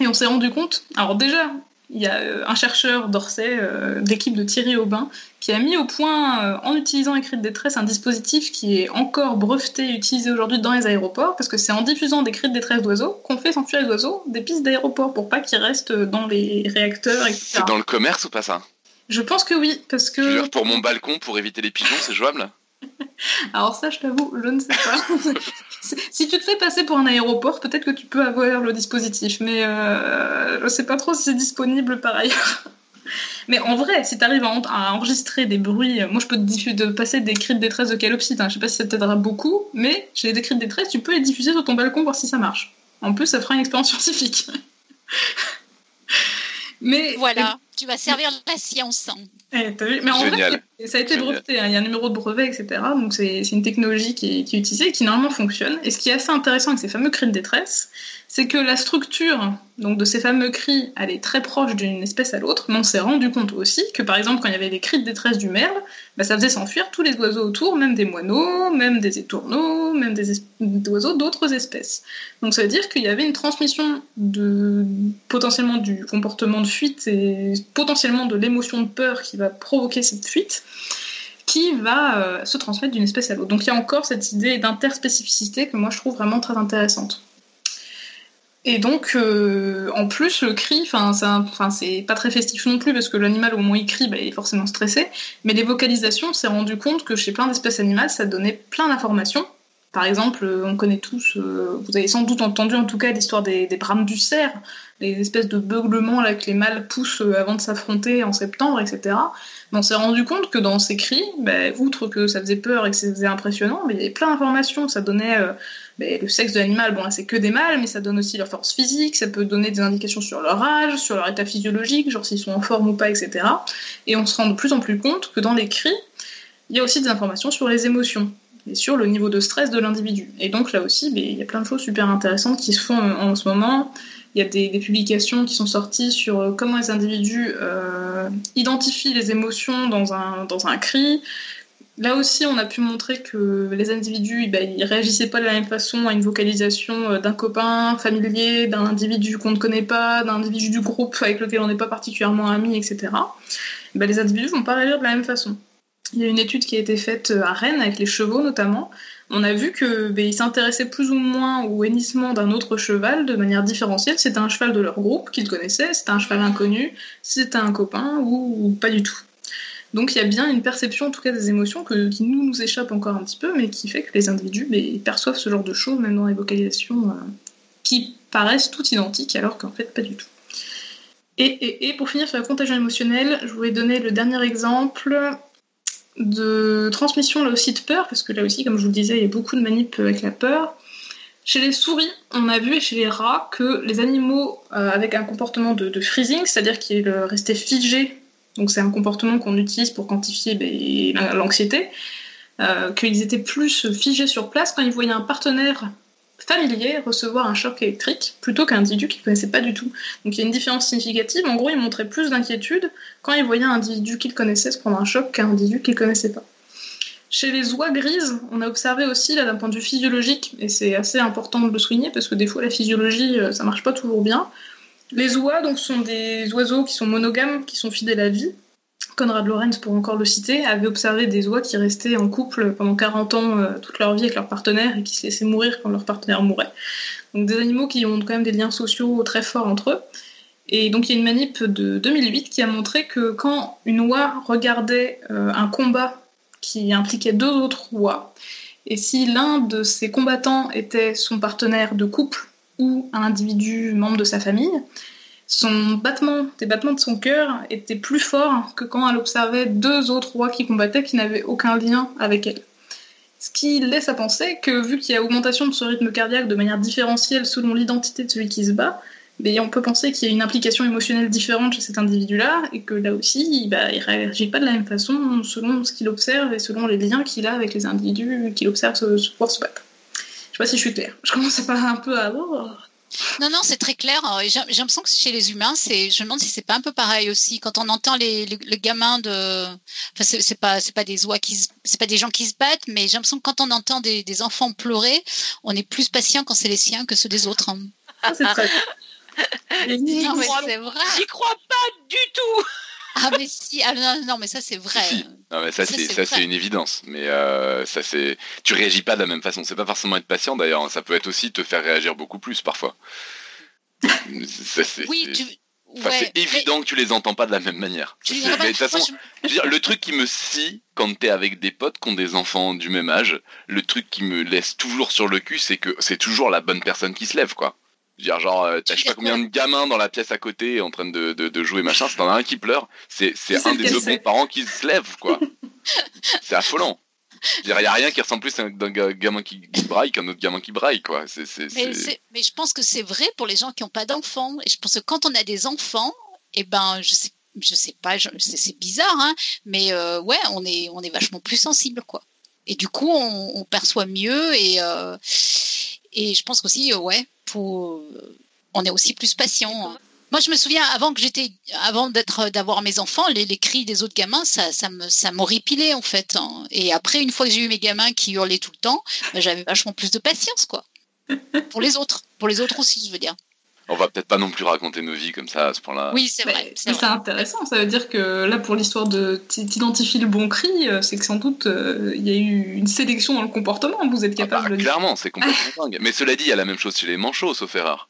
Et on s'est rendu compte, alors déjà, il y a euh, un chercheur d'Orsay, euh, d'équipe de Thierry Aubin, qui a mis au point, euh, en utilisant les cris de détresse, un dispositif qui est encore breveté et utilisé aujourd'hui dans les aéroports, parce que c'est en diffusant des cris de détresse d'oiseaux qu'on fait s'enfuir les oiseaux des pistes d'aéroport pour pas qu'ils restent dans les réacteurs, etc. C'est dans le commerce ou pas ça? Je pense que oui, parce que... Dire, pour mon balcon, pour éviter les pigeons, c'est jouable? Alors ça, je t'avoue, je ne sais pas. si tu te fais passer pour un aéroport, peut-être que tu peux avoir le dispositif, mais euh, je sais pas trop si c'est disponible par ailleurs. Mais en vrai, si tu arrives à, en- à enregistrer des bruits, moi je peux te diffuser, passer des cris de détresse de calopsite, hein. je sais pas si ça t'aidera beaucoup, mais j'ai des cris de détresse, tu peux les diffuser sur ton balcon, voir si ça marche. En plus, ça fera une expérience scientifique. mais Voilà, tu vas servir la science. hein. eh, vu Mais en Génial. vrai, c'est- ça a été Génial. breveté, hein. il y a un numéro de brevet, etc. Donc c'est c'est une technologie qui est, qui est utilisée et qui normalement fonctionne. Et ce qui est assez intéressant avec ces fameux cris de détresse, c'est que la structure donc, de ces fameux cris, est très proche d'une espèce à l'autre, mais on s'est rendu compte aussi que par exemple quand il y avait des cris de détresse du merle, bah, ça faisait s'enfuir tous les oiseaux autour, même des moineaux, même des étourneaux, même des, es- des oiseaux d'autres espèces. Donc ça veut dire qu'il y avait une transmission de potentiellement du comportement de fuite et potentiellement de l'émotion de peur qui va provoquer cette fuite qui va euh, se transmettre d'une espèce à l'autre. Donc il y a encore cette idée d'interspécificité que moi je trouve vraiment très intéressante. Et donc, euh, en plus, le cri, enfin, c'est pas très festif non plus parce que l'animal, au moment où il crie, bah, il est forcément stressé. Mais les vocalisations, on s'est rendu compte que chez plein d'espèces animales, ça donnait plein d'informations Par exemple, on connaît tous, euh, vous avez sans doute entendu en tout cas l'histoire des, des brames du cerf, les espèces de beuglements là que les mâles poussent euh, avant de s'affronter en septembre, etc. Mais on s'est rendu compte que dans ces cris, bah, outre que ça faisait peur et que c'était impressionnant, il y avait plein d'informations. Ça donnait le sexe de l'animal, bon c'est que des mâles, mais ça donne aussi leur force physique, ça peut donner des indications sur leur âge, sur leur état physiologique, genre s'ils sont en forme ou pas, etc. Et on se rend de plus en plus compte que dans les cris, il y a aussi des informations sur les émotions et sur le niveau de stress de l'individu. Et donc là aussi, bah, il y a plein de choses super intéressantes qui se font en ce moment. Il y a des, publications qui sont sorties sur euh, comment les individus euh, identifient les émotions dans un cri. Là aussi, on a pu montrer que les individus, eh ben, ils réagissaient pas de la même façon à une vocalisation euh, d'un copain familier, d'un individu qu'on ne connaît pas, d'un individu du groupe avec lequel on n'est pas particulièrement amis, etc. Eh ben, les individus vont pas réagir de la même façon. Il y a une étude qui a été faite à Rennes avec les chevaux notamment, on a vu que ben, s'intéressaient plus ou moins au hennissement d'un autre cheval de manière différentielle. C'était un cheval de leur groupe qu'ils connaissaient, c'était un cheval inconnu, c'était un copain ou, pas du tout. Donc il y a bien une perception, en tout cas des émotions, qui nous nous échappe encore un petit peu, mais qui fait que les individus ben, perçoivent ce genre de choses, même dans les vocalisations euh, qui paraissent toutes identiques, alors qu'en fait pas du tout. Et, et, pour finir sur la contagion émotionnelle, je voulais donner le dernier exemple de transmission là aussi de peur, parce que là aussi, comme je vous le disais, il y a beaucoup de manip avec la peur. Chez les souris, on a vu, et chez les rats, que les animaux euh, avec un comportement de, freezing, c'est-à-dire qu'ils restaient figés, donc c'est un comportement qu'on utilise pour quantifier ben, l'anxiété, euh, qu'ils étaient plus figés sur place quand ils voyaient un partenaire familier recevoir un choc électrique plutôt qu'un individu qu'ils ne connaissaient pas du tout. Donc il y a une différence significative. En gros, ils montraient plus d'inquiétude quand ils voyaient un individu qu'ils connaissaient se prendre un choc qu'un individu qu'ils ne connaissaient pas. Chez les oies grises, on a observé aussi, là, d'un point de vue physiologique, et c'est assez important de le souligner parce que des fois la physiologie, euh, ça marche pas toujours bien. Les oies, donc, sont des oiseaux qui sont monogames, qui sont fidèles à vie, Conrad Lorenz, pour encore le citer, avait observé des oies qui restaient en couple pendant 40 ans euh, toute leur vie avec leur partenaire et qui se laissaient mourir quand leur partenaire mourait. Donc des animaux qui ont quand même des liens sociaux très forts entre eux. Et donc il y a une manip de 2008 qui a montré que quand une oie regardait euh, un combat qui impliquait deux autres oies, et si l'un de ces combattants était son partenaire de couple ou un individu membre de sa famille, son battement, des battements de son cœur étaient plus forts que quand elle observait deux autres rois qui combattaient qui n'avaient aucun lien avec elle. Ce qui laisse à penser que vu qu'il y a augmentation de ce rythme cardiaque de manière différentielle selon l'identité de celui qui se bat, mais on peut penser qu'il y a une implication émotionnelle différente chez cet individu-là et que là aussi, bah, il réagit pas de la même façon selon ce qu'il observe et selon les liens qu'il a avec les individus qu'il observe se, se battre. Je sais pas si je suis claire. Je commence à parler un peu à non, non, c'est très clair. J'ai l'impression que chez les humains, c'est, je me demande si c'est pas un peu pareil aussi. Quand on entend les, le, gamin de, enfin, c'est pas, c'est pas des oies qui, c'est pas des gens qui se battent, mais j'ai l'impression que quand on entend des, des, enfants pleurer, on est plus patient quand c'est les siens que ceux des autres. Hein. Ah, c'est très. non, mais c'est vrai. J'y crois pas du tout. Ah mais si, ah, non, mais ça c'est vrai. Non mais ça, c'est ça c'est une évidence. Mais euh, ça c'est, tu réagis pas de la même façon. C'est pas forcément être patient d'ailleurs. Ça peut être aussi te faire réagir beaucoup plus parfois. oui, c'est évident que tu les entends pas de la même manière. de toute façon, le truc qui me scie quand t'es avec des potes qui ont des enfants du même âge, le truc qui me laisse toujours sur le cul, c'est que c'est toujours la bonne personne qui se lève, quoi. Dire genre, euh, t'as je sais pas combien de gamins dans la pièce à côté en train de, de, jouer machin, si t'en as un qui pleure, c'est, c'est un des deux bons parents qui se lève, quoi. c'est affolant. Il n'y a rien qui ressemble plus à un gamin qui, braille qu'un autre gamin qui braille, quoi. C'est, mais, mais, je pense que c'est vrai pour les gens qui n'ont pas d'enfants. Et je pense que quand on a des enfants, eh ben, je sais, je sais pas, c'est, bizarre, hein, mais euh, ouais, on est, on est vachement plus sensible, quoi. Et du coup, on, perçoit mieux et, euh, et je pense qu'aussi, ouais, on est aussi plus patient. Hein. Moi, je me souviens avant que j'étais, avant d'être, d'avoir mes enfants, les, cris des autres gamins, ça, ça m'horripilait en fait. Hein. Et après, une fois que j'ai eu mes gamins qui hurlaient tout le temps, bah, j'avais vachement plus de patience, quoi. pour les autres, pour les autres aussi, je veux dire on va peut-être pas non plus raconter nos vies comme ça à ce point-là. Oui, c'est vrai. C'est intéressant. Ça veut dire que là, pour l'histoire de t'identifier le bon cri, euh, c'est que sans doute euh, il y a eu une sélection dans le comportement. Vous êtes ah capable bah, de Clairement, c'est complètement dingue. Mais cela dit, il y a la même chose chez les manchots, sauf erreur.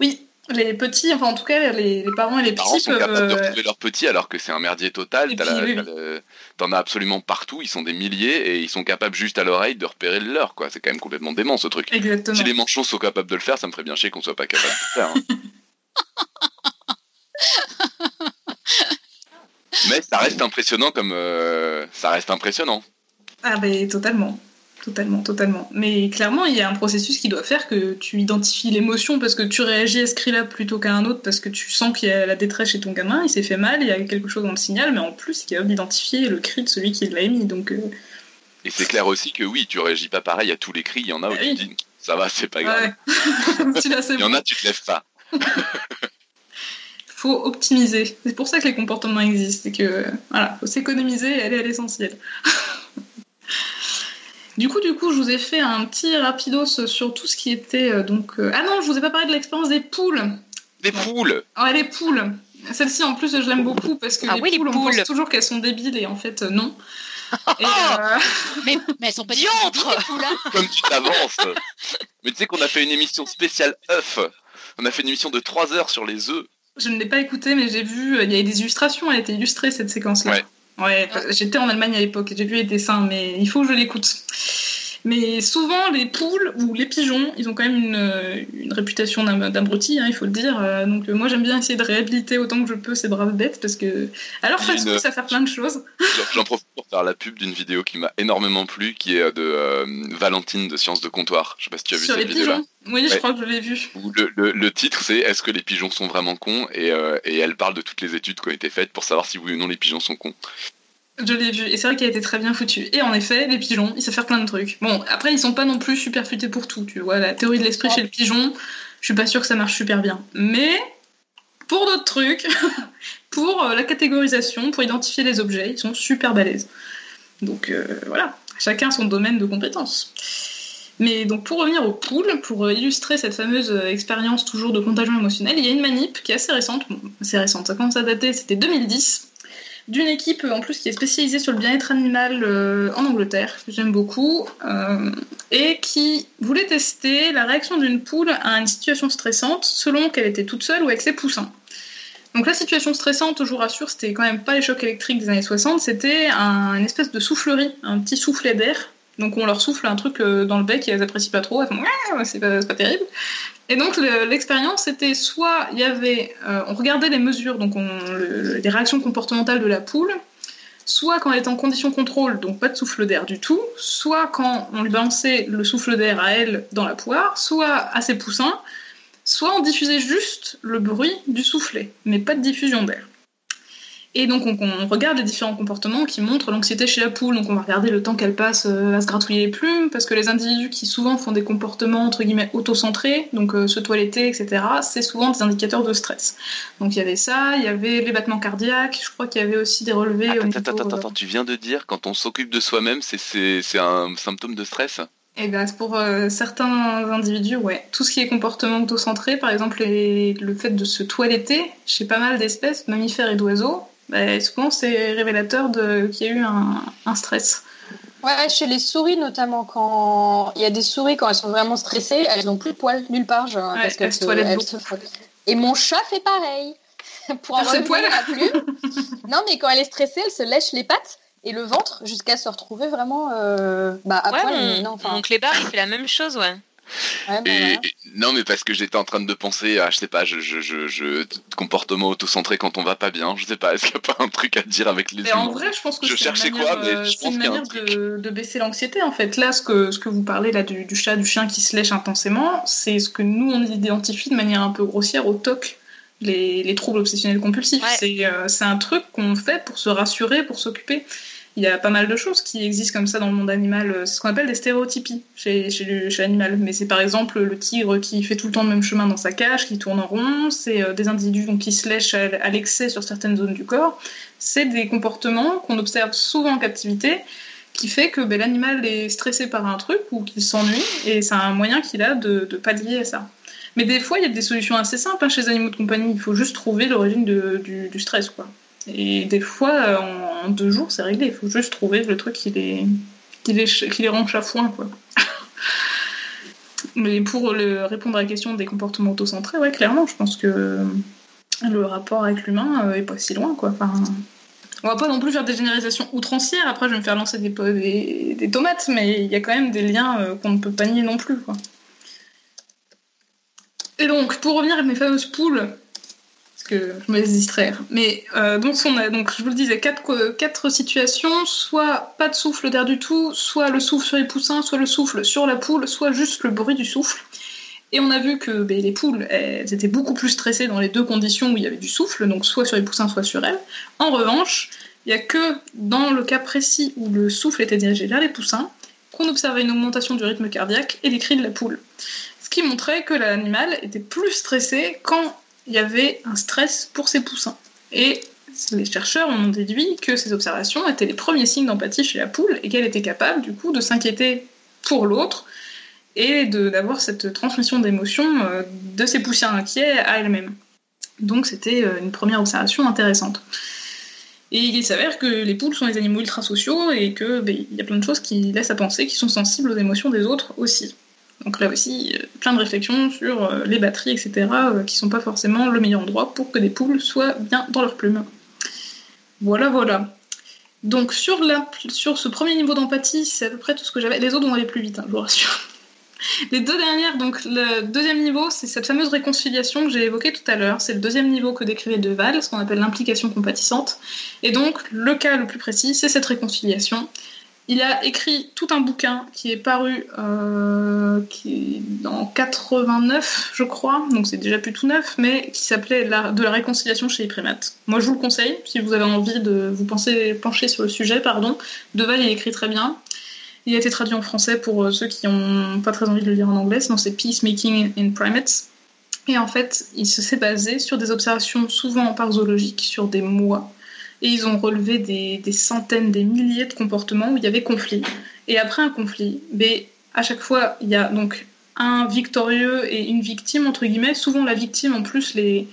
Oui. Les petits, enfin en tout cas les, les parents et les, Les parents petits sont peuvent. capables de euh, retrouver leurs petits alors que c'est un merdier total. Oui, T'en as absolument partout, ils sont des milliers et ils sont capables juste à l'oreille de repérer le leur. quoi. C'est quand même complètement dément ce truc. Exactement. Si les manchots sont capables de le faire, ça me ferait bien chier qu'on soit pas capable de le faire. hein. Mais ça reste impressionnant comme euh, ça reste impressionnant. Ah ben totalement. Totalement, totalement. Mais clairement, il y a un processus qui doit faire que tu identifies l'émotion parce que tu réagis à ce cri-là plutôt qu'à un autre parce que tu sens qu'il y a la détresse chez ton gamin, il s'est fait mal, il y a quelque chose dans le signal, mais en plus, il est capable d'identifier le cri de celui qui l'a émis. Donc, euh, Et c'est clair aussi que oui, tu réagis pas pareil à tous les cris. Il y en a où Ah tu oui. te dis ça va, c'est pas grave. ouais. Il y en a, tu te lèves pas. faut optimiser. C'est pour ça que les comportements existent. C'est que voilà, faut s'économiser et aller à l'essentiel. Du coup, du coup, je vous ai fait un petit rapidos sur tout ce qui était euh, donc. euh, Ah non, je vous ai pas parlé de l'expérience des poules. Des poules. Ouais, les poules. Celle-ci, en plus, je l'aime beaucoup parce que Ah les, oui, les poules, on pense toujours qu'elles sont débiles et en fait, euh, non. Et, euh, Mais, mais elles sont pas débiles, hein. Comme tu t'avances. Mais tu sais qu'on a fait une émission spéciale œufs. On a fait une émission de 3 heures sur les œufs. je ne l'ai pas écouté, mais j'ai vu. Il y a des illustrations, elle a été illustrée cette séquence-là. Ouais. Ouais, j'étais en Allemagne à l'époque, j'ai vu les dessins, mais il faut que je l'écoute. Mais souvent, les poules ou les pigeons, ils ont quand même une, euh, une réputation d'ab- d'abrutis, hein, il faut le dire. Euh, Donc, euh, moi, j'aime bien essayer de réhabiliter autant que je peux ces braves bêtes parce que. Alors, face une- ça faire plein de choses. J'en- profite pour faire la pub d'une vidéo qui m'a énormément plu, qui est de euh, Valentine de Sciences de Comptoir. Je sais pas si tu as vu Sur cette vidéo-là. Oui, je crois que je l'ai vu. Le, le- le titre c'est Est-ce que les pigeons sont vraiment cons et, euh, et elle parle de toutes les études qui ont été faites pour savoir si oui ou non les pigeons sont cons. Je l'ai vu, et c'est vrai qu'il a été très bien foutu. Et en effet, les pigeons, ils savent faire plein de trucs. Bon, après, ils sont pas non plus super futés pour tout, tu vois. La théorie de l'esprit chez le pigeon, je suis pas sûre que ça marche super bien. Mais, pour d'autres trucs, pour euh, la catégorisation, pour identifier les objets, ils sont super balèzes. Donc euh, voilà, chacun son domaine de compétences. Mais donc pour revenir aux poules, pour euh, illustrer cette fameuse euh, expérience toujours de contagion émotionnelle, il y a une manip qui est assez récente, assez récente, ça commence à dater, c'était 2010, d'une équipe euh, en plus qui est spécialisée sur le bien-être animal en Angleterre, que j'aime beaucoup, et qui voulait tester la réaction d'une poule à une situation stressante selon qu'elle était toute seule ou avec ses poussins. Donc la situation stressante, je vous rassure, c'était quand même pas les chocs électriques des années 60, c'était un, une espèce de soufflerie, un petit soufflet d'air. Donc on leur souffle un truc euh, dans le bec et elles apprécient pas trop, elles font c'est pas, terrible. Et donc le- l'expérience c'était soit il y avait, euh, on regardait les mesures, donc on, le- les réactions comportementales de la poule, soit quand elle était en condition contrôle, donc pas de souffle d'air du tout, soit quand on lui balançait le souffle d'air à elle dans la poire, soit à ses poussins, soit on diffusait juste le bruit du soufflet, mais pas de diffusion d'air. Et donc on, on regarde les différents comportements qui montrent l'anxiété chez la poule. Donc on va regarder le temps qu'elle passe euh, à se gratouiller les plumes, parce que les individus qui souvent font des comportements entre guillemets auto-centrés, donc euh, se toiletter, etc., c'est souvent des indicateurs de stress. Donc il y avait ça, il y avait les battements cardiaques, je crois qu'il y avait aussi des relevés au Attends, niveau... attends, attends, euh, attends, tu viens de dire quand on s'occupe de soi-même, c'est- un symptôme de stress? Eh bien, pour euh, certains individus, ouais. Tout ce qui est comportement auto-centré, par exemple les- le fait de se toiletter, chez pas mal d'espèces, mammifères et d'oiseaux, bah, souvent c'est révélateur de- qu'il y a eu un, un stress. Ouais, chez les souris notamment, quand il y a des souris quand elles sont vraiment stressées, elles n'ont plus de poils nulle part, genre, Ouais, parce qu'elles elles se elles se frottent. Et mon chat fait pareil. Pour Elle se avoir poile la plume. non, mais quand elle est stressée, elle se lèche les pattes et le ventre jusqu'à se retrouver vraiment euh, bah, à Ouais, poil. mon, non, enfin, mon clébard, il fait la même chose, ouais. Et, voilà. et- non, mais parce que j'étais en train de penser à, je sais pas, je, je, je, je- comportement auto-centré quand on va pas bien. Je sais pas, est-ce qu'il y a pas un truc à dire avec les Et en humains vrai, je pense que Je c'est une cherchais manière, quoi, mais euh, je pense une qu'il y a un manière truc. de, de baisser l'anxiété en fait. Là, ce que, ce que vous parlez là du, du chat, du chien qui se lèche intensément, c'est ce que nous on identifie de manière un peu grossière au TOC, les, les troubles obsessionnels compulsifs. Ouais. C'est euh, c'est un truc qu'on fait pour se rassurer, pour s'occuper. Il y a pas mal de choses qui existent comme ça dans le monde animal. C'est ce qu'on appelle des stéréotypies chez, l'animal. Mais c'est par exemple le tigre qui fait tout le temps le même chemin dans sa cage, qui tourne en rond. C'est euh, des individus qui se lèchent à, l'excès sur certaines zones du corps. C'est des comportements qu'on observe souvent en captivité qui fait que ben, l'animal est stressé par un truc ou qu'il s'ennuie et c'est un moyen qu'il a de, de pallier à ça. Mais des fois, il y a des solutions assez simples hein, chez les animaux de compagnie. Il faut juste trouver l'origine du, du stress. quoi. Et des fois, euh, en, deux jours, c'est réglé. Il faut juste trouver le truc qui les, qui les, qui les rend chafouin. Quoi. Mais pour répondre à la question des comportements autocentrés, ouais, clairement, je pense que le rapport avec l'humain euh, est pas si loin, quoi. Enfin, on va pas non plus faire des généralisations outrancières. Après, je vais me faire lancer des, des, des tomates, mais il y a quand même des liens euh, qu'on ne peut pas nier non plus, quoi. Et donc, pour revenir à mes fameuses poules, que je me laisse distraire. Mais euh, donc, on a, donc, je vous le disais, quatre, quatre situations soit pas de souffle d'air du tout, soit le souffle sur les poussins, soit le souffle sur la poule, soit juste le bruit du souffle. Et on a vu que ben, les poules, elles étaient beaucoup plus stressées dans les deux conditions où il y avait du souffle, donc soit sur les poussins, soit sur elles. En revanche, il n'y a que dans le cas précis où le souffle était dirigé vers les poussins qu'on observait une augmentation du rythme cardiaque et des cris de la poule. Ce qui montrait que l'animal était plus stressé quand il y avait un stress pour ses poussins. Et les chercheurs ont déduit que ces observations étaient les premiers signes d'empathie chez la poule et qu'elle était capable du coup de s'inquiéter pour l'autre et d'avoir cette transmission d'émotions euh, de ses poussins inquiets à elle-même. Donc c'était euh, une première observation intéressante. Et il s'avère que les poules sont des animaux ultra sociaux et qu'il ben, y a plein de choses qui laissent à penser qu'ils sont sensibles aux émotions des autres aussi. Donc là aussi, euh, plein de réflexions sur euh, les batteries, etc., euh, qui sont pas forcément le meilleur endroit pour que des poules soient bien dans leurs plumes. Voilà, voilà. Donc sur, ce premier niveau d'empathie, c'est à peu près tout ce que j'avais. Les autres vont aller plus vite, hein, je vous rassure. Les deux dernières, donc le deuxième niveau, c'est cette fameuse réconciliation que j'ai évoquée tout à l'heure. C'est le deuxième niveau que décrivait Deval, ce qu'on appelle l'implication compatissante. Et donc, le cas le plus précis, c'est cette réconciliation. Il a écrit tout un bouquin qui est paru euh, en 89, je crois, donc c'est déjà plus tout neuf, mais qui s'appelait De la réconciliation chez les primates. Moi, je vous le conseille, si vous avez envie de vous pencher sur le sujet, pardon. Deval, il écrit très bien. Il a été traduit en français pour euh, ceux qui n'ont pas très envie de le lire en anglais, sinon c'est Peacemaking in Primates. Et en fait, il se s'est basé sur des observations souvent parzoologiques sur des mois et ils ont relevé des, centaines, des milliers de comportements où il y avait conflit. Et après un conflit, ben, à chaque fois, il y a donc un victorieux et une victime, entre guillemets. Souvent, la victime, en plus, les,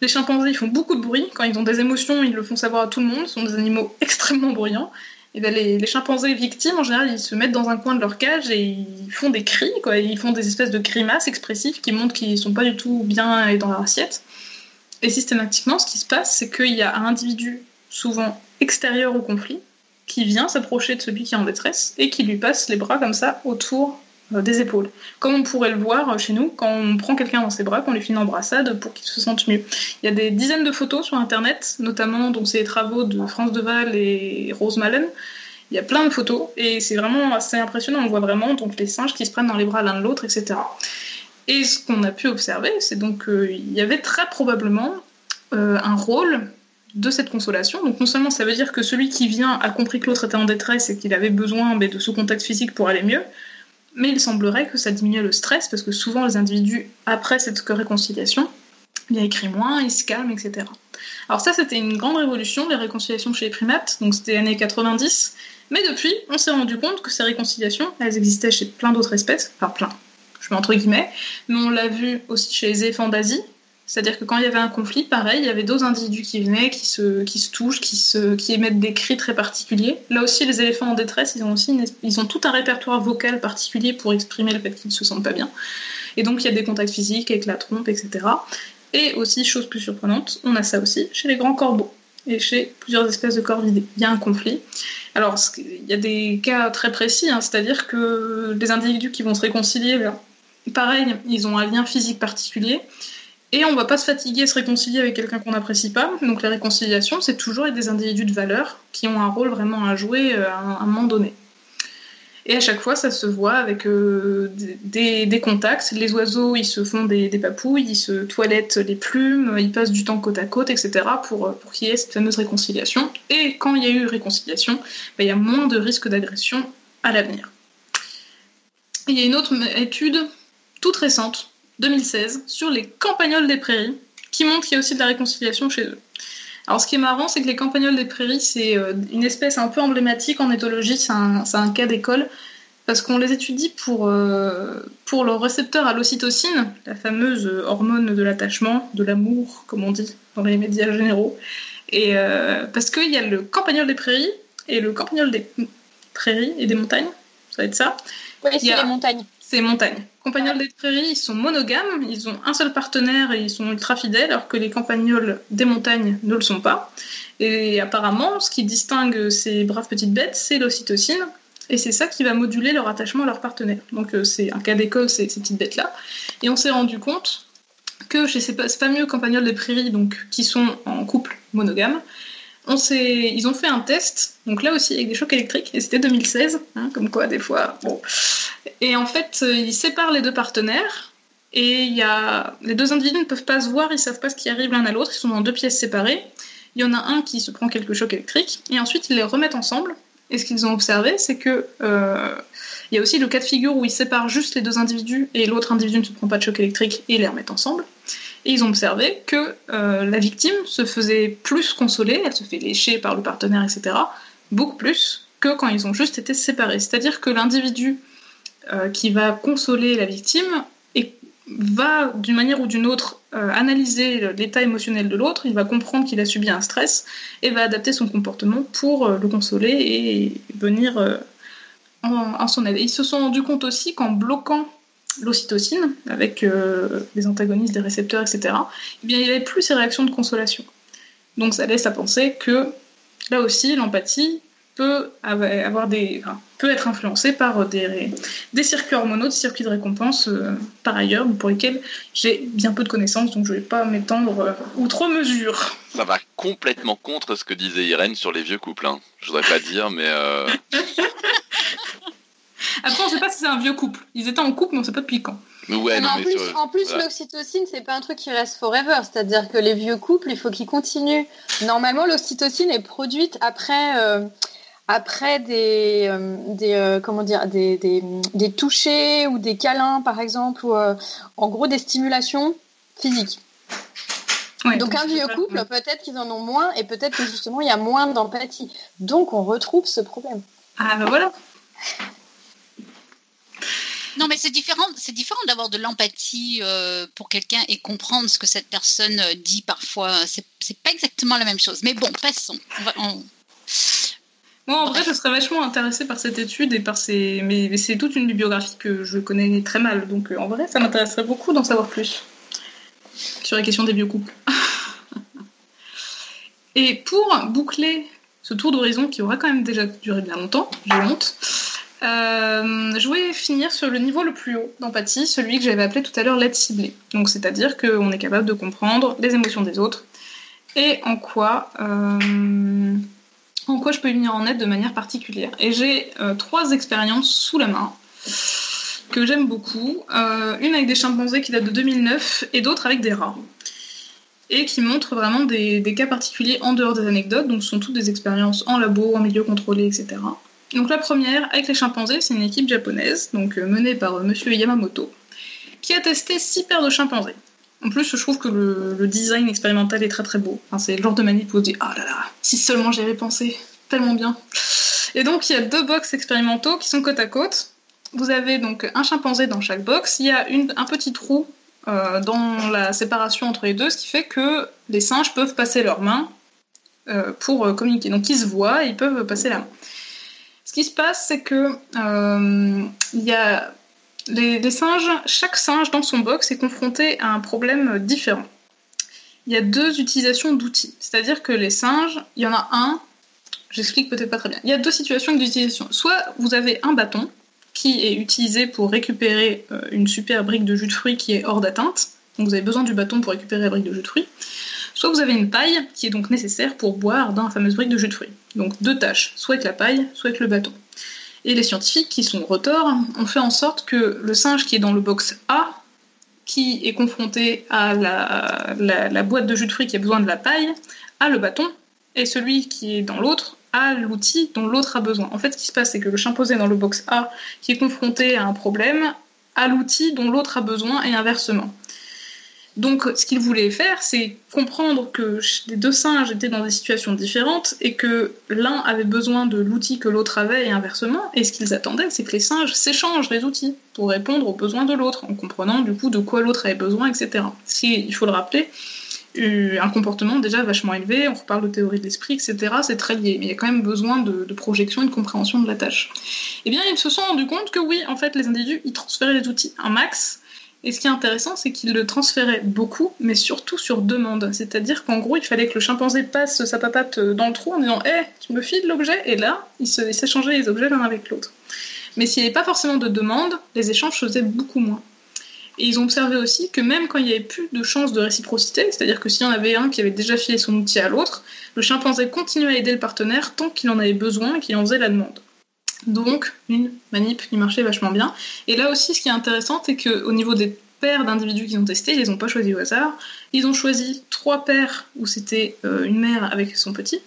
les chimpanzés, ils font beaucoup de bruit. Quand ils ont des émotions, ils le font savoir à tout le monde. Ce sont des animaux extrêmement bruyants. Et ben, les, chimpanzés victimes, en général, ils se mettent dans un coin de leur cage et ils font des cris, quoi. Ils font des espèces de grimaces expressives qui montrent qu'ils sont pas du tout bien dans leur assiette. Et systématiquement, ce qui se passe, c'est qu'il y a un individu souvent extérieur au conflit, qui vient s'approcher de celui qui est en détresse et qui lui passe les bras comme ça autour euh, des épaules. Comme on pourrait le voir euh, chez nous, quand on prend quelqu'un dans ses bras, qu'on lui fait une embrassade pour qu'il se sente mieux. Il y a des dizaines de photos sur Internet, notamment donc travaux de France Deval et Rose Malen. Il y a plein de photos et c'est vraiment assez impressionnant. On voit vraiment donc les singes qui se prennent dans les bras l'un de l'autre, etc. Et ce qu'on a pu observer, c'est donc qu'il y avait très probablement euh, un rôle de cette consolation. Donc non seulement ça veut dire que celui qui vient a compris que l'autre était en détresse et qu'il avait besoin de ce contact physique pour aller mieux, mais il semblerait que ça diminuait le stress parce que souvent les individus, après cette réconciliation, il a écrit moins, ils se calment, etc. Alors ça c'était une grande révolution, les réconciliations chez les primates, donc c'était années 90, mais depuis on s'est rendu compte que ces réconciliations, elles existaient chez plein d'autres espèces, enfin plein, je mets entre guillemets, mais on l'a vu aussi chez les éléphants d'Asie, c'est-à-dire que quand il y avait un conflit, pareil, il y avait deux individus qui venaient, qui se, qui se touchent, qui, se, qui émettent des cris très particuliers. Là aussi, les éléphants en détresse, ils ont aussi ils ont tout un répertoire vocal particulier pour exprimer le fait qu'ils ne se sentent pas bien. Et donc, il y a des contacts physiques avec la trompe, etc. Et aussi, chose plus surprenante, on a ça aussi chez les grands corbeaux et chez plusieurs espèces de corvidés. Il y a un conflit. Alors, il y a des cas très précis, hein, c'est-à-dire que les individus qui vont se réconcilier, pareil, ils ont un lien physique particulier. Et on va pas se fatiguer à se réconcilier avec quelqu'un qu'on n'apprécie pas. Donc la réconciliation, c'est toujours des individus de valeur qui ont un rôle vraiment à jouer euh, à un moment donné. Et à chaque fois, ça se voit avec euh, des, contacts. Les oiseaux, ils se font des, papouilles, ils se toilettent les plumes, ils passent du temps côte à côte, etc. pour, pour qu'il y ait cette fameuse réconciliation. Et quand il y a eu réconciliation, bah, il y a moins de risques d'agression à l'avenir. Il y a une autre étude toute récente 2016 sur les campagnols des prairies, qui montre qu'il y a aussi de la réconciliation chez eux. Alors ce qui est marrant, c'est que les campagnols des prairies, c'est euh, une espèce un peu emblématique en éthologie, c'est un, cas d'école, parce qu'on les étudie pour, euh, pour leur récepteur à l'ocytocine, la fameuse hormone de l'attachement, de l'amour, comme on dit dans les médias généraux. Et euh, parce qu'il y a le campagnol des prairies et le campagnol des prairies et des montagnes, ça va être ça. Oui, c'est les montagnes c'est. Campagnols des prairies, ils sont monogames, ils ont un seul partenaire et ils sont ultra fidèles, alors que les campagnols des montagnes ne le sont pas. Et apparemment, ce qui distingue ces braves petites bêtes, c'est l'ocytocine, et c'est ça qui va moduler leur attachement à leur partenaire. Donc euh, c'est un cas d'école, ces, ces petites bêtes-là. Et on s'est rendu compte que chez ces fameux campagnols des prairies, donc qui sont en couple monogame, on ils ont fait un test, donc là aussi avec des chocs électriques, et c'était 2016, hein, comme quoi des fois. Et en fait, euh, ils séparent les deux partenaires, et y a, les deux individus ne peuvent pas se voir, ils savent pas ce qui arrive l'un à l'autre, ils sont dans deux pièces séparées. Il y en a un qui se prend quelques chocs électriques, et ensuite ils les remettent ensemble. Et ce qu'ils ont observé, c'est que euh, il y a aussi le cas de figure où ils séparent juste les deux individus et l'autre individu ne se prend pas de choc électrique et les remettent ensemble. Et ils ont observé que euh, la victime se faisait plus consoler, elle se fait lécher par le partenaire, etc., beaucoup plus que quand ils ont juste été séparés. C'est-à-dire que l'individu euh, qui va consoler la victime et va d'une manière ou d'une autre euh, analyser l'état émotionnel de l'autre, il va comprendre qu'il a subi un stress et va adapter son comportement pour le consoler et venir en, son aide. Et ils se sont rendus compte aussi qu'en bloquant l'ocytocine, avec euh, les antagonistes des récepteurs, etc., eh bien, il n'y avait plus ces réactions de consolation. Donc ça laisse à penser que là aussi, l'empathie peut, avoir des, peut être influencée par des, des circuits hormonaux, des circuits de récompense euh, par ailleurs, pour lesquels j'ai bien peu de connaissances, donc je ne vais pas m'étendre euh, outre mesure. Ça va complètement contre ce que disait Irène sur les vieux couples. Hein. Je voudrais pas dire, mais... Après, on sait pas si c'est un vieux couple. Ils étaient en couple, mais on sait pas depuis quand. Ouais, non, en, mais plus, sur- en plus, voilà. l'oxytocine, c'est pas un truc qui reste forever. C'est-à-dire que les vieux couples, il faut qu'ils continuent. Normalement, l'oxytocine est produite après, euh, après des, euh, des euh, comment dire, des, des, des touchés ou des câlins, par exemple, ou euh, en gros des stimulations physiques. Ouais, Donc un vieux couple, peut-être qu'ils en ont moins et peut-être que justement il y a moins d'empathie. Donc on retrouve ce problème. Ah bah voilà. Non, mais c'est différent. C'est différent d'avoir de l'empathie euh, pour quelqu'un et comprendre ce que cette personne euh, dit parfois. C'est c'est pas exactement la même chose. Mais bon, passons. On va- on- Moi, en vrai, je serais vachement intéressée par cette étude et par ces. Mais, mais c'est toute une bibliographie que je connais très mal. Donc, euh, en vrai, ça m'intéresserait beaucoup d'en savoir plus sur la question des vieux couples. et pour boucler ce tour d'horizon qui aura quand même déjà duré bien longtemps, j'ai honte, euh, je voulais finir sur le niveau le plus haut d'empathie, celui que j'avais appelé tout à l'heure l'aide ciblée. Donc, c'est-à-dire qu'on est capable de comprendre les émotions des autres et en quoi. euh, en quoi je peux venir en aide de manière particulière. Et j'ai euh, trois expériences sous la main que j'aime beaucoup. Une avec des chimpanzés qui datent de 2009 et d'autres avec des rats. Et qui montrent vraiment des, des cas particuliers en dehors des anecdotes. Donc ce sont toutes des expériences en labo, en milieu contrôlé, etc. Donc la première, avec les chimpanzés, c'est une équipe japonaise, donc euh, menée par euh, monsieur Yamamoto, qui a testé six paires de chimpanzés. En plus, je trouve que le, design expérimental est très très beau. C'est le genre de manip où on se dit Ah là là, si seulement j'y avais pensé, tellement bien. Et donc, il y a deux box expérimentaux qui sont côte à côte. Vous avez donc un chimpanzé dans chaque box. Il y a un petit trou euh, dans la séparation entre les deux, ce qui fait que les singes peuvent passer leurs mains pour communiquer. Donc, ils se voient ils peuvent passer la main. Ce qui se passe, c'est que euh, il y a les, les singes, chaque singe dans son box est confronté à un problème différent. Il y a deux utilisations d'outils. C'est-à-dire que les singes, il y en a un, j'explique peut-être pas très bien. Il y a deux situations d'utilisation. Soit vous avez un bâton qui est utilisé pour récupérer euh, une super brique de jus de fruits qui est hors d'atteinte. Donc vous avez besoin du bâton pour récupérer la brique de jus de fruits. Soit vous avez une paille qui est donc nécessaire pour boire dans la fameuse brique de jus de fruits. Donc deux tâches, soit avec la paille, soit avec le bâton. Et les scientifiques, qui sont rotors, ont fait en sorte que le singe qui est dans le box A, qui est confronté à la boîte de jus de fruits qui a besoin de la paille, a le bâton, et celui qui est dans l'autre a l'outil dont l'autre a besoin. En fait, ce qui se passe, c'est que le chimpanzé dans le box A, qui est confronté à un problème, a l'outil dont l'autre a besoin, et inversement. Donc, ce qu'il voulait faire, c'est comprendre que les deux singes étaient dans des situations différentes et que l'un avait besoin de l'outil que l'autre avait et inversement. Et ce qu'ils attendaient, c'est que les singes s'échangent les outils pour répondre aux besoins de l'autre, en comprenant du coup de quoi l'autre avait besoin, etc. Ce il faut le rappeler, euh, un comportement déjà vachement élevé, on reparle de théorie de l'esprit, etc. C'est très lié, mais il y a quand même besoin de, de, projection et de compréhension de la tâche. Eh bien, ils se sont rendus compte que oui, en fait, les individus, ils transféraient les outils un max, et ce qui est intéressant, c'est qu'ils le transféraient beaucoup, mais surtout sur demande. C'est-à-dire qu'en gros, il fallait que le chimpanzé passe sa papate dans le trou en disant Hé, hey, tu me files l'objet Et là, ils s'échangeaient les objets l'un avec l'autre. Mais s'il n'y avait pas forcément de demande, les échanges faisaient beaucoup moins. Et ils ont observé aussi que même quand il n'y avait plus de chance de réciprocité, c'est-à-dire que s'il y en avait un qui avait déjà filé son outil à l'autre, le chimpanzé continuait à aider le partenaire tant qu'il en avait besoin et qu'il en faisait la demande. Donc, une manip qui marchait vachement bien. Et là aussi, ce qui est intéressant, c'est qu'au niveau des paires d'individus qu'ils ont testés, ils les ont pas choisis au hasard. Ils ont choisi trois paires où c'était euh, une mère avec son petit.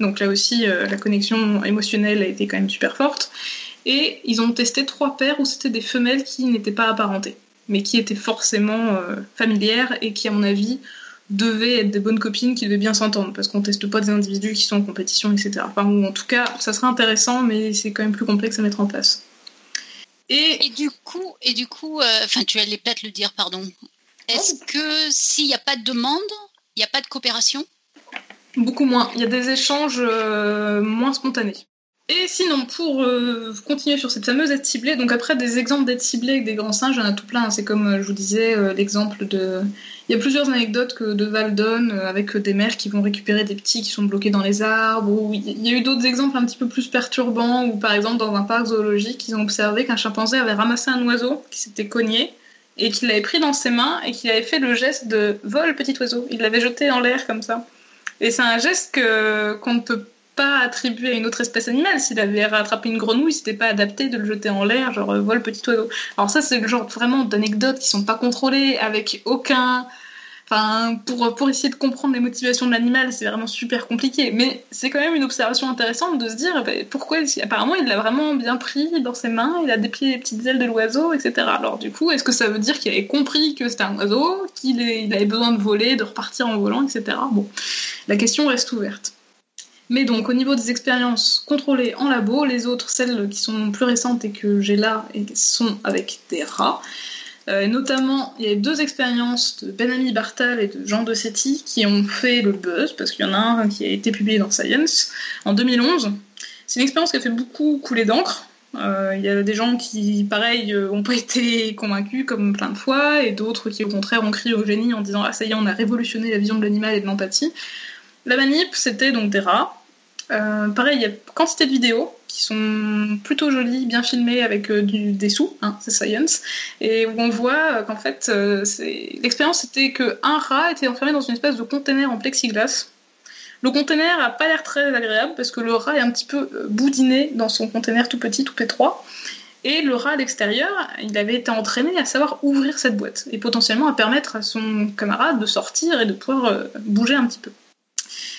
Donc là aussi, euh, la connexion émotionnelle a été quand même super forte. Et ils ont testé trois paires où c'était des femelles qui n'étaient pas apparentées, mais qui étaient forcément euh, familières et qui, à mon avis, devaient être des bonnes copines qui devaient bien s'entendre, parce qu'on teste pas des individus qui sont en compétition, etc. Enfin, ou en tout cas, ça serait intéressant, mais c'est quand même plus complexe à mettre en place. Et, et du coup, et du coup, euh, enfin, tu allais peut-être le dire, pardon. Est-ce que s'il n'y a pas de demande, il n'y a pas de coopération? Beaucoup moins. Il y a des échanges euh, moins spontanés. Et sinon, pour euh, continuer sur cette fameuse aide ciblée, donc après des exemples d'aide ciblée avec des grands singes, il y en a tout plein. C'est comme euh, je vous disais, euh, l'exemple de. Il y a plusieurs anecdotes que de Val donne avec des mères qui vont récupérer des petits qui sont bloqués dans les arbres. Ou il y a eu d'autres exemples un petit peu plus perturbants, où par exemple dans un parc zoologique, ils ont observé qu'un chimpanzé avait ramassé un oiseau qui s'était cogné et qu'il l'avait pris dans ses mains et qu'il avait fait le geste de vol petit oiseau. Il l'avait jeté en l'air comme ça. Et c'est un geste qu'on ne peut pas attribué à une autre espèce animale. S'il avait rattrapé une grenouille, c'était pas adapté de le jeter en l'air, genre euh, vol petit oiseau. Alors ça, c'est le genre vraiment d'anecdotes qui sont pas contrôlées, avec aucun... Enfin, pour, pour essayer de comprendre les motivations de l'animal, c'est vraiment super compliqué. Mais c'est quand même une observation intéressante de se dire bah, pourquoi, apparemment, il l'a vraiment bien pris dans ses mains, il a déplié les petites ailes de l'oiseau, etc. Alors, du coup, est-ce que ça veut dire qu'il avait compris que c'était un oiseau, qu'il il avait besoin de voler, de repartir en volant, etc. Bon, la question reste ouverte. Mais donc, au niveau des expériences contrôlées en labo, les autres, celles qui sont plus récentes et que j'ai là, sont avec des rats. Euh, notamment, il y a deux expériences de Benami Bartal et de Jean de Setti qui ont fait le buzz, parce qu'il y en a un qui a été publié dans Science en 2011. C'est une expérience qui a fait beaucoup couler d'encre. Euh, il y a des gens qui, pareil, n'ont euh, pas été convaincus comme plein de fois, et d'autres qui, au contraire, ont crié au génie en disant Ah, ça y est, on a révolutionné la vision de l'animal et de l'empathie. La manip, c'était donc des rats. Euh, pareil, il y a quantité de vidéos qui sont plutôt jolies, bien filmées avec euh, du, des sous, hein, c'est science, et où on voit euh, qu'en fait, l'expérience c'était qu'un rat était enfermé dans une espèce de conteneur en plexiglas. Le conteneur a pas l'air très agréable parce que le rat est un petit peu boudiné dans son conteneur tout petit, tout étroit. Et le rat à l'extérieur, il avait été entraîné à savoir ouvrir cette boîte et potentiellement à permettre à son camarade de sortir et de pouvoir bouger un petit peu.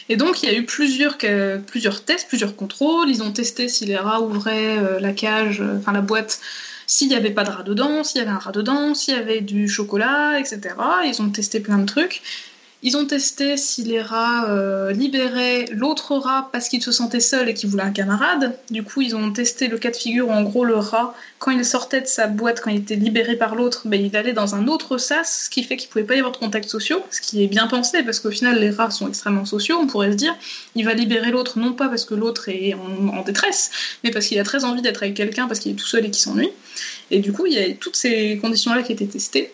Et donc, il y a eu plusieurs, tests, plusieurs contrôles. Ils ont testé si les rats ouvraient euh, la cage, euh, enfin la boîte, s'il n'y avait pas de rat dedans, s'il y avait un rat dedans, s'il y avait du chocolat, etc. Ils ont testé plein de trucs. Ils ont testé si les rats euh, libéraient l'autre rat parce qu'il se sentait seul et qu'il voulait un camarade. Du coup, ils ont testé le cas de figure où, en gros, le rat, quand il sortait de sa boîte, quand il était libéré par l'autre, ben, il allait dans un autre sas, ce qui fait qu'il pouvait pas y avoir de contact sociaux, ce qui est bien pensé parce qu'au final, les rats sont extrêmement sociaux. On pourrait se dire, il va libérer l'autre non pas parce que l'autre est en, en, détresse, mais parce qu'il a très envie d'être avec quelqu'un parce qu'il est tout seul et qu'il s'ennuie. Et du coup, il y a toutes ces conditions-là qui étaient testées.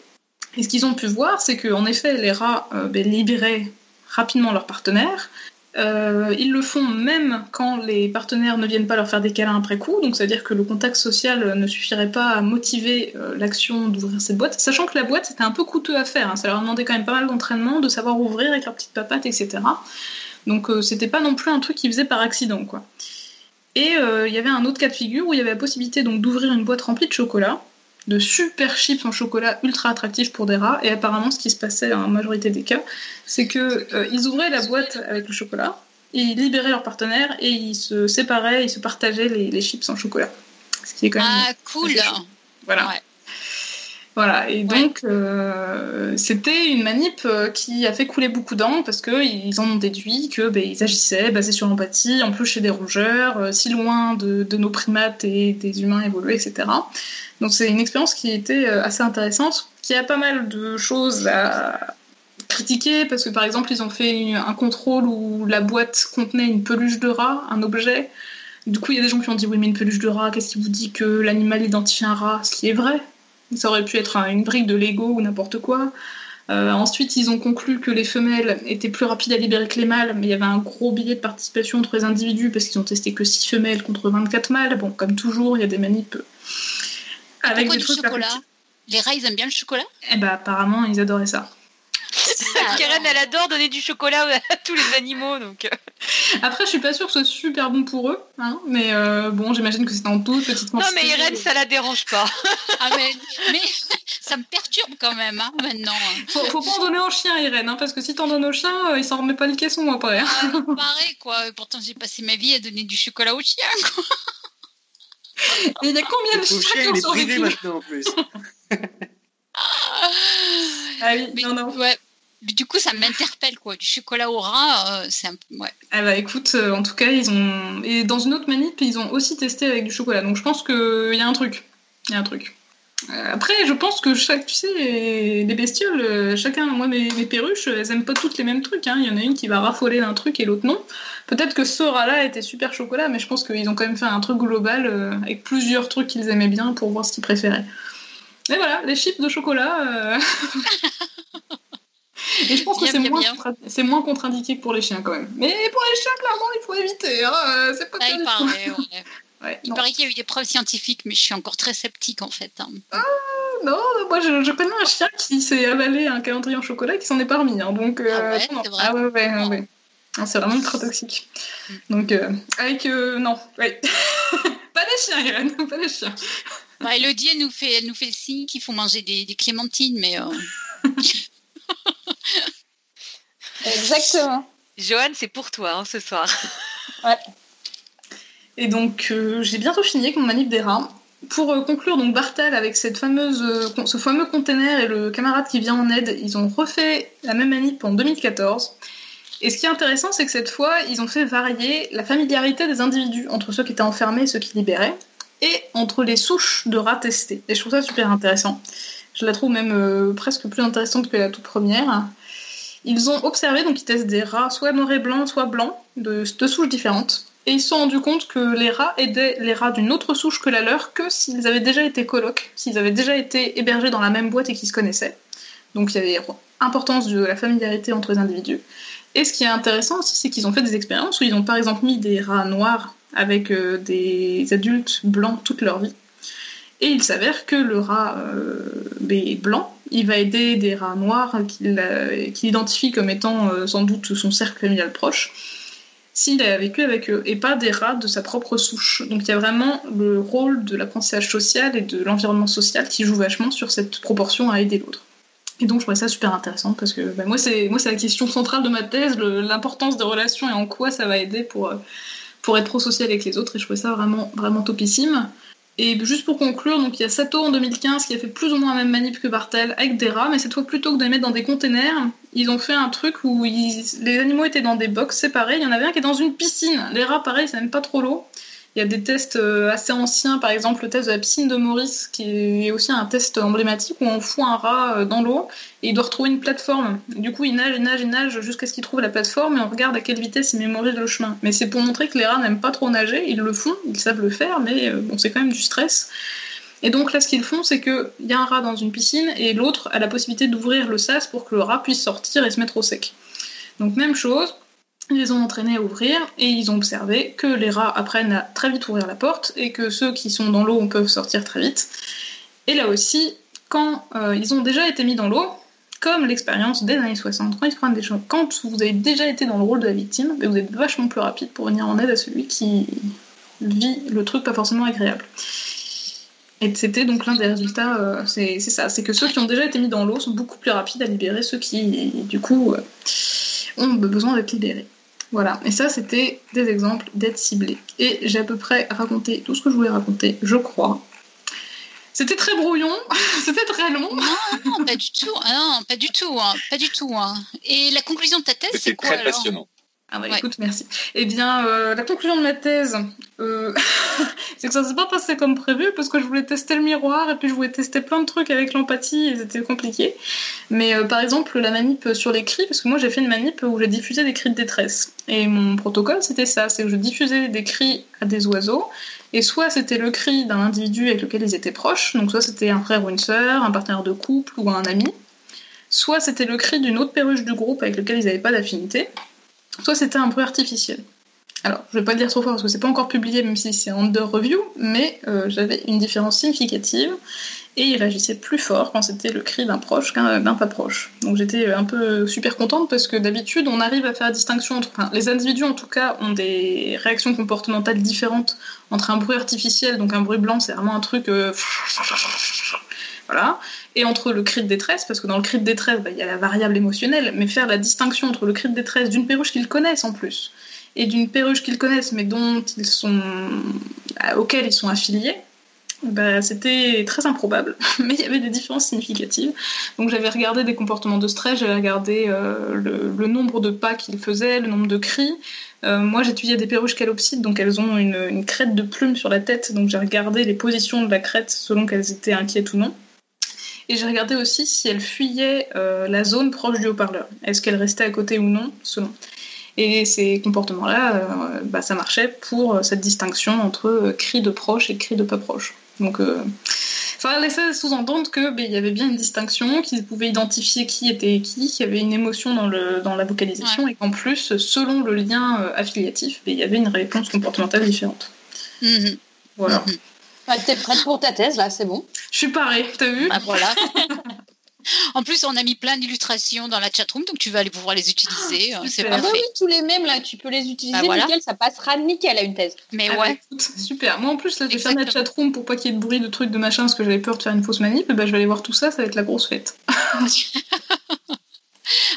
Et ce qu'ils ont pu voir, c'est qu'en effet, les rats euh, ben, libéraient rapidement leurs partenaires. Euh, ils le font même quand les partenaires ne viennent pas leur faire des câlins après coup, donc c'est-à-dire que le contact social ne suffirait pas à motiver euh, l'action d'ouvrir cette boîte, sachant que la boîte c'était un peu coûteux à faire, hein. ça leur demandait quand même pas mal d'entraînement, de savoir ouvrir avec leurs petites papates, etc. Donc c'était pas non plus un truc qu'ils faisaient par accident, quoi. Et il y avait un autre cas de figure où il y avait la possibilité donc d'ouvrir une boîte remplie de chocolat, de super chips en chocolat ultra attractifs pour des rats. Et apparemment, ce qui se passait en majorité des cas, c'est que euh, ils ouvraient la boîte avec le chocolat, et ils libéraient leur partenaire et ils se séparaient, ils se partageaient les, chips en chocolat. Ce qui est quand même ah cool. Voilà. Voilà, et donc euh, c'était une manip euh, qui a fait couler beaucoup d'encre parce qu'ils en ont déduit que ben, ils agissaient basés sur l'empathie, en plus chez des rongeurs, si loin de, de, nos primates et des humains évolués, etc. Donc c'est une expérience qui était euh, assez intéressante, qui a pas mal de choses à critiqué parce que par exemple ils ont fait un contrôle où la boîte contenait une peluche de rat, un objet. Du coup il y a des gens qui ont dit oui mais une peluche de rat, qu'est-ce qui vous dit que l'animal identifie un rat? Ce qui est vrai. Ça aurait pu être une brique de Lego ou n'importe quoi. Euh, ensuite, ils ont conclu que les femelles étaient plus rapides à libérer que les mâles, mais il y avait un gros billet de participation entre les individus parce qu'ils ont testé que 6 femelles contre 24 mâles. Bon, comme toujours, il y a des manips avec du chocolat? Les rats, ils aiment bien le chocolat? Eh ben, apparemment, ils adoraient ça. Karen, elle adore donner du chocolat à tous les animaux, donc. euh. Après, je suis pas sûre que ce soit super bon pour eux, hein, mais euh, bon, j'imagine que c'est en toute petite Non, quantité. mais Irène, ça la dérange pas. Ah, mais, mais ça me perturbe quand même, hein, maintenant. Faut, faut pas en donner aux chiens, Irène, hein, parce que si t'en donnes aux chiens, euh, ils s'en remettent pas le caisson après. hein. Ah, pareil, quoi. Pourtant, j'ai passé ma vie à donner du chocolat aux chiens, quoi. Et il y a combien de chiens chien, qui ont survécu maintenant en plus. Ah oui, Mais, non, non. Ouais. Du coup, ça m'interpelle, quoi. Du chocolat au rat, euh, c'est un peu... Ouais. Ah bah écoute, euh, en tout cas, ils ont. Et dans une autre manip, ils ont aussi testé avec du chocolat. Donc je pense qu'il y a un truc. Il y a un truc. Euh, Après, je pense que chaque, tu sais, les les bestioles, chacun, moi, mes, mes perruches, elles aiment pas toutes les mêmes trucs. hein. Il y en a une qui va raffoler d'un truc et l'autre non. Peut-être que ce rat-là était super chocolat, mais je pense qu'ils ont quand même fait un truc global avec plusieurs trucs qu'ils aimaient bien pour voir ce qu'ils préféraient. Et voilà, les chips de chocolat. Et je pense que c'est moins, c'est moins contre-indiqué que pour les chiens quand même. Mais pour les chiens, clairement, il faut éviter. Hein. euh, C'est pas bien il paraît, ouais. Ouais, Il non. paraît qu'il y a eu des preuves scientifiques, mais je suis encore très sceptique, en fait. hein. Non, moi je, je connais un chien qui s'est avalé un calendrier en chocolat et qui s'en est pas remis. hein, donc, euh, Ah ouais, c'est vrai Ah ouais, ouais, ouais, ouais. Ah, c'est vraiment très toxique. Mm. Donc, euh, avec. euh, non, ouais. pas des chiens, Irène, pas des chiens. Bah, Elodie, elle nous fait, elle nous fait le signe qu'il faut manger des, des clémentines, mais... Exactement. Johan, c'est pour toi hein, ce soir. Et donc, euh, j'ai bientôt fini avec mon manip des rats. Pour euh, conclure, donc Bartel avec cette fameuse, euh, ce fameux container et le camarade qui vient en aide, ils ont refait la même manip en 2014. Et ce qui est intéressant, c'est que cette fois, ils ont fait varier la familiarité des individus entre ceux qui étaient enfermés et ceux qui libéraient, et entre les souches de rats testées. Et je trouve ça super intéressant. Je la trouve même euh, presque plus intéressante que la toute première. Ils ont observé, donc ils testent des rats soit noirs et blancs, soit blancs, de souches différentes. Et ils se sont rendus compte que les rats aidaient les rats d'une autre souche que la leur que s'ils avaient déjà été colocs, s'ils avaient déjà été hébergés dans la même boîte et qu'ils se connaissaient. Donc il y avait importance de la familiarité entre les individus. Et ce qui est intéressant aussi, c'est qu'ils ont fait des expériences où ils ont par exemple mis des rats noirs avec euh, des adultes blancs toute leur vie. Et il s'avère que le rat euh, ben, blanc, il va aider des rats noirs qu'il euh, identifie comme étant euh, sans doute son cercle familial proche, s'il a vécu avec eux, et pas des rats de sa propre souche. Donc il y a vraiment le rôle de l'apprentissage social et de l'environnement social qui joue vachement sur cette proportion à aider l'autre. Et donc je trouvais ça super intéressant parce que bah, moi c'est la question centrale de ma thèse, l'importance des relations et en quoi ça va aider pour euh, pour être pro-social avec les autres et je trouvais ça vraiment vraiment topissime. Et juste pour conclure, donc il y a Sato en 2015 qui a fait plus ou moins la même manip que Bartel avec des rats, mais cette fois plutôt que de les mettre dans des containers, ils ont fait un truc où les animaux étaient dans des box séparés. Il y en avait un qui est dans une piscine. Les rats, pareil, ça n'aime pas trop l'eau. Il y a des tests euh, assez anciens, par exemple le test de la piscine de Maurice, qui est aussi un test emblématique où on fout un rat euh, dans l'eau et il doit retrouver une plateforme. Du coup, il nage, il nage, il nage jusqu'à ce qu'il trouve la plateforme et on regarde à quelle vitesse il mémorise le chemin. Mais c'est pour montrer que les rats n'aiment pas trop nager, ils le font, ils savent le faire, mais euh, bon, c'est quand même du stress. Et donc là, ce qu'ils font, c'est qu'il y a un rat dans une piscine et l'autre a la possibilité d'ouvrir le sas pour que le rat puisse sortir et se mettre au sec. Donc même chose, ils les ont entraînés à ouvrir et ils ont observé que les rats apprennent à très vite ouvrir la porte et que ceux qui sont dans l'eau peuvent sortir très vite. Et là aussi, quand euh, ils ont déjà été mis dans l'eau, comme l'expérience des années 60, quand ils prennent des choses, quand vous avez déjà été dans le rôle de la victime, vous êtes vachement plus rapide pour venir en aide à celui qui vit le truc pas forcément agréable. Et c'était donc l'un des résultats, euh, c'est c'est ça, c'est que ceux qui ont déjà été mis dans l'eau sont beaucoup plus rapides à libérer ceux qui, du coup, euh, ont besoin d'être libérés. Voilà, et ça c'était des exemples d'aide ciblée. Et j'ai à peu près raconté tout ce que je voulais raconter, je crois. C'était très brouillon, c'était très long. Non, non, pas du tout. Ah non, pas du tout. hein, Pas du tout. hein. Et la conclusion de ta thèse, c'est C'était quoi très alors? passionnant. Ah bah Ouais. écoute, merci. Eh bien, euh, la conclusion de ma thèse, euh, c'est que ça s'est pas passé comme prévu parce que je voulais tester le miroir et puis je voulais tester plein de trucs avec l'empathie et c'était compliqué. Mais euh, par exemple, la manip sur les cris, parce que moi j'ai fait une manip où j'ai diffusé des cris de détresse. Et mon protocole c'était ça, c'est que je diffusais des cris à des oiseaux et soit c'était le cri d'un individu avec lequel ils étaient proches, donc soit c'était un frère ou une sœur, un partenaire de couple ou un ami, soit c'était le cri d'une autre perruche du groupe avec lequel ils n'avaient pas d'affinité, soit c'était un bruit artificiel. Alors, je vais pas le dire trop fort parce que c'est pas encore publié, même si c'est under review, mais euh, j'avais une différence significative et il réagissait plus fort quand c'était le cri d'un proche qu'un pas proche. Donc j'étais un peu super contente parce que d'habitude on arrive à faire la distinction entre. Enfin, les individus en tout cas ont des réactions comportementales différentes entre un bruit artificiel, donc un bruit blanc, c'est vraiment un truc. euh, Voilà. Et entre le cri de détresse, parce que dans le cri de détresse, bah, il y a la variable émotionnelle, mais faire la distinction entre le cri de détresse d'une perruche qu'ils connaissent en plus, et d'une perruche qu'ils connaissent mais dont ils sont, auquel ils sont affiliés, bah, c'était très improbable, mais il y avait des différences significatives. Donc j'avais regardé des comportements de stress, j'avais regardé euh, le, nombre de pas qu'ils faisaient, le nombre de cris. Euh, moi j'étudiais des perruches calopsides, donc elles ont une, une crête de plume sur la tête, donc j'ai regardé les positions de la crête selon qu'elles étaient inquiètes ou non. Et j'ai regardé aussi si elles fuyaient euh, la zone proche du haut-parleur. Est-ce qu'elles restaient à côté ou non, selon. Et ces comportements-là, euh, bah, ça marchait pour euh, cette distinction entre cris de proche et cris de pas proche. Donc, ça laissait sous-entendre que ben, il y avait bien une distinction, qu'ils pouvaient identifier qui était qui, qu'il y avait une émotion dans, le, dans la vocalisation, et qu'en plus, selon le lien affiliatif, ben, il y avait une réponse comportementale différente. Mhm. Voilà. Mhm. Bah, T'es prête pour ta thèse, là, c'est bon. Je suis parée, t'as vu? Ah, voilà. en plus, on a mis plein d'illustrations dans la chatroom, donc tu vas aller pouvoir les utiliser. euh, C'est. Ah bah parfait. oui, tous les mêmes, là, tu peux les utiliser, Bah, voilà. nickel, ça passera nickel à une thèse. Mais Ah bah, ouais. écoute, super. Moi en plus, là, j'ai fermé la Exactement. chatroom pour pas qu'il y ait de bruit, de trucs, de machin, parce que j'avais peur de faire une fausse manip. Et ben, je vais aller voir tout ça, ça va être la grosse fête.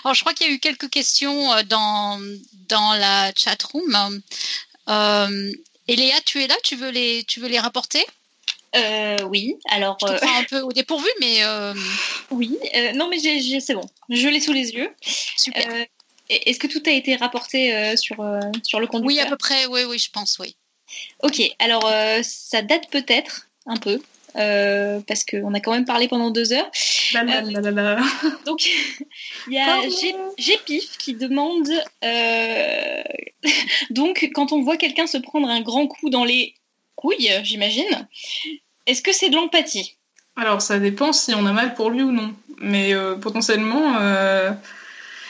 Alors, je crois qu'il y a eu quelques questions euh, dans, dans la chatroom. Euh, et Léa, tu es là? Tu veux les, tu veux les rapporter? Euh, oui, alors Je te euh, prends un peu au dépourvu, mais euh, oui. Euh, non, mais c'est bon. Je l'ai sous les yeux. super. Est-ce que tout a été rapporté sur, sur le conducteur? Oui, à peu près, oui, oui, je pense, oui. Ok, alors ça date peut-être un peu. Euh, parce qu'on a quand même parlé pendant deux heures. La la. Donc, il y a Gépif qui demande euh, donc quand on voit quelqu'un se prendre un grand coup dans les couilles, j'imagine, est-ce que c'est de l'empathie? Alors, ça dépend si on a mal pour lui ou non. Mais euh, potentiellement. euh,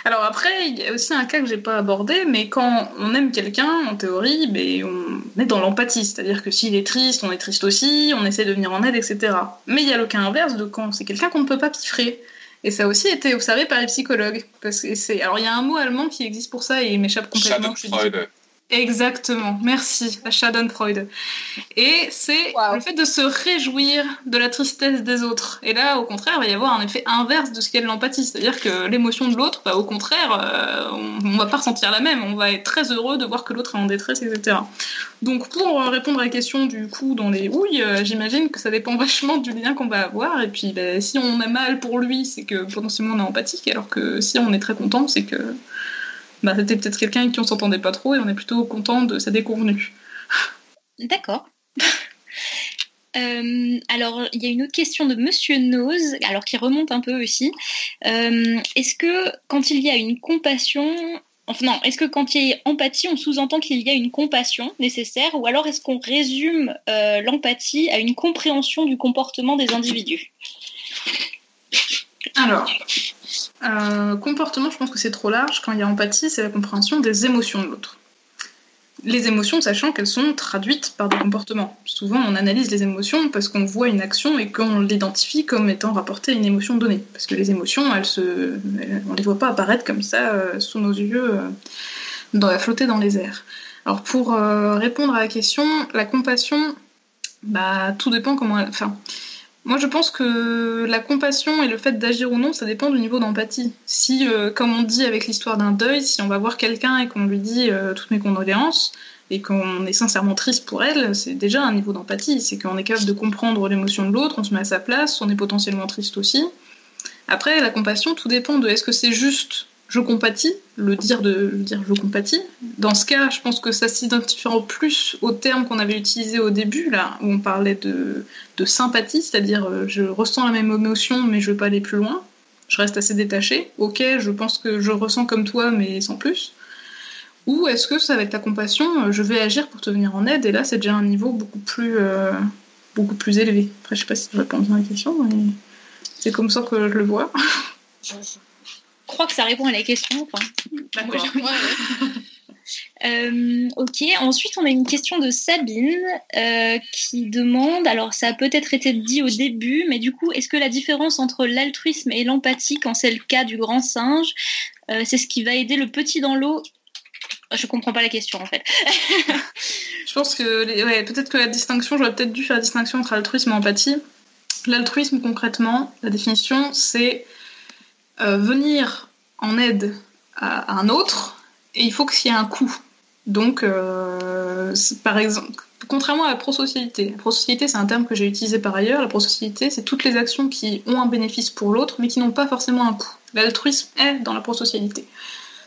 Alors après, il y a aussi un cas que j'ai pas abordé, mais quand on aime quelqu'un, en théorie, ben, on est dans l'empathie. C'est-à-dire que s'il est triste, on est triste aussi, on essaie de venir en aide, etc. Mais il y a le cas inverse de quand c'est quelqu'un qu'on ne peut pas piffrer. Et ça a aussi été observé par les psychologues. Parce que c'est... Alors il y a un mot allemand qui existe pour ça et il m'échappe complètement. Schadenfreude. Exactement, merci, la Schadenfreude. Et c'est Wow. le fait de se réjouir de la tristesse des autres. Et là, au contraire, il va y avoir un effet inverse de ce qu'est l'empathie. C'est-à-dire que l'émotion de l'autre, bah, au contraire, euh, on, on va pas ressentir la même. On va être très heureux de voir que l'autre est en détresse, etc. Donc, pour répondre à la question du coup dans les houilles, euh, j'imagine que ça dépend vachement du lien qu'on va avoir. Et puis, bah, si on a mal pour lui, c'est que potentiellement on est empathique. Alors que si on est très content, c'est que bah, c'était peut-être quelqu'un avec qui on s'entendait pas trop et on est plutôt content de sa déconvenue. D'accord. Euh, alors, il y a une autre question de Monsieur Nose, alors qui remonte un peu aussi. Euh, est-ce que quand il y a une compassion, enfin non, est-ce que quand il y a empathie, on sous-entend qu'il y a une compassion nécessaire, ou alors est-ce qu'on résume euh, l'empathie à une compréhension du comportement des individus? Alors, comportement, je pense que c'est trop large. Quand il y a empathie, c'est la compréhension des émotions de l'autre. Les émotions, sachant qu'elles sont traduites par des comportements. Souvent, on analyse les émotions parce qu'on voit une action et qu'on l'identifie comme étant rapportée à une émotion donnée. Parce que les émotions, elles on les voit pas apparaître comme ça euh, sous nos yeux, euh, dans, flotter dans les airs. Alors, pour euh, répondre à la question, la compassion, bah, tout dépend comment. elle- moi, je pense que la compassion et le fait d'agir ou non, ça dépend du niveau d'empathie. Si, euh, comme on dit avec l'histoire d'un deuil, si on va voir quelqu'un et qu'on lui dit euh, toutes mes condoléances et qu'on est sincèrement triste pour elle, c'est déjà un niveau d'empathie. C'est qu'on est capable de comprendre l'émotion de l'autre, on se met à sa place, on est potentiellement triste aussi. Après, la compassion, tout dépend de est-ce que c'est juste je compatis, le dire de le dire je compatis. Dans ce cas, je pense que ça s'identifie plus au terme qu'on avait utilisé au début, là, où on parlait de, de sympathie, c'est-à-dire euh, je ressens la même émotion, mais je veux pas aller plus loin. Je reste assez détaché. Ok, je pense que je ressens comme toi, mais sans plus. Ou est-ce que ça être la compassion, euh, je vais agir pour te venir en aide, et là c'est déjà un niveau beaucoup plus, euh, beaucoup plus élevé. Après, je sais pas si je réponds bien à la question, mais c'est comme ça que je le vois. Je crois que ça répond à la question. Enfin, D'accord. Ouais, ouais. Euh, ok, ensuite on a une question de Sabine euh, qui demande, alors ça a peut-être été dit au début, mais du coup, est-ce que la différence entre l'altruisme et l'empathie, quand c'est le cas du grand singe, euh, c'est ce qui va aider le petit dans l'eau? Je comprends pas la question en fait. Je pense que les- ouais, peut-être que la distinction, j'aurais peut-être dû faire la distinction entre altruisme et empathie. L'altruisme, concrètement, la définition, c'est euh, venir en aide à, un autre et il faut qu'il y ait un coût. Donc, euh, par exemple, contrairement à la prosocialité, la prosocialité, c'est un terme que j'ai utilisé par ailleurs. La prosocialité, c'est toutes les actions qui ont un bénéfice pour l'autre, mais qui n'ont pas forcément un coût. L'altruisme est dans la prosocialité.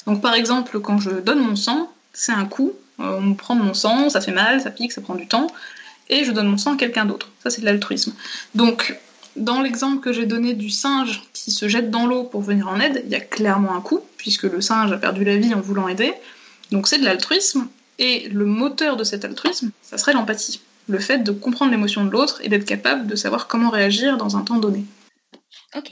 Donc, par exemple, quand je donne mon sang, c'est un coût. Euh, on me prend mon sang, ça fait mal, ça pique, ça prend du temps, et je donne mon sang à quelqu'un d'autre. Ça, c'est de l'altruisme. Donc, dans l'exemple que j'ai donné du singe qui se jette dans l'eau pour venir en aide, il y a clairement un coût, puisque le singe a perdu la vie en voulant aider. Donc, c'est de l'altruisme, et le moteur de cet altruisme, ça serait l'empathie. Le fait de comprendre l'émotion de l'autre et d'être capable de savoir comment réagir dans un temps donné. ok.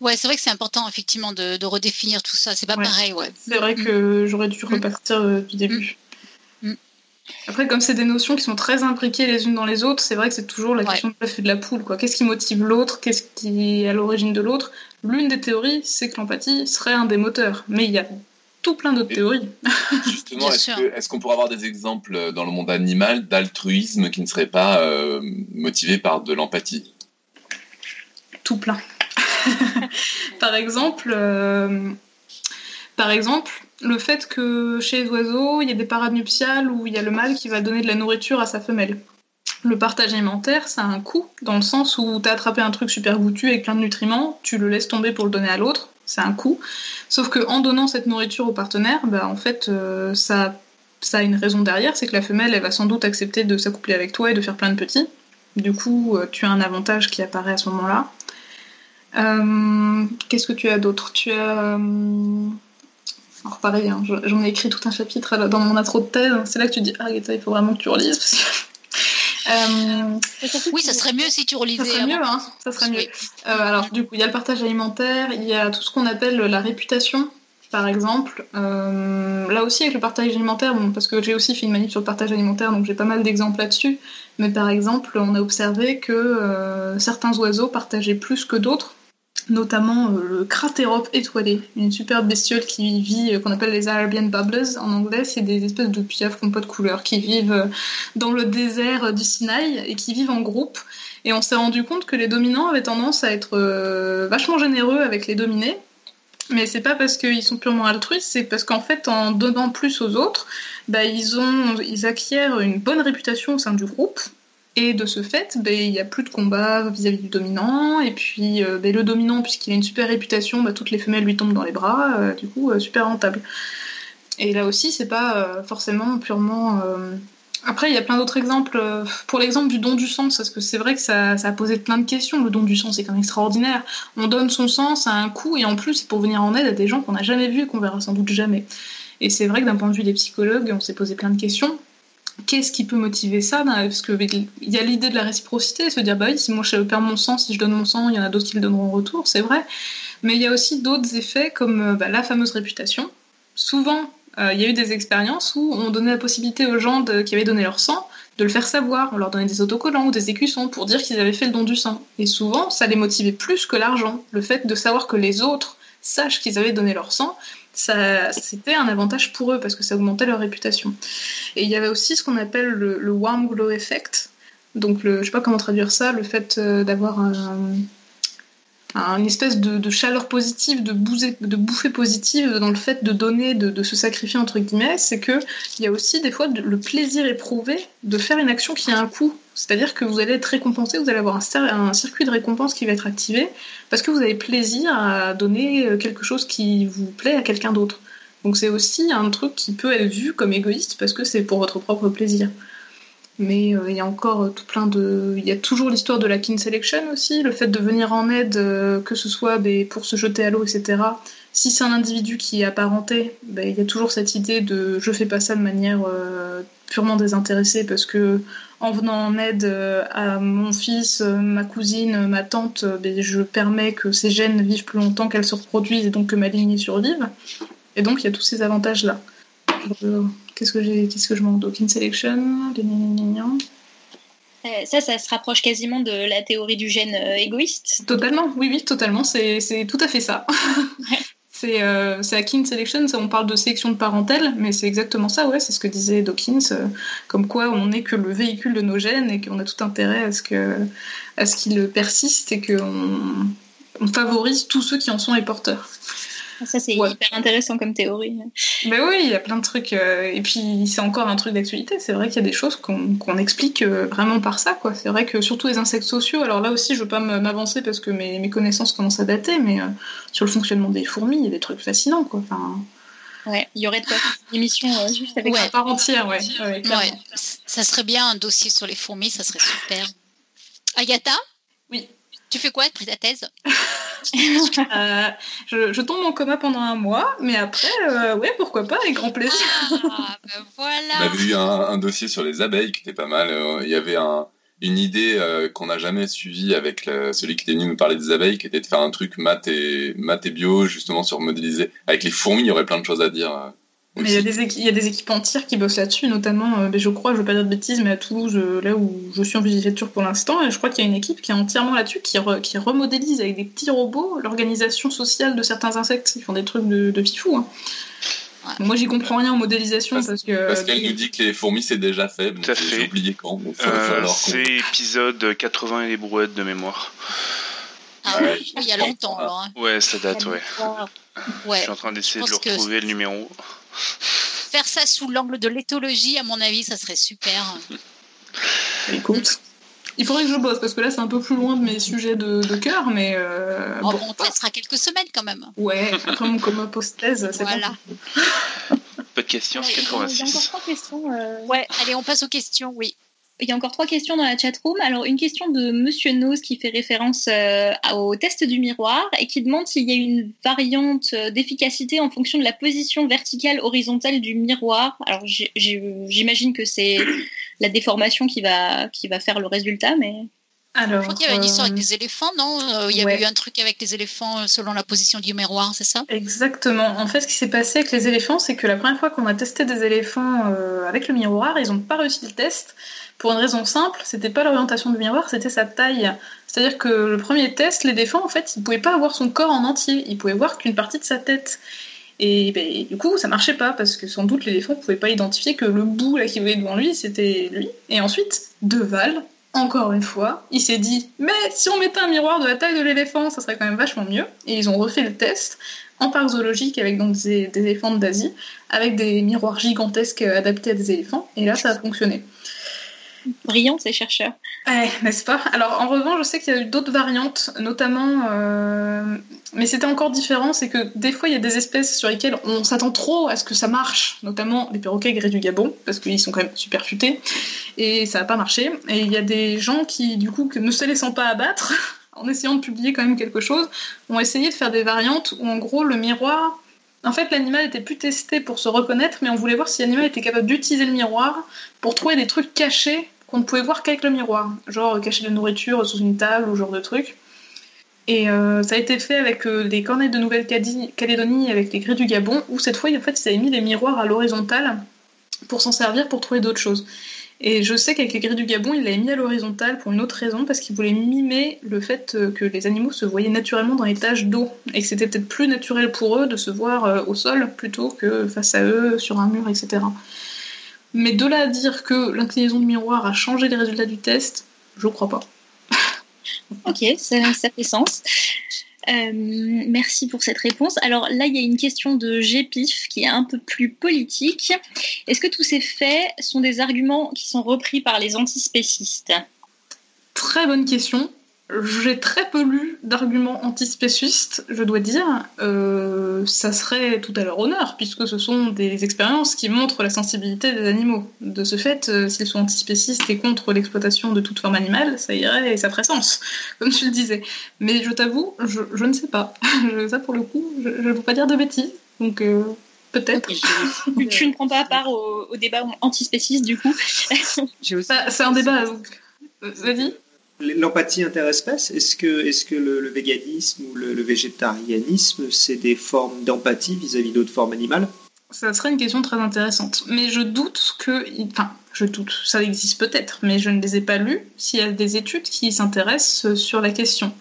Ouais, c'est vrai que c'est important effectivement de, de redéfinir tout ça. C'est pas Ouais. pareil, ouais. C'est vrai que j'aurais dû Mm. repartir euh, du début. Après, comme c'est des notions qui sont très imbriquées les unes dans les autres, c'est vrai que c'est toujours la Ouais. question de l'œuf et de la poule. quoi. Qu'est-ce qui motive l'autre? Qu'est-ce qui est à l'origine de l'autre? L'une des théories, c'est que l'empathie serait un des moteurs. Mais il y a tout plein d'autres Et- théories. Justement, que- est-ce qu'on pourrait avoir des exemples euh, dans le monde animal d'altruisme qui ne serait pas euh, motivé par de l'empathie? Tout plein. par exemple, euh, par exemple, le fait que chez les oiseaux, il y a des parades nuptiales où il y a le mâle qui va donner de la nourriture à sa femelle. Le partage alimentaire, ça a un coût, dans le sens où tu as attrapé un truc super goûtu avec plein de nutriments, tu le laisses tomber pour le donner à l'autre, c'est un coût. Sauf que en donnant cette nourriture au partenaire, bah, en fait, euh, ça, a une raison derrière, c'est que la femelle, elle va sans doute accepter de s'accoupler avec toi et de faire plein de petits. Du coup, euh, tu as un avantage qui apparaît à ce moment-là. Euh, Qu'est-ce que tu as d'autre? Tu as. Alors pareil, hein, je- j'en ai écrit tout un chapitre dans mon intro de thèse. C'est là que tu dis Ah, Guetta, il faut vraiment que tu relises. parce que- Euh, Oui, ça serait mieux si tu relisais. ça serait avant. mieux, hein Ça serait mieux. Oui. Euh, alors, du coup, il y a le partage alimentaire, il y a tout ce qu'on appelle la réputation, par exemple. Euh, là aussi, avec le partage alimentaire, bon, parce que j'ai aussi fait une manip sur le partage alimentaire, donc j'ai pas mal d'exemples là-dessus. Mais par exemple, on a observé que euh, certains oiseaux partageaient plus que d'autres, notamment euh, le cratérope étoilé, une superbe bestiole qui vit, euh, qu'on appelle les Arabian Bubblers en anglais, c'est des espèces de pieuvres qui n'ont pas de couleur, qui vivent euh, dans le désert du Sinaï et qui vivent en groupe. Et on s'est rendu compte que les dominants avaient tendance à être vachement généreux avec les dominés. Mais c'est pas parce qu'ils sont purement altruistes, c'est parce qu'en fait, en donnant plus aux autres, bah, ils, ont, ils acquièrent une bonne réputation au sein du groupe. Et de ce fait, bah, il n'y a plus de combat vis-à-vis du dominant. Et puis, euh, bah, le dominant, puisqu'il a une super réputation, bah, toutes les femelles lui tombent dans les bras. euh, du coup, euh, super rentable. Et là aussi, c'est pas forcément purement. Après, il y a plein d'autres exemples. Pour l'exemple du don du sang, parce que c'est vrai que ça, a posé plein de questions. Le don du sang, c'est quand même extraordinaire. On donne son ça a un coût, et en plus, c'est pour venir en aide à des gens qu'on n'a jamais vus et qu'on verra sans doute jamais. Et c'est vrai que d'un point de vue des psychologues, on s'est posé plein de questions. Qu'est-ce qui peut motiver ça Parce qu'il y a l'idée de la réciprocité, se dire bah oui, si moi je perds mon sang, si je donne mon sang, il y en a d'autres qui le donneront en retour, c'est vrai. Mais il y a aussi d'autres effets comme euh, bah, la fameuse réputation. Souvent, euh, il y a eu des expériences où on donnait la possibilité aux gens qui avaient donné leur sang de le faire savoir. On leur donnait des autocollants ou des écussons pour dire qu'ils avaient fait le don du sang. Et souvent, ça les motivait plus que l'argent. Le fait de savoir que les autres sachent qu'ils avaient donné leur sang, c'était un avantage pour eux parce que ça augmentait leur réputation. Et il y avait aussi ce qu'on appelle le, warm glow effect. Donc, le, je sais pas comment traduire ça, le fait euh, d'avoir un, un- une espèce de, chaleur positive, de, bouffée positive dans le fait de donner, de, de se sacrifier entre guillemets, c'est que il y a aussi des fois le plaisir éprouvé de faire une action qui a un coût. C'est-à-dire que vous allez être récompensé, vous allez avoir un, circuit de récompense qui va être activé parce que vous avez plaisir à donner euh, quelque chose qui vous plaît à quelqu'un d'autre. Donc c'est aussi un truc qui peut être vu comme égoïste parce que c'est pour votre propre plaisir. Mais euh, il y a encore tout plein de. Il y a toujours l'histoire de la kin selection aussi, le fait de venir en aide, euh, que ce soit des... pour se jeter à l'eau, etc. Si c'est un individu qui est apparenté, ben, il y a toujours cette idée de je fais pas ça de manière euh, purement désintéressée parce que en venant en aide à mon fils, ma cousine, ma tante, ben, je permets que ces gènes vivent plus longtemps, qu'elles se reproduisent et donc que ma lignée survive. Et donc il y a tous ces avantages-là. Qu'est-ce que j'ai, qu'est-ce que je manque Dawkins Selection, euh, ça, ça se rapproche quasiment de la théorie du gène euh, égoïste. Totalement, oui, oui, totalement. C'est, c'est tout à fait ça. c'est, euh, c'est Kin Selection, on parle de sélection de parentèle, mais c'est exactement ça, ouais, c'est ce que disait Dawkins, euh, comme quoi on n'est que le véhicule de nos gènes et qu'on a tout intérêt à ce, qu'ils persistent et qu'on on favorise tous ceux qui en sont les porteurs. Ça, c'est hyper intéressant comme théorie. Ben oui, il y a plein de trucs. Euh, et puis, c'est encore un truc d'actualité. C'est vrai qu'il y a des choses qu'on explique euh, vraiment par ça. quoi. C'est vrai que surtout les insectes sociaux, alors là aussi, je ne veux pas m'avancer parce que mes, mes, connaissances commencent à dater, mais euh, sur le fonctionnement des fourmis, il y a des trucs fascinants. quoi. Enfin, Ouais, il y aurait de quoi une émission juste avec ouais. part entière, ouais. ouais, Ça serait bien un dossier sur les fourmis, ça serait super. Agatha? Oui. Tu fais quoi Tu ta thèse? euh, je, tombe en coma pendant un mois, mais après, euh, ouais, pourquoi pas, avec grand plaisir. Ah, ben voilà. On avait eu un, dossier sur les abeilles qui était pas mal. Euh, il y avait une idée qu'on n'a jamais suivie avec celui qui était venu nous parler des abeilles, qui était de faire un truc maths et, maths et bio, justement sur modéliser. Avec les fourmis, il y aurait plein de choses à dire. Mais il y, a des il y a des équipes entières qui bossent là-dessus, notamment, euh, je crois, je ne veux pas dire de bêtises, mais à Toulouse, euh, là où je suis en villégiature pour l'instant, je crois qu'il y a une équipe qui est entièrement là-dessus, qui, qui remodélise avec des petits robots l'organisation sociale de certains insectes. Ils font des trucs de, de fifou. Hein. Moi, j'y comprends rien en modélisation parce, que. Parce qu'elle nous dit que les fourmis, c'est déjà fait. Donc J'ai oublié quand. Euh, c'est épisode 80 et les brouettes de mémoire. Ah oui, il y a longtemps alors. Hein. Ouais, ça date, ouais. ouais. Je suis en train d'essayer de le retrouver, le numéro. Faire ça sous l'angle de l'éthologie, à mon avis, ça serait super. Écoute. Il faudrait que je bosse parce que là c'est un peu plus loin de mes sujets de, de cœur, mais. Euh, oh, bon, on te laissera quelques semaines quand même. Ouais, comme, comme un post-thèse, c'est Voilà. Pas de questions, 86. Il y a encore trois questions. Euh... Ouais, allez, on passe aux questions, oui. Il y a encore trois questions dans la chatroom. Alors, une question de Monsieur Nose qui fait référence euh, au test du miroir et qui demande s'il y a une variante euh, d'efficacité en fonction de la position verticale horizontale du miroir. Alors, j'imagine que c'est la déformation qui va, qui va faire le résultat, mais. Alors, je crois qu'il y avait une histoire avec des éléphants, non euh, Il y avait eu un truc avec les éléphants selon la position du miroir, c'est ça? Exactement. En fait, ce qui s'est passé avec les éléphants, c'est que la première fois qu'on a testé des éléphants avec le miroir, ils n'ont pas réussi le test pour une raison simple, c'était pas l'orientation du miroir, c'était sa taille. C'est-à-dire que le premier test, les défends, en fait, ils pouvaient pas avoir son corps en entier, ils pouvaient voir qu'une partie de sa tête. Et ben, du coup, ça marchait pas, parce que sans doute l'éléphant ne pouvait pas identifier que le bout là qui voyait devant lui, c'était lui. Et ensuite, Deval, encore une fois, il s'est dit Mais si on mettait un miroir de la taille de l'éléphant, ça serait quand même vachement mieux. Et ils ont refait le test en parc zoologique avec donc des, des éléphants d'Asie, avec des miroirs gigantesques adaptés à des éléphants. Et là, ça a fonctionné. Brillants ces chercheurs. Ouais, n'est-ce pas? Alors en revanche, je sais qu'il y a eu d'autres variantes, notamment, euh, mais c'était encore différent, c'est que des fois il y a des espèces sur lesquelles on s'attend trop à ce que ça marche, notamment les perroquets gris du Gabon, parce qu'ils sont quand même super futés, et ça n'a pas marché. Et il y a des gens qui, du coup, ne se laissant pas abattre, en essayant de publier quand même quelque chose, ont essayé de faire des variantes où en gros le miroir en fait, l'animal était plus testé pour se reconnaître, mais on voulait voir si l'animal était capable d'utiliser le miroir pour trouver des trucs cachés qu'on ne pouvait voir qu'avec le miroir. Genre cacher de la nourriture sous une table ou genre de trucs. Et euh, ça a été fait avec euh, les de Nouvelle-Calédonie avec les gris du Gabon, où cette fois, en fait, ils avaient mis les miroirs à l'horizontale pour s'en servir pour trouver d'autres choses. Et je sais qu'avec les grilles du Gabon, il l'a mis à l'horizontale pour une autre raison, parce qu'il voulait mimer le fait euh, que les animaux se voyaient naturellement dans les taches d'eau, et que c'était peut-être plus naturel pour eux de se voir euh, au sol plutôt que face à eux, sur un mur, etc. Mais de là à dire que l'inclinaison du miroir a changé les résultats du test, je crois pas. ok, ça, fait sens. Merci pour cette réponse. Alors là, il y a une question de GPIF qui est un peu plus politique. Est-ce que tous ces faits sont des arguments qui sont repris par les antispécistes? Très bonne question. J'ai très peu lu d'arguments antispécistes, je dois dire. Euh, ça serait tout à leur honneur, puisque ce sont des expériences qui montrent la sensibilité des animaux. De ce fait, euh, s'ils sont antispécistes et contre l'exploitation de toute forme animale, ça irait et ça ferait sens, comme tu le disais. Mais je t'avoue, je, ne sais pas. ça, pour le coup, je ne veux pas dire de bêtises. Donc, euh, peut-être. tu, ne prends pas part au, débat antispéciste, du coup. C'est un débat, donc. Vas-y. L'empathie interespèce, est-ce que, est que le, véganisme ou le, végétarianisme, c'est des formes d'empathie vis-à-vis d'autres formes animales? Ça serait une question très intéressante. Mais je doute que. Enfin, je doute, ça existe peut-être, mais je ne les ai pas lues s'il y a des études qui s'intéressent sur la question.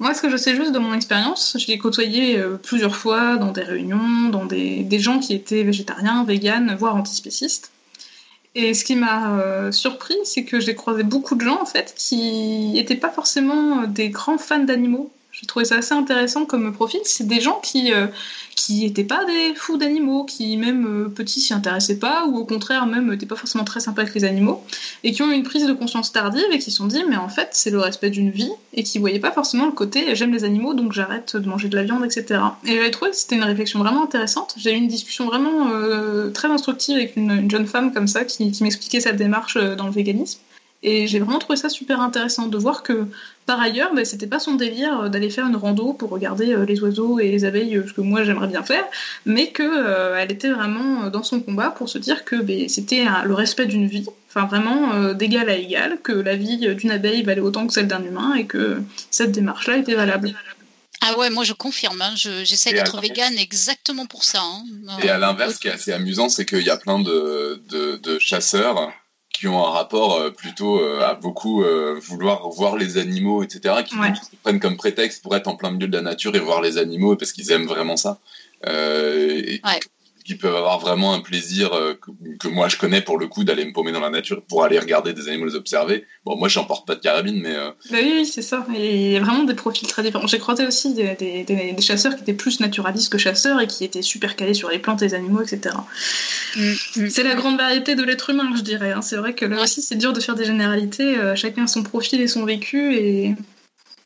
Moi, ce que je sais juste de mon expérience, je l'ai côtoyé euh, plusieurs fois dans des réunions, dans des, des gens qui étaient végétariens, véganes, voire antispécistes. Et ce qui m'a euh, surpris, c'est que j'ai croisé beaucoup de gens en fait qui n'étaient pas forcément des grands fans d'animaux, j'ai trouvé ça assez intéressant comme profil. C'est des gens qui euh, qui n'étaient pas des fous d'animaux, qui même euh, petits s'y intéressaient pas, ou au contraire même n'étaient pas forcément très sympas avec les animaux, et qui ont eu une prise de conscience tardive et qui se sont dit mais en fait c'est le respect d'une vie, et qui voyaient pas forcément le côté j'aime les animaux donc j'arrête de manger de la viande, etc. Et j'avais trouvé que c'était une réflexion vraiment intéressante. J'ai eu une discussion vraiment euh, très instructive avec une, jeune femme comme ça qui m'expliquait sa démarche dans le véganisme. Et j'ai vraiment trouvé ça super intéressant de voir que par ailleurs, bah, c'était pas son délire euh, d'aller faire une rando pour regarder euh, les oiseaux et les abeilles, euh, ce que moi j'aimerais bien faire, mais que elle était vraiment dans son combat pour se dire que bah, c'était le respect d'une vie, enfin vraiment d'égal à égal, que la vie d'une abeille valait autant que celle d'un humain et que cette démarche-là était valable. Ah ouais, moi je confirme, hein. j'essaie d'être végane exactement pour ça. Hein. Et à l'inverse, ce qui est assez amusant, c'est qu'il y a plein de, de chasseurs qui ont un rapport euh, plutôt euh, à beaucoup euh, vouloir voir les animaux, etc., qui prennent comme prétexte pour être en plein milieu de la nature et voir les animaux parce qu'ils aiment vraiment ça. Et, qui peuvent avoir vraiment un plaisir euh, que, moi je connais pour le coup d'aller me paumer dans la nature pour aller regarder des animaux les observer. Bon, moi j'en porte pas de carabine, mais. Euh, bah oui, c'est ça. Il y a vraiment des profils très différents. J'ai croisé aussi des, des, chasseurs qui étaient plus naturalistes que chasseurs et qui étaient super calés sur les plantes et les animaux, etc. Mm, mm. C'est la grande variété de l'être humain, je dirais. Hein. C'est vrai que là aussi c'est dur de faire des généralités. Euh, chacun son profil et son vécu et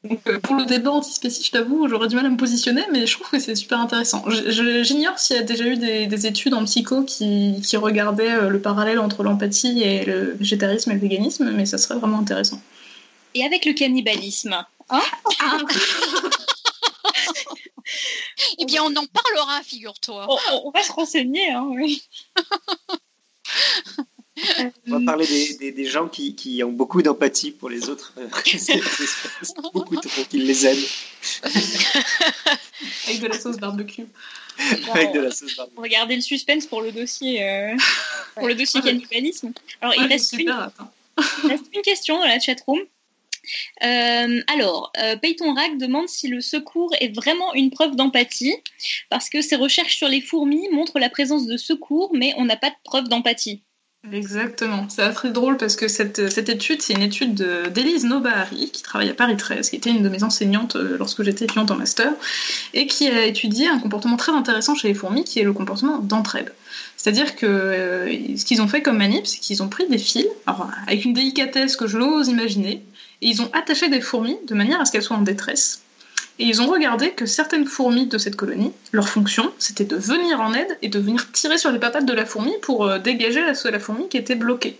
donc, euh, pour le débat antispécifique, je t'avoue, j'aurais du mal à me positionner, mais je trouve que c'est super intéressant. J'ignore s'il y a déjà eu des, études en psycho qui, qui regardaient euh, le parallèle entre l'empathie et le végétarisme et le véganisme, mais ça serait vraiment intéressant. Et avec le cannibalisme hein? Ah. Eh bien, on en parlera, figure-toi. On, va se renseigner, hein, oui. On va parler des, des, gens qui, qui, ont beaucoup d'empathie pour les autres. beaucoup trop qu'ils les aiment. Avec de la sauce barbecue. Avec de la sauce barbecue. Regardez le suspense pour le dossier, euh, pour le dossier cannibalisme. Alors, il, reste une, il, reste une, question dans la chatroom. Euh, alors, euh, Peyton Rack demande si le secours est vraiment une preuve d'empathie, parce que ses recherches sur les fourmis montrent la présence de secours, mais on n'a pas de preuve d'empathie. Exactement. C'est très drôle parce que cette, cette étude, c'est une étude d'Élise Nobahari, qui travaille à Paris 13, qui était une de mes enseignantes euh, lorsque j'étais étudiante en master, et qui a étudié un comportement très intéressant chez les fourmis, qui est le comportement d'entraide. C'est-à-dire que euh, ce qu'ils ont fait comme manip, c'est qu'ils ont pris des fils, alors, avec une délicatesse que je l'ose imaginer, et ils ont attaché des fourmis de manière à ce qu'elles soient en détresse. Et ils ont regardé que certaines fourmis de cette colonie, leur fonction, c'était de venir en aide et de venir tirer sur les papates de la fourmi pour euh, dégager la, la fourmi qui était bloquée.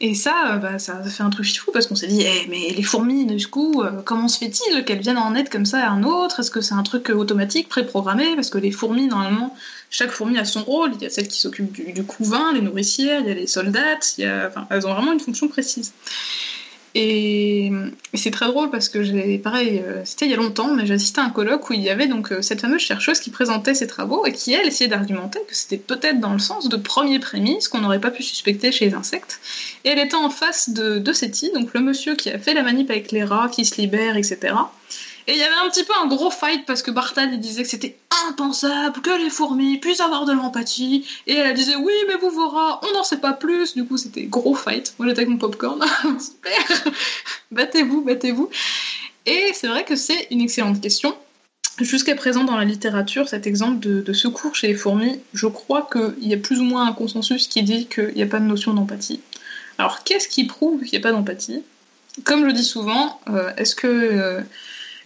Et ça, euh, bah, ça fait un truc fou parce qu'on s'est dit, eh, mais les fourmis, du coup, euh, comment se fait-il qu'elles viennent en aide comme ça à un autre? Est-ce que c'est un truc automatique, préprogrammé? Parce que les fourmis, normalement, chaque fourmi a son rôle. Il y a celles qui s'occupent du, couvain, les nourricières, il y a les soldats, il y a... elles ont vraiment une fonction précise. Et, c'est très drôle parce que j'ai, pareil, euh, c'était il y a longtemps, mais j'ai assisté à un colloque où il y avait donc euh, cette fameuse chercheuse qui présentait ses travaux et qui, elle, essayait d'argumenter que c'était peut-être dans le sens de premiers prémices qu'on n'aurait pas pu suspecter chez les insectes. Et elle était en face de, de Seti, donc le monsieur qui a fait la manip avec les rats qui se libèrent, etc. Et il y avait un petit peu un gros fight parce que Bartal il disait que c'était impensable que les fourmis puissent avoir de l'empathie. Et elle disait oui, mais vous verrez, on n'en sait pas plus. Du coup, c'était gros fight. Moi j'étais avec mon popcorn. Super Battez-vous, battez-vous. Et c'est vrai que c'est une excellente question. Jusqu'à présent, dans la littérature, cet exemple de, secours chez les fourmis, je crois qu'il y a plus ou moins un consensus qui dit qu'il n'y a pas de notion d'empathie. Alors, qu'est-ce qui prouve qu'il n'y a pas d'empathie? Comme je dis souvent, euh, est-ce que euh,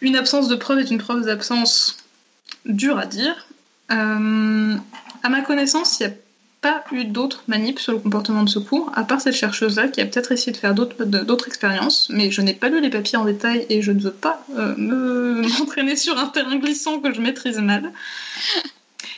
une absence de preuve est une preuve d'absence Dur à dire. Euh, à ma connaissance, il n'y a pas eu d'autres manips sur le comportement de secours, à part cette chercheuse-là qui a peut-être essayé de faire d'autres expériences, mais je n'ai pas lu les papiers en détail et je ne veux pas euh, m'entraîner sur un terrain glissant que je maîtrise mal.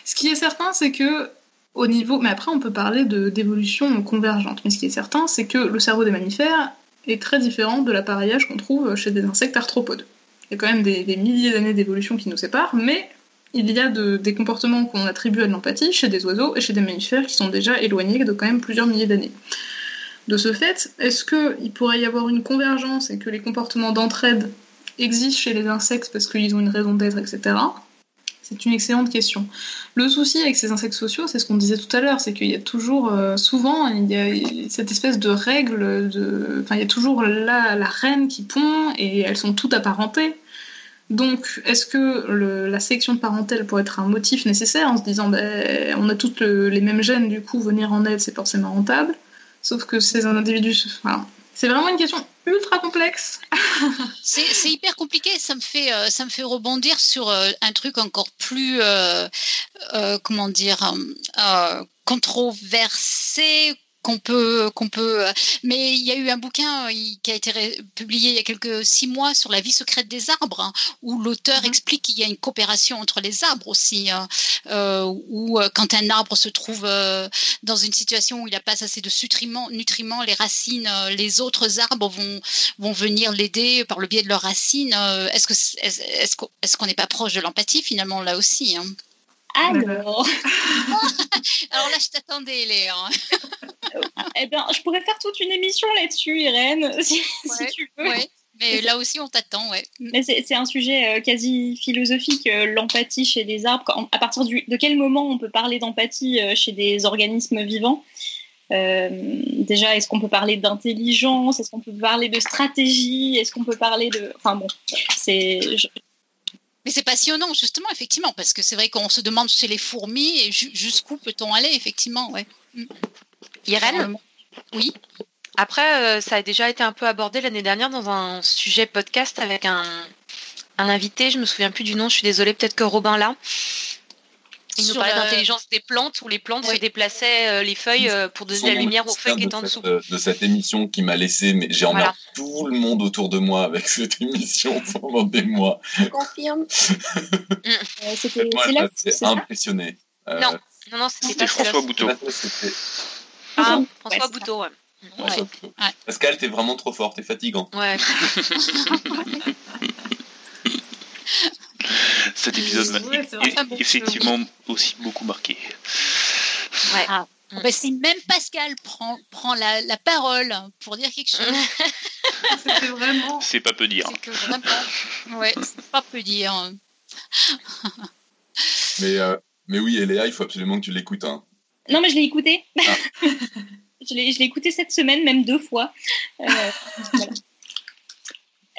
Ce qui est certain, c'est que au niveau, mais après on peut parler d'évolution convergente, mais ce qui est certain, c'est que le cerveau des mammifères est très différent de l'appareillage qu'on trouve chez des insectes arthropodes. Il y a quand même des, milliers d'années d'évolution qui nous séparent, mais il y a des comportements qu'on attribue à de l'empathie chez des oiseaux et chez des mammifères qui sont déjà éloignés de quand même plusieurs milliers d'années. De ce fait, est-ce qu'il pourrait y avoir une convergence et que les comportements d'entraide existent chez les insectes parce qu'ils ont une raison d'être, etc. C'est une excellente question. Le souci avec ces insectes sociaux, c'est ce qu'on disait tout à l'heure, c'est qu'il y a toujours, euh, souvent, il y a cette espèce de règle, de... enfin, il y a toujours la, la reine qui pond et elles sont toutes apparentées. Donc, est-ce que la sélection de parentèle pourrait être un motif nécessaire en se disant ben, on a toutes les mêmes gènes, du coup, venir en aide, c'est forcément rentable? Sauf que ces individus. C'est vraiment une question ultra complexe. c'est hyper compliqué. Ça me fait, euh, ça me fait rebondir sur euh, un truc encore plus, euh, comment dire, controversé qu'on peut qu'on peut mais il y a eu un bouquin euh, qui a été publié il y a quelques six mois sur la vie secrète des arbres hein, où l'auteur mhm. explique qu'il y a une coopération entre les arbres aussi hein, euh, où euh, quand un arbre se trouve euh, dans une situation où il n'a pas assez de nutriments nutriments les racines les autres arbres vont vont venir l'aider par le biais de leurs racines est-ce que est-ce qu'on n'est pas proche de l'empathie finalement là aussi hein? Alors. Alors là, je t'attendais, Léa. eh bien, je pourrais faire toute une émission là-dessus, Irène, si, tu veux. Mais là aussi, on t'attend, ouais. Mais c'est un sujet euh, quasi philosophique, euh, l'empathie chez des arbres. À partir de quel moment on peut parler d'empathie euh, chez des organismes vivants? Déjà, est-ce qu'on peut parler d'intelligence? Est-ce qu'on peut parler de stratégie? Est-ce qu'on peut parler de... Enfin bon, c'est... Mais c'est passionnant, justement, effectivement, parce que c'est vrai qu'on se demande chez les fourmis et jusqu'où peut-on aller, effectivement, ouais. Mm. Irène Oui. Après, euh, ça a déjà été un peu abordé l'année dernière dans un sujet podcast avec un, un invité, je me souviens plus du nom, je suis désolée, peut-être que Robin là. Il nous parlait d'intelligence des plantes, où les plantes se déplaçaient euh, les feuilles euh, pour donner la lumière aux feuilles qui étaient en dessous. De, cette émission qui m'a laissé, mais j'ai emmerdé tout le monde autour de moi avec cette émission pendant des mois. Je confirme. C'était impressionné. Euh, non, non, non, c'était François Bouteau. Ah, François Bouteau, ouais. Pascal, t'es vraiment trop fort, t'es fatigant. Ouais. Cet épisode m'a effectivement aussi beaucoup marqué. Ouais. Ah. Bah, si même Pascal prend, prend la, la, parole pour dire quelque chose. c'est vraiment. C'est pas peu dire. C'est vraiment. Ouais, c'est pas peu dire. mais, euh, mais oui, Eléa, il faut absolument que tu l'écoutes. Hein. Non, mais je l'ai écouté. Ah. je l'ai écouté cette semaine, même deux fois. Euh, voilà.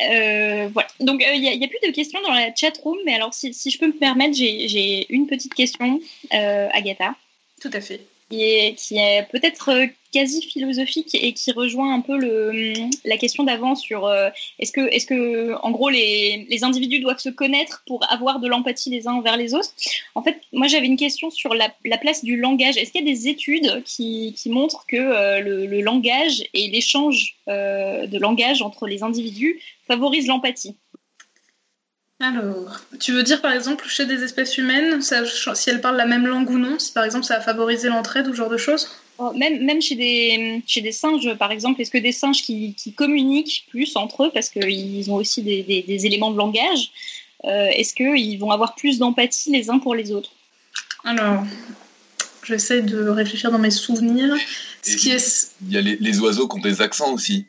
Euh, voilà. Donc, il n'y a, plus de questions dans la chat room, mais alors, si, si je peux me permettre, j'ai une petite question, euh, Agatha. Tout à fait qui est, qui est peut-être euh, quasi philosophique et qui rejoint un peu le, la question d'avant sur euh, est-ce que, est-ce que, en gros, les, les, individus doivent se connaître pour avoir de l'empathie les uns envers les autres? En fait, moi, j'avais une question sur la, la place du langage. Est-ce qu'il y a des études qui, qui montrent que euh, le, le, langage et l'échange de langage entre les individus favorisent l'empathie? Alors, tu veux dire par exemple chez des espèces humaines, si elles parlent la même langue ou non, si par exemple ça a favorisé l'entraide ou ce genre de choses? Oh, même, même chez, des, chez des singes, par exemple, est-ce que des singes qui, qui, communiquent plus entre eux, parce qu'ils ont aussi des, des, éléments de langage, euh, est-ce qu'ils vont avoir plus d'empathie les uns pour les autres? Alors, j'essaie de réfléchir dans mes souvenirs. Ce qui est... Il y a les, les oiseaux qui ont des accents aussi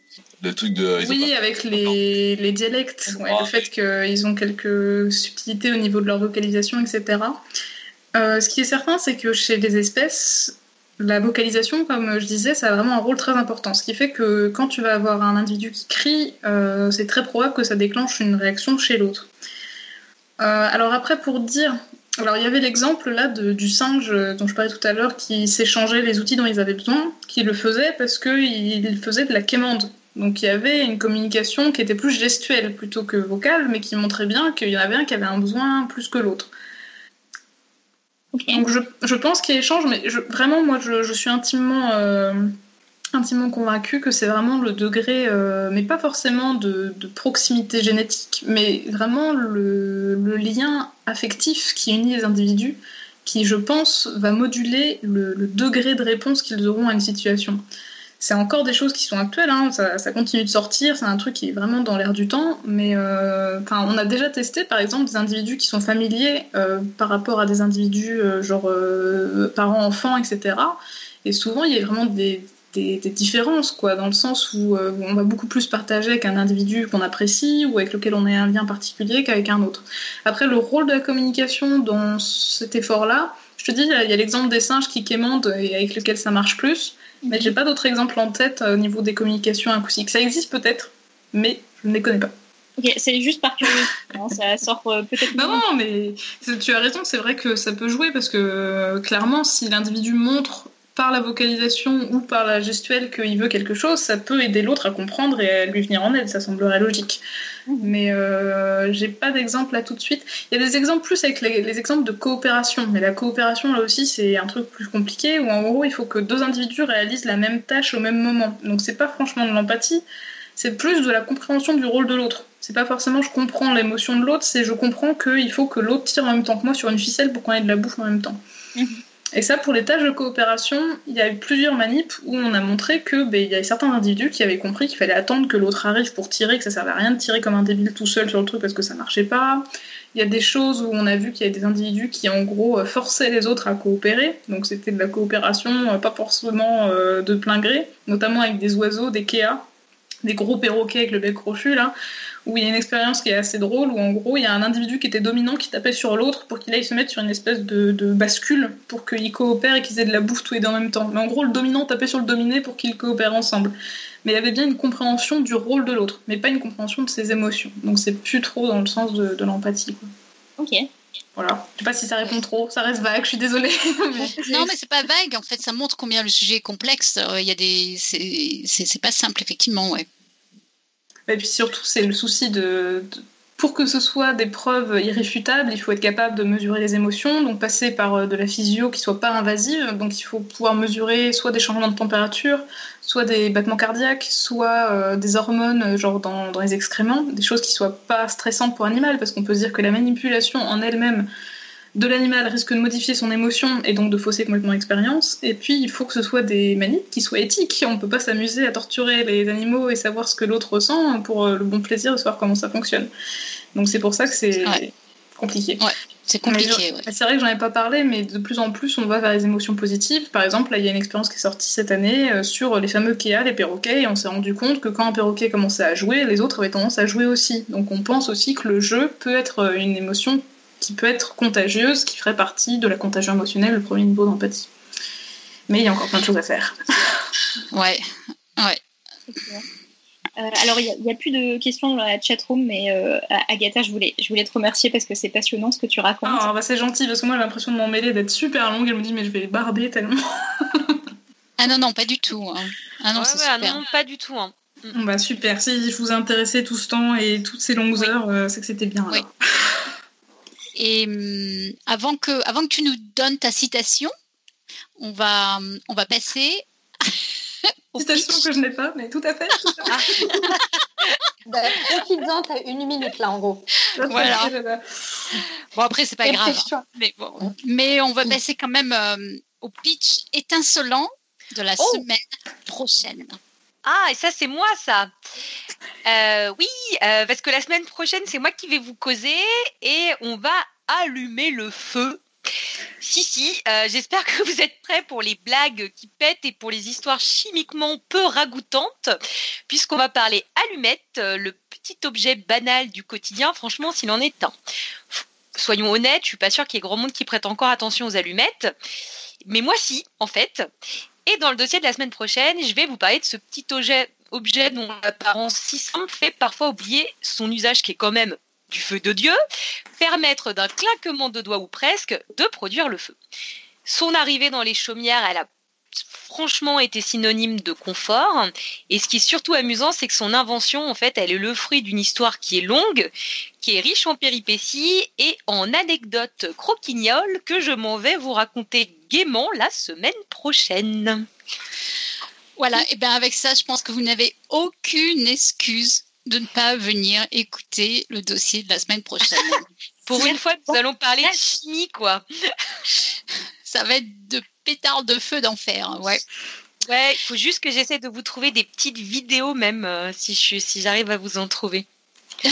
truc de. Oui, avec les, les dialectes, le fait qu'ils ont quelques subtilités au niveau de leur vocalisation, etc. Euh, ce qui est certain, c'est que chez les espèces, la vocalisation, comme je disais, ça a vraiment un rôle très important. Ce qui fait que quand tu vas avoir un individu qui crie, euh, c'est très probable que ça déclenche une réaction chez l'autre. Euh, alors après, pour dire, alors il y avait l'exemple là du singe dont je parlais tout à l'heure qui s'échangeait les outils dont ils avaient besoin, qui le faisait parce qu'il faisait de la quémande. Donc il y avait une communication qui était plus gestuelle plutôt que vocale, mais qui montrait bien qu'il y en avait un qui avait un besoin plus que l'autre. Donc je, pense qu'il y a échange, mais vraiment moi je, suis intimement, euh, intimement convaincue que c'est vraiment le degré, euh, mais pas forcément de, proximité génétique, mais vraiment le, lien affectif qui unit les individus, qui je pense va moduler le degré de réponse qu'ils auront à une situation c'est encore des choses qui sont actuelles, hein. ça, continue de sortir, c'est un truc qui est vraiment dans l'air du temps, mais euh, on a déjà testé par exemple des individus qui sont familiers euh, par rapport à des individus euh, genre parents-enfants, etc. Et souvent il y a vraiment des, différences, quoi, dans le sens où on va beaucoup plus partager avec un individu qu'on apprécie ou avec lequel on a un lien particulier qu'avec un autre. Après, le rôle de la communication dans cet effort-là, te dis, il y a l'exemple des singes qui quémandent et avec lequel ça marche plus. Mais j'ai pas d'autres exemples en tête euh, au niveau des communications acoustiques. Ça existe peut-être, mais je ne les connais pas. Ok, c'est juste par curiosité. ça sort euh, peut-être. Non, non, mais tu as raison, c'est vrai que ça peut jouer parce que euh, clairement, si l'individu montre par la vocalisation ou par la gestuelle qu'il veut quelque chose, ça peut aider l'autre à comprendre et à lui venir en aide, ça semblerait logique. Mmh. Mais euh, j'ai pas d'exemple là tout de suite. Il y a des exemples plus avec les, exemples de coopération, mais la coopération là aussi c'est un truc plus compliqué où en gros il faut que deux individus réalisent la même tâche au même moment. Donc c'est pas franchement de l'empathie, c'est plus de la compréhension du rôle de l'autre. C'est pas forcément je comprends l'émotion de l'autre, c'est je comprends qu'il faut que l'autre tire en même temps que moi sur une ficelle pour qu'on ait de la bouffe en même temps. Et ça, pour les tâches de coopération, il y a eu plusieurs manips où on a montré que ben, il y avait certains individus qui avaient compris qu'il fallait attendre que l'autre arrive pour tirer, que ça servait à rien de tirer comme un débile tout seul sur le truc parce que ça marchait pas. Il y a des choses où on a vu qu'il y avait des individus qui en gros euh, forçaient les autres à coopérer, donc c'était de la coopération euh, pas forcément euh, de plein gré, notamment avec des oiseaux, des kéas, des gros perroquets avec le bec crochu là, où il y a une expérience qui est assez drôle, où en gros il y a un individu qui était dominant qui tapait sur l'autre pour qu'il aille se mettre sur une espèce de, bascule pour qu'ils coopèrent et qu'ils aient de la bouffe tous les deux en même temps. Mais en gros le dominant tapait sur le dominé pour qu'ils coopèrent ensemble. Mais il y avait bien une compréhension du rôle de l'autre, mais pas une compréhension de ses émotions. Donc c'est plus trop dans le sens de, l'empathie. Ok. Voilà. Je sais pas si ça répond trop, ça reste vague, je suis désolée. non, mais c'est pas vague, en fait, ça montre combien le sujet est complexe. Euh, il y a des. C'est pas simple, effectivement, ouais. Et puis surtout, c'est le souci de, pour que ce soit des preuves irréfutables, il faut être capable de mesurer les émotions, donc passer par euh, de la physio qui soit pas invasive. Donc il faut pouvoir mesurer soit des changements de température, soit des battements cardiaques, soit euh, des hormones, euh, genre dans, dans, les excréments, des choses qui soient pas stressantes pour l'animal, parce qu'on peut se dire que la manipulation en elle-même de l'animal risque de modifier son émotion et donc de fausser complètement l'expérience. Et puis, il faut que ce soit des manips qui soient éthiques. On ne peut pas s'amuser à torturer les animaux et savoir ce que l'autre ressent pour euh, le bon plaisir de savoir comment ça fonctionne. Donc, c'est pour ça que c'est compliqué. Ouais, c'est compliqué. C'est vrai que j'en ai pas parlé, mais de plus en plus, on va vers les émotions positives. Par exemple, là, il y a une expérience qui est sortie cette année euh, sur les fameux Kea, les perroquets, et on s'est rendu compte que quand un perroquet commençait à jouer, les autres avaient tendance à jouer aussi. Donc, on pense aussi que le jeu peut être euh, une émotion qui peut être contagieuse, qui ferait partie de la contagion émotionnelle, le premier niveau d'empathie. Mais il y a encore plein de choses à faire. ouais, ouais. Euh, alors, il n'y a, plus de questions dans la chatroom, mais euh, Agatha, je voulais, je voulais te remercier parce que c'est passionnant ce que tu racontes. Ah, bah, c'est gentil, parce que moi j'ai l'impression de m'en mêler, d'être super longue. Elle me dit, mais je vais barder tellement. ah non, non, pas du tout. Hein. Ah non, c'est super. non, pas du tout. Hein. Bah super, si je vous ai intéressé tout ce temps et toutes ces longues heures, euh, c'est que c'était bien. Oui. Et hum, avant que, avant que tu nous donnes ta citation, on va, on va passer. citation que je n'ai pas, mais tout à fait. bah, Profites-en, t'as une minute là en gros. Voilà. Bon, après, c'est pas grave. Mais, bon. mais on va passer quand même euh, au pitch étincelant de la oh semaine prochaine. Ah, et ça, c'est moi, ça. Euh, oui, euh, parce que la semaine prochaine, c'est moi qui vais vous causer et on va allumer le feu. Si, si, euh, j'espère que vous êtes prêts pour les blagues qui pètent et pour les histoires chimiquement peu ragoûtantes, puisqu'on va parler allumette, le petit objet banal du quotidien, franchement, s'il en est un. soyons honnêtes, je suis pas sûre qu'il y ait grand monde qui prête encore attention aux allumettes. Mais moi, si, en fait. Et dans le dossier de la semaine prochaine, je vais vous parler de ce petit objet, objet dont l'apparence si simple fait parfois oublier son usage qui est quand même du feu de Dieu, permettre d'un claquement de doigts ou presque de produire le feu. Son arrivée dans les chaumières, elle a franchement été synonyme de confort. Et ce qui est surtout amusant, c'est que son invention, en fait, elle est le fruit d'une histoire qui est longue, qui est riche en péripéties et en anecdotes croquignoles que je m'en vais vous raconter gaiement la semaine prochaine. Voilà, et bien avec ça, je pense que vous n'avez aucune excuse de ne pas venir écouter le dossier de la semaine prochaine. Pour une fois, nous allons parler de chimie, quoi. Ça va être de pétard de feu d'enfer, hein, ouais. Ouais, il faut juste que j'essaie de vous trouver des petites vidéos même, euh, si je si j'arrive à vous en trouver.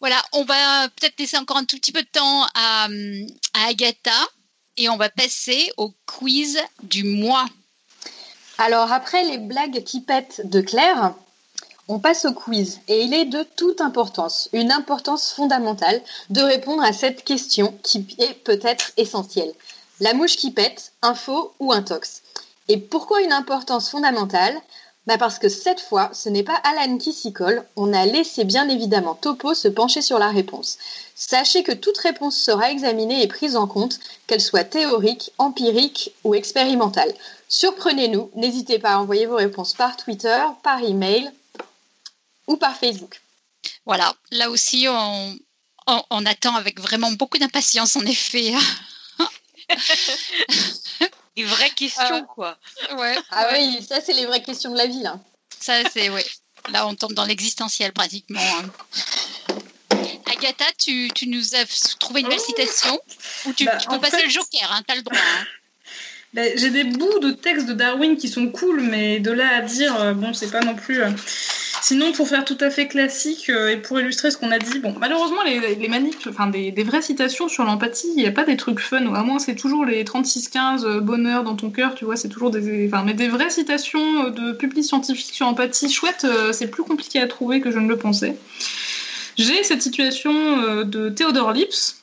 voilà, on va peut-être laisser encore un tout petit peu de temps à, à Agatha et on va passer au quiz du mois. Alors après les blagues qui pètent de Claire, on passe au quiz et il est de toute importance, une importance fondamentale, de répondre à cette question qui est peut-être essentielle. La mouche qui pète, un faux ou un tox Et pourquoi une importance fondamentale? Bah Parce que cette fois, ce n'est pas Alan qui s'y colle, on a laissé bien évidemment Topo se pencher sur la réponse. Sachez que toute réponse sera examinée et prise en compte, qu'elle soit théorique, empirique ou expérimentale. Surprenez-nous, n'hésitez pas à envoyer vos réponses par Twitter, par email, ou par Facebook. Voilà, là aussi, on, on, attend avec vraiment beaucoup d'impatience, en effet. les vraies questions, euh, quoi. Ouais, ah oui, ça, c'est les vraies questions de la vie, là. Ça, c'est, oui. Là, on tombe dans l'existentiel, pratiquement. Hein. Agatha, tu, tu, nous as trouvé une belle citation Ou tu, bah, peux passer le joker, hein, tu as le droit. Hein. Ben, j'ai des bouts de texte de Darwin qui sont cool, mais de là à dire, euh, bon, c'est pas non plus. Euh. Sinon, pour faire tout à fait classique euh, et pour illustrer ce qu'on a dit, bon, malheureusement, les, les enfin, des, vraies citations sur l'empathie, il n'y a pas des trucs fun, ou à moins c'est toujours les 36-15 bonheur dans ton cœur, tu vois, c'est toujours des. Enfin, mais des vraies citations de publics scientifiques sur l'empathie chouette, c'est plus compliqué à trouver que je ne le pensais. J'ai cette situation de Théodore Lips,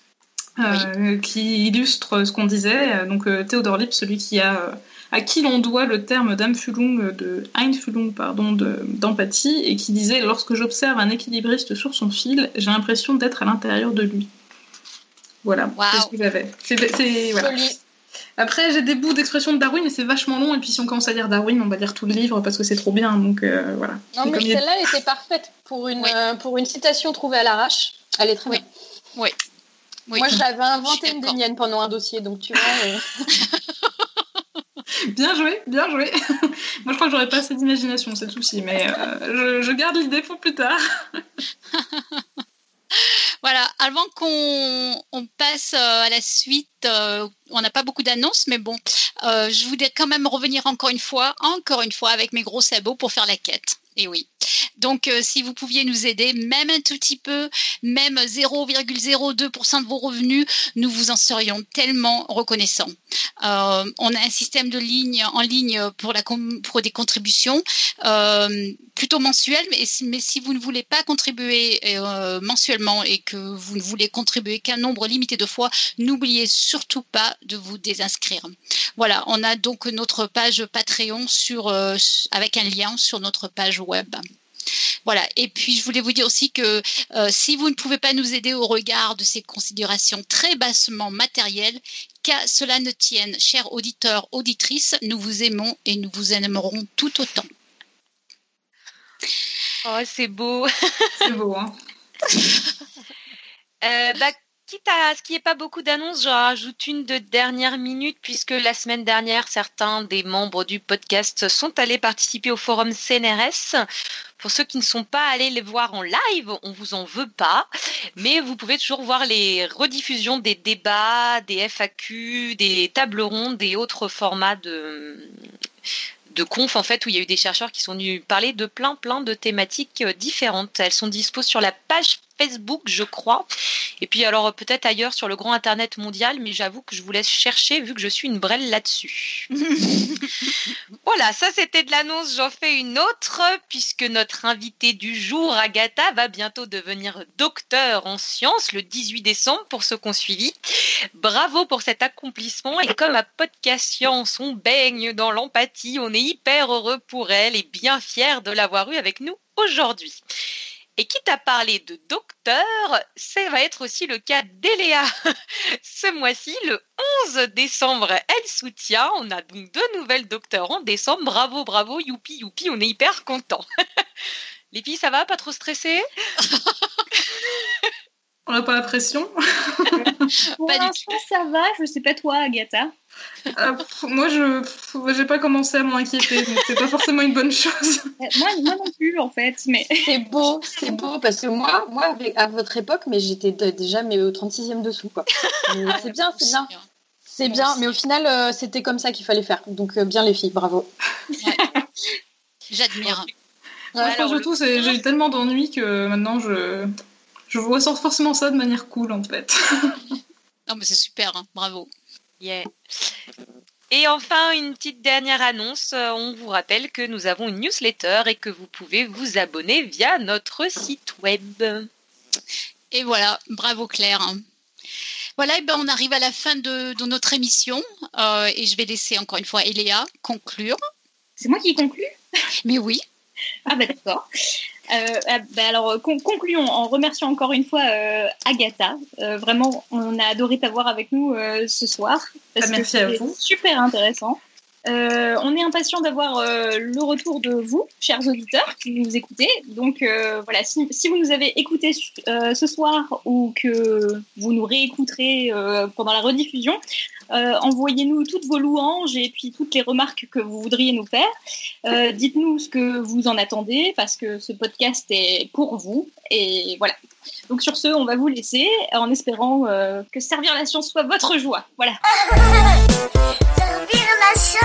euh, qui illustre ce qu'on disait. Donc euh, Théodore Lipp, celui qui a euh, à qui l'on doit le terme d'Einfühlung, de Einfühlung, pardon, d'empathie, et qui disait lorsque j'observe un équilibriste sur son fil, j'ai l'impression d'être à l'intérieur de lui. Voilà, c'est ce que j'avais. Voilà. Après, j'ai des bouts d'expression de Darwin, mais c'est vachement long. Et puis, si on commence à lire Darwin, on va lire tout le livre parce que c'est trop bien. Donc voilà. Non, mais celle-là était parfaite pour une, pour une citation trouvée à l'arrache. Elle est très bien. Oui. Moi, j'avais inventé une des miennes pendant un dossier, donc tu vois. Euh. bien joué, bien joué. Moi, je crois que j'aurais pas assez d'imagination, c'est le souci, mais euh, je, garde l'idée pour plus tard. voilà, avant qu'on passe euh, à la suite, on n'a pas beaucoup d'annonces, mais bon, je voudrais quand même revenir encore une fois, encore une fois, avec mes gros sabots pour faire la quête. Et oui. Donc, euh, si vous pouviez nous aider, même un tout petit peu, même 0,02% de vos revenus, nous vous en serions tellement reconnaissants. Euh, on a un système de ligne en ligne pour, des contributions euh, plutôt mensuelles, mais, mais, si vous ne voulez pas contribuer mensuellement et que vous ne voulez contribuer qu'un nombre limité de fois, n'oubliez surtout pas de vous désinscrire. Voilà, on a donc notre page Patreon sur, avec un lien sur notre page web. Voilà. Et puis, je voulais vous dire aussi que euh, si vous ne pouvez pas nous aider au regard de ces considérations très bassement matérielles, qu'à cela ne tienne, chers auditeurs, auditrices, nous vous aimons et nous vous aimerons tout autant. Oh, c'est beau. c'est beau, hein. Euh, bah, quitte à ce qu'il n'y ait pas beaucoup d'annonces, j'en rajoute une de dernière minute, puisque la semaine dernière, certains des membres du podcast sont allés participer au forum CNRS. Pour ceux qui ne sont pas allés les voir en live, on vous en veut pas, mais vous pouvez toujours voir les rediffusions des débats, des FAQ, des tables rondes et autres formats de de conf en fait où il y a eu des chercheurs qui sont venus parler de plein plein de thématiques euh, différentes. Elles sont dispo sur la page Facebook, je crois. Et puis alors peut-être ailleurs sur le grand internet mondial, mais j'avoue que je vous laisse chercher vu que je suis une brêle là-dessus. voilà, ça c'était de l'annonce. J'en fais une autre puisque notre invité du jour, Agatha, va bientôt devenir docteur en sciences le 18 décembre pour ceux qu'on suivi. Bravo pour cet accomplissement et comme à Podcast Science, on baigne dans l'empathie, on est hyper heureux pour elle et bien fier de l'avoir eu avec nous aujourd'hui. Et quitte à parler de docteur, ça va être aussi le cas d'Eléa. Ce mois-ci, le 11 décembre, elle soutient. On a donc deux nouvelles docteurs en décembre. Bravo, bravo, youpi, youpi, on est hyper contents. Les filles, ça va? Pas trop stressées? On n'a pas la pression? Pour l'instant, ça va. Je sais pas toi, Agatha. Euh, moi, je j'ai pas commencé à m'inquiéter, donc c'est pas forcément une bonne chose. Euh, moi, moi non plus, en fait. Mais c'est beau, c'est beau parce que moi, moi, à votre époque, mais j'étais déjà mais au 36e dessous, quoi. c'est bien, c'est bien. C'est bien, mais au final, euh, c'était comme ça qu'il fallait faire. Donc, bien les filles, bravo. J'admire. surtout, j'ai eu tellement d'ennuis que maintenant, je, je vois forcément ça de manière cool, en fait. non, mais c'est super, hein. bravo. Yeah. Et enfin, une petite dernière annonce. Euh, on vous rappelle que nous avons une newsletter et que vous pouvez vous abonner via notre site web. Et voilà, bravo Claire. Voilà, et ben on arrive à la fin de, notre émission euh, et je vais laisser encore une fois Eléa conclure. C'est moi qui conclue? Mais oui. Ah ben d'accord. Euh, ah, bah, alors concluons en remerciant encore une fois euh, Agatha. Euh, vraiment, on a adoré t'avoir avec nous ce soir. Parce ah, merci à vous. Super intéressant. On est impatient d'avoir le retour de vous, chers auditeurs, qui nous écoutez. Donc voilà, si, si, vous nous avez écoutés ce soir ou que vous nous réécouterez pendant la rediffusion, euh, envoyez-nous toutes vos louanges et puis toutes les remarques que vous voudriez nous faire. Euh, dites-nous ce que vous en attendez parce que ce podcast est pour vous. Et voilà. Donc sur ce, on va vous laisser en espérant euh, que servir la science soit votre joie. Voilà. Вірила, що